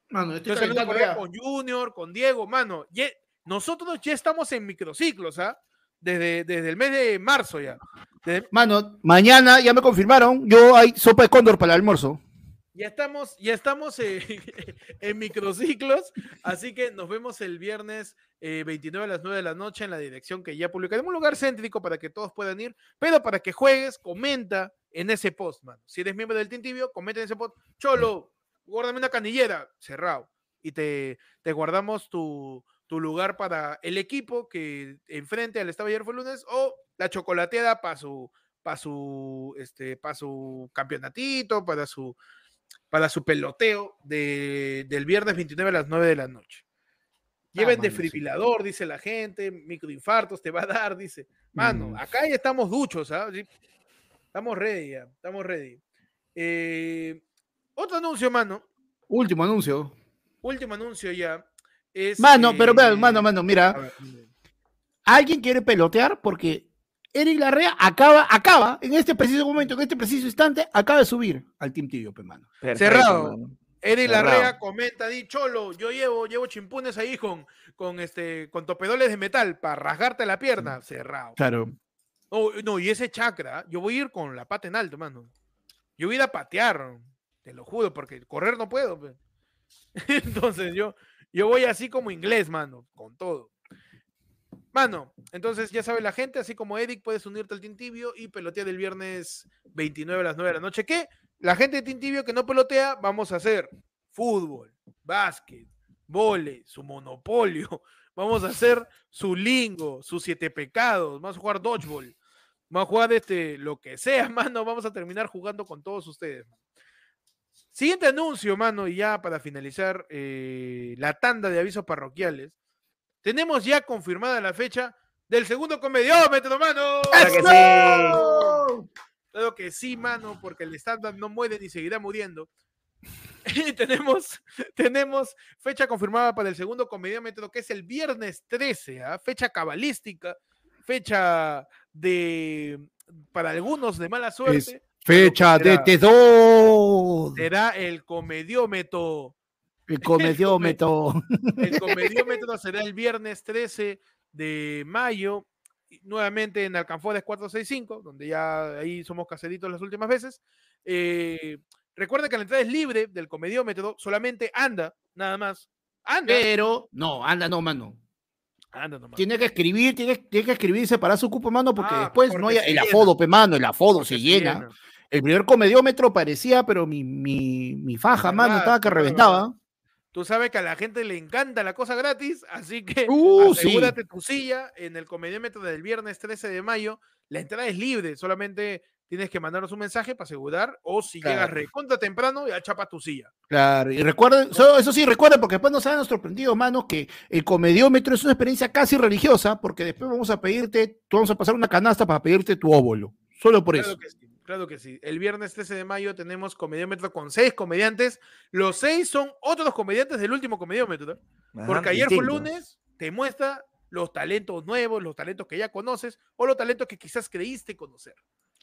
Mano, Estoy saliendo a correr con Junior, con Diego, mano. ya- nosotros ya estamos en microciclos, ¿ah? Desde, desde el mes de marzo ya. Desde- Mano, mañana ya me confirmaron. Yo hay sopa de cóndor para el almuerzo. Ya estamos, ya estamos eh, en microciclos, así que nos vemos el viernes eh, 29 a las 9 de la noche en la dirección que ya publicaremos, un lugar céntrico para que todos puedan ir, pero para que juegues, comenta en ese post, mano. Si eres miembro del Team comenta en ese post, Cholo, guárdame una canillera, cerrado, y te, te guardamos tu, tu lugar para el equipo que enfrente al Estado ayer fue lunes, o la chocolateada para su, para su, este, para su campeonatito, para su para su peloteo de- del viernes 29 a las 9 de la noche. Lleven Ah, sí. desfibrilador, dice la gente, microinfartos te va a dar, dice. Mano, Mm. acá ya estamos duchos, ¿ah? Sí, Estamos ready ya, estamos ready. Eh, otro anuncio, mano, Último anuncio. último anuncio ya. Es, Mano, pero eh, vean, mano, mano, mira. ver. Alguien quiere pelotear porque Eric Larrea acaba, acaba, en este preciso momento, en este preciso instante, acaba de subir al Team Tibio, pe, mano. Perfecto, Cerrado. mano. Cerrado. Larrea comenta, di Cholo, yo llevo, llevo chimpunes ahí con, con este, con topedoles de metal para rasgarte la pierna. Cerrado. Claro. No, no, y ese chakra, yo voy a ir con la pata en alto, mano. Yo voy a ir a patear, te lo juro, porque correr no puedo. pe. Entonces yo, yo voy así como inglés, mano, con todo. Mano, entonces ya sabe la gente, así como Eric, puedes unirte al Team Tibio y pelotear el viernes 29 a las 9 de la noche. Que la gente de Team Tibio que no pelotea, vamos a hacer fútbol, básquet, vole, su monopolio. Vamos a hacer su lingo, sus siete pecados. Vamos a jugar dodgeball. Vamos a jugar este, lo que sea, mano. Vamos a terminar jugando con todos ustedes. Siguiente anuncio, mano, y ya para finalizar eh, la tanda de avisos parroquiales. Tenemos ya confirmada la fecha del segundo comediómetro, mano. Claro que sí. Claro que sí, mano, porque el stand-up no muere ni seguirá muriendo. Y tenemos, tenemos fecha confirmada para el segundo comediómetro, que es el viernes 13, ¿ah? fecha cabalística, fecha de, para algunos de mala suerte, Fecha de será- T2. será el comediómetro. El comediómetro. El comediómetro será el viernes 13 de mayo, nuevamente en Alcanfores 465, donde ya ahí somos caseritos las últimas veces. Eh, recuerden que la entrada es libre del comediómetro, solamente anda, nada más. Anda. Pero, no, anda, no, mano. anda nomás. Tiene que escribir, tiene, tiene que escribir y separar su cupo, mano, porque Ah, después no hay el afodo, pe, mano, el afodo se se llena. llena. El primer comediómetro parecía, pero mi, mi, mi faja, mano, estaba que reventaba. Tú sabes que a la gente le encanta la cosa gratis, así que Uh, sí. asegúrate tu silla en el comediómetro del viernes 13 de mayo. La entrada es libre, solamente tienes que mandarnos un mensaje para asegurar, o si llegas Claro. recontra temprano, ya chapas tu silla. Claro, y recuerden, so- eso sí, recuerden, porque después nos han sorprendido, mano, que el comediómetro es una experiencia casi religiosa, porque después vamos a pedirte, tú vamos a pasar una canasta para pedirte tu óvulo. Solo por Claro eso. que sí, claro que sí. El viernes 13 de mayo tenemos comediómetro con seis comediantes. Los seis son otros comediantes del último comediómetro. Ajá, Porque ayer fue lunes, te muestra los talentos nuevos, los talentos que ya conoces o los talentos que quizás creíste conocer.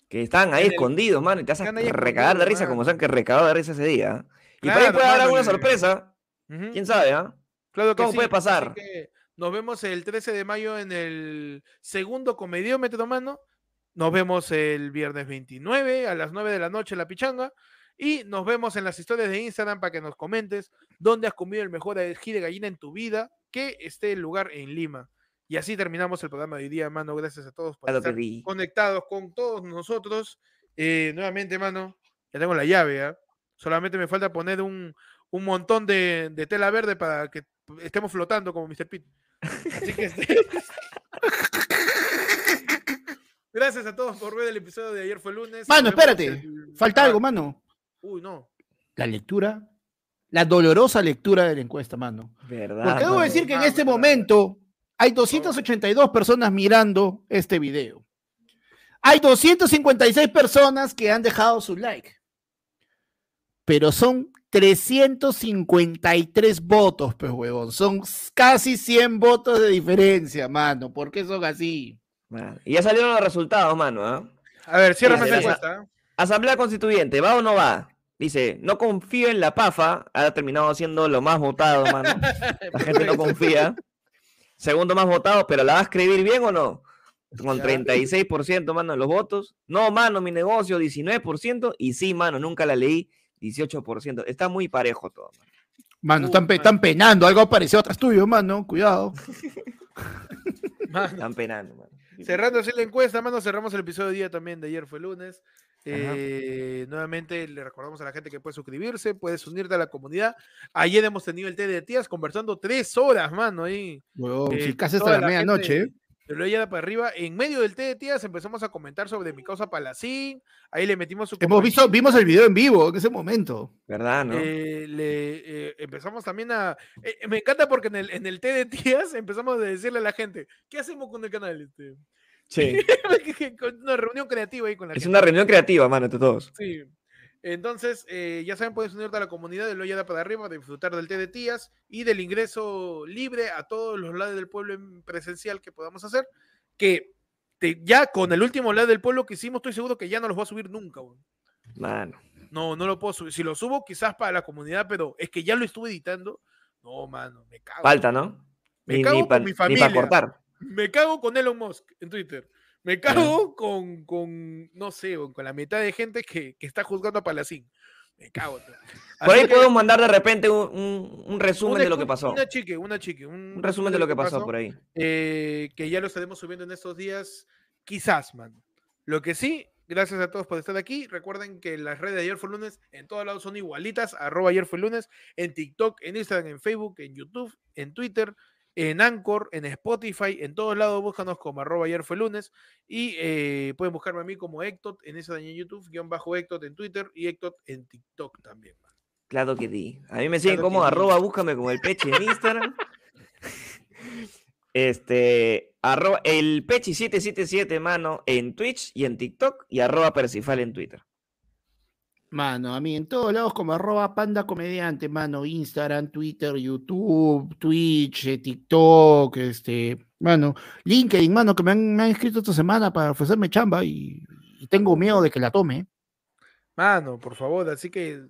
Que están ahí el- escondidos, mano, y te hacen recagar de risa como se han que recagado de risa ese día. Y por ahí Claro, puede haber alguna sorpresa. ¿Quién sabe, ah? Claro que todo sí, puede pasar. que nos vemos el 13 de mayo en el segundo comediómetro, mano. Nos vemos el viernes 29 a las 9 de la noche en la pichanga. Y nos vemos en las historias de Instagram para que nos comentes dónde has comido el mejor ají de gallina en tu vida, que esté el lugar en Lima. Y así terminamos el programa de hoy día, mano. Gracias a todos por Claro estar conectados con todos nosotros. Eh, nuevamente, mano, ya tengo la llave, ¿ah? Solamente me falta poner un, un montón de, de tela verde para que estemos flotando como Mr. Pitt. Así que este- Gracias a todos por ver el episodio de ayer fue lunes. Mano, espérate. el- Falta Ah, algo, mano. Uy, no. La lectura. La dolorosa lectura de la encuesta, mano. ¿Verdad? Porque debo decir que en Ah, este verdad. momento hay 282 personas mirando este video. Hay 256 personas que han dejado su like. Pero son 353 votos, pues, huevón. Son casi 100 votos de diferencia, mano. ¿Por qué son así? Y ya salieron los resultados, mano. ¿ah? A ver, ciérrame esa la- encuesta. Asamblea Constituyente, ¿va o no va? Dice, no confío en la PAFA, ha terminado siendo lo más votado, mano. La gente no confía. Segundo más votado, pero ¿la va a escribir bien o no? Con Ya. 36%, mano, de los votos. No, mano, mi negocio, 19%. Y sí, mano, nunca la leí, 18%. Está muy parejo todo. mano. Mano, Uh, están, pe- mano. están penando. Algo apareció atrás tuyo, mano. Cuidado. Mano, Están penando, mano. Cerrando así la encuesta, mano, cerramos el episodio de día también de ayer fue lunes. Eh, nuevamente le recordamos a la gente que puede suscribirse, puedes unirte a la comunidad. Ayer hemos tenido el té de tías conversando tres horas, mano, ahí. Huevón, Eh, si casi hasta la gente medianoche. ¿eh? De lo ya para arriba. En medio del té de tías empezamos a comentar sobre mi causa Palacín. Ahí le metimos su Hemos visto, vimos el video en vivo en ese momento. ¿Verdad, no? Eh, le, eh, empezamos también a. eh, me encanta porque en el, en el té de tías empezamos a decirle a la gente: ¿Qué hacemos con el canal? Este? Sí. Una reunión creativa ahí con la Es gente. una reunión creativa, mano, entre todos. Sí. Entonces, eh, ya saben, puedes unirte a la comunidad de Loyada para arriba para disfrutar del té de tías y del ingreso libre a todos los lados del pueblo en presencial que podamos hacer. Que te- ya con el último lado del pueblo que hicimos, estoy seguro que ya no los voy a subir nunca. Mano. No, no lo puedo subir. Si lo subo, quizás para la comunidad, pero es que ya lo estuve editando. No, mano, me cago. Falta, ¿no? Me Ni, cago ni con pa- mi ni familia. cortar. Me cago con Elon Musk en Twitter. Me cago con, con, no sé, con la mitad de gente que, que está juzgando a Palacín. Me cago. Por ahí que podemos mandar de repente un, un- un resumen una- de lo que pasó. Una chique, una chique. Un, Un resumen de lo que pasó por ahí. eh, que ya lo estaremos subiendo en estos días, quizás, man. Lo que sí, gracias a todos por estar aquí. Recuerden que las redes de ayer fue lunes en todos lados son igualitas, arroba ayer fue lunes, en TikTok, en Instagram, en Facebook, en YouTube, en Twitter, en Anchor, en Spotify, en todos lados búscanos como arroba ayer fue lunes y eh, pueden buscarme a mí como Ectot en Instagram y en YouTube, guion bajo Ectot en Twitter y Ectot en TikTok también. man. Claro que sí. A mí me siguen Claro como sí. arroba, búscame como el peche en Instagram. este, arroba, el pechi777, mano, en Twitch y en TikTok y arroba Percifal en Twitter. Mano, a mí en todos lados como arroba panda comediante, mano, Instagram, Twitter, YouTube, Twitch, eh, TikTok, este, mano, LinkedIn, mano, que me han, me han escrito esta semana para ofrecerme chamba y, y tengo miedo de que la tome. Mano, por favor, así que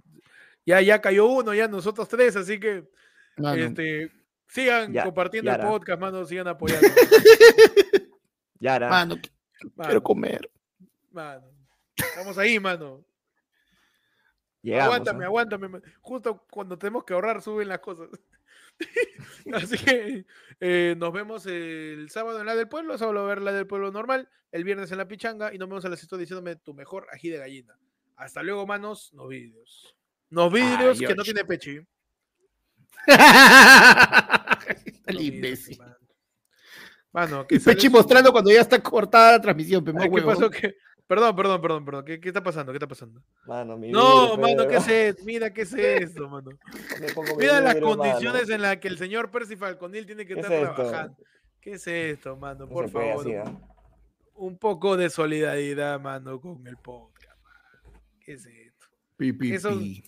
ya, ya cayó uno, ya nosotros tres, así que Mano, este, sigan Ya, compartiendo ya el podcast, mano, sigan apoyando. Mano, qu- mano, quiero comer. mano. Estamos ahí, mano. Llegamos, aguántame, aguántame. Justo cuando tenemos que ahorrar, suben las cosas. Así que eh, nos vemos el sábado en la del pueblo, sábado a ver la del pueblo normal, el viernes en la pichanga y nos vemos a las historias diciéndome tu mejor ají de gallina. Hasta luego, manos, no vídeos. No vídeos que no tiene pechi. el imbécil. mano. Que Y Pechi mostrando cuando ya está cortada la transmisión, pe, más Ay, ¿Qué huevón. pasó? ¿Qué? Perdón, perdón, perdón, perdón. ¿Qué, qué está pasando? ¿Qué está pasando? Mano, mi No, mano, ¿qué es esto? Mira, ¿qué es esto, mano? Mira las vidrio, mano. condiciones en las que el señor Percy Falconil tiene que ¿Qué es estar trabajando. ¿Qué es esto, mano? No Por se favor. así, ¿ah? Un poco de solidaridad, mano, con el podcast. mano. ¿Qué es esto? Pi, pi, Eso- pi.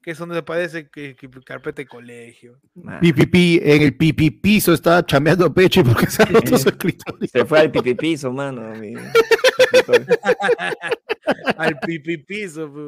Que eso no parece que, que carpeta de colegio. Mano. Pi, pi, pi, en el pipi piso está chameando Pechi porque se ha roto su escritorio. Se fue al pipipiso, mano. mi- Al pipipiso, pu.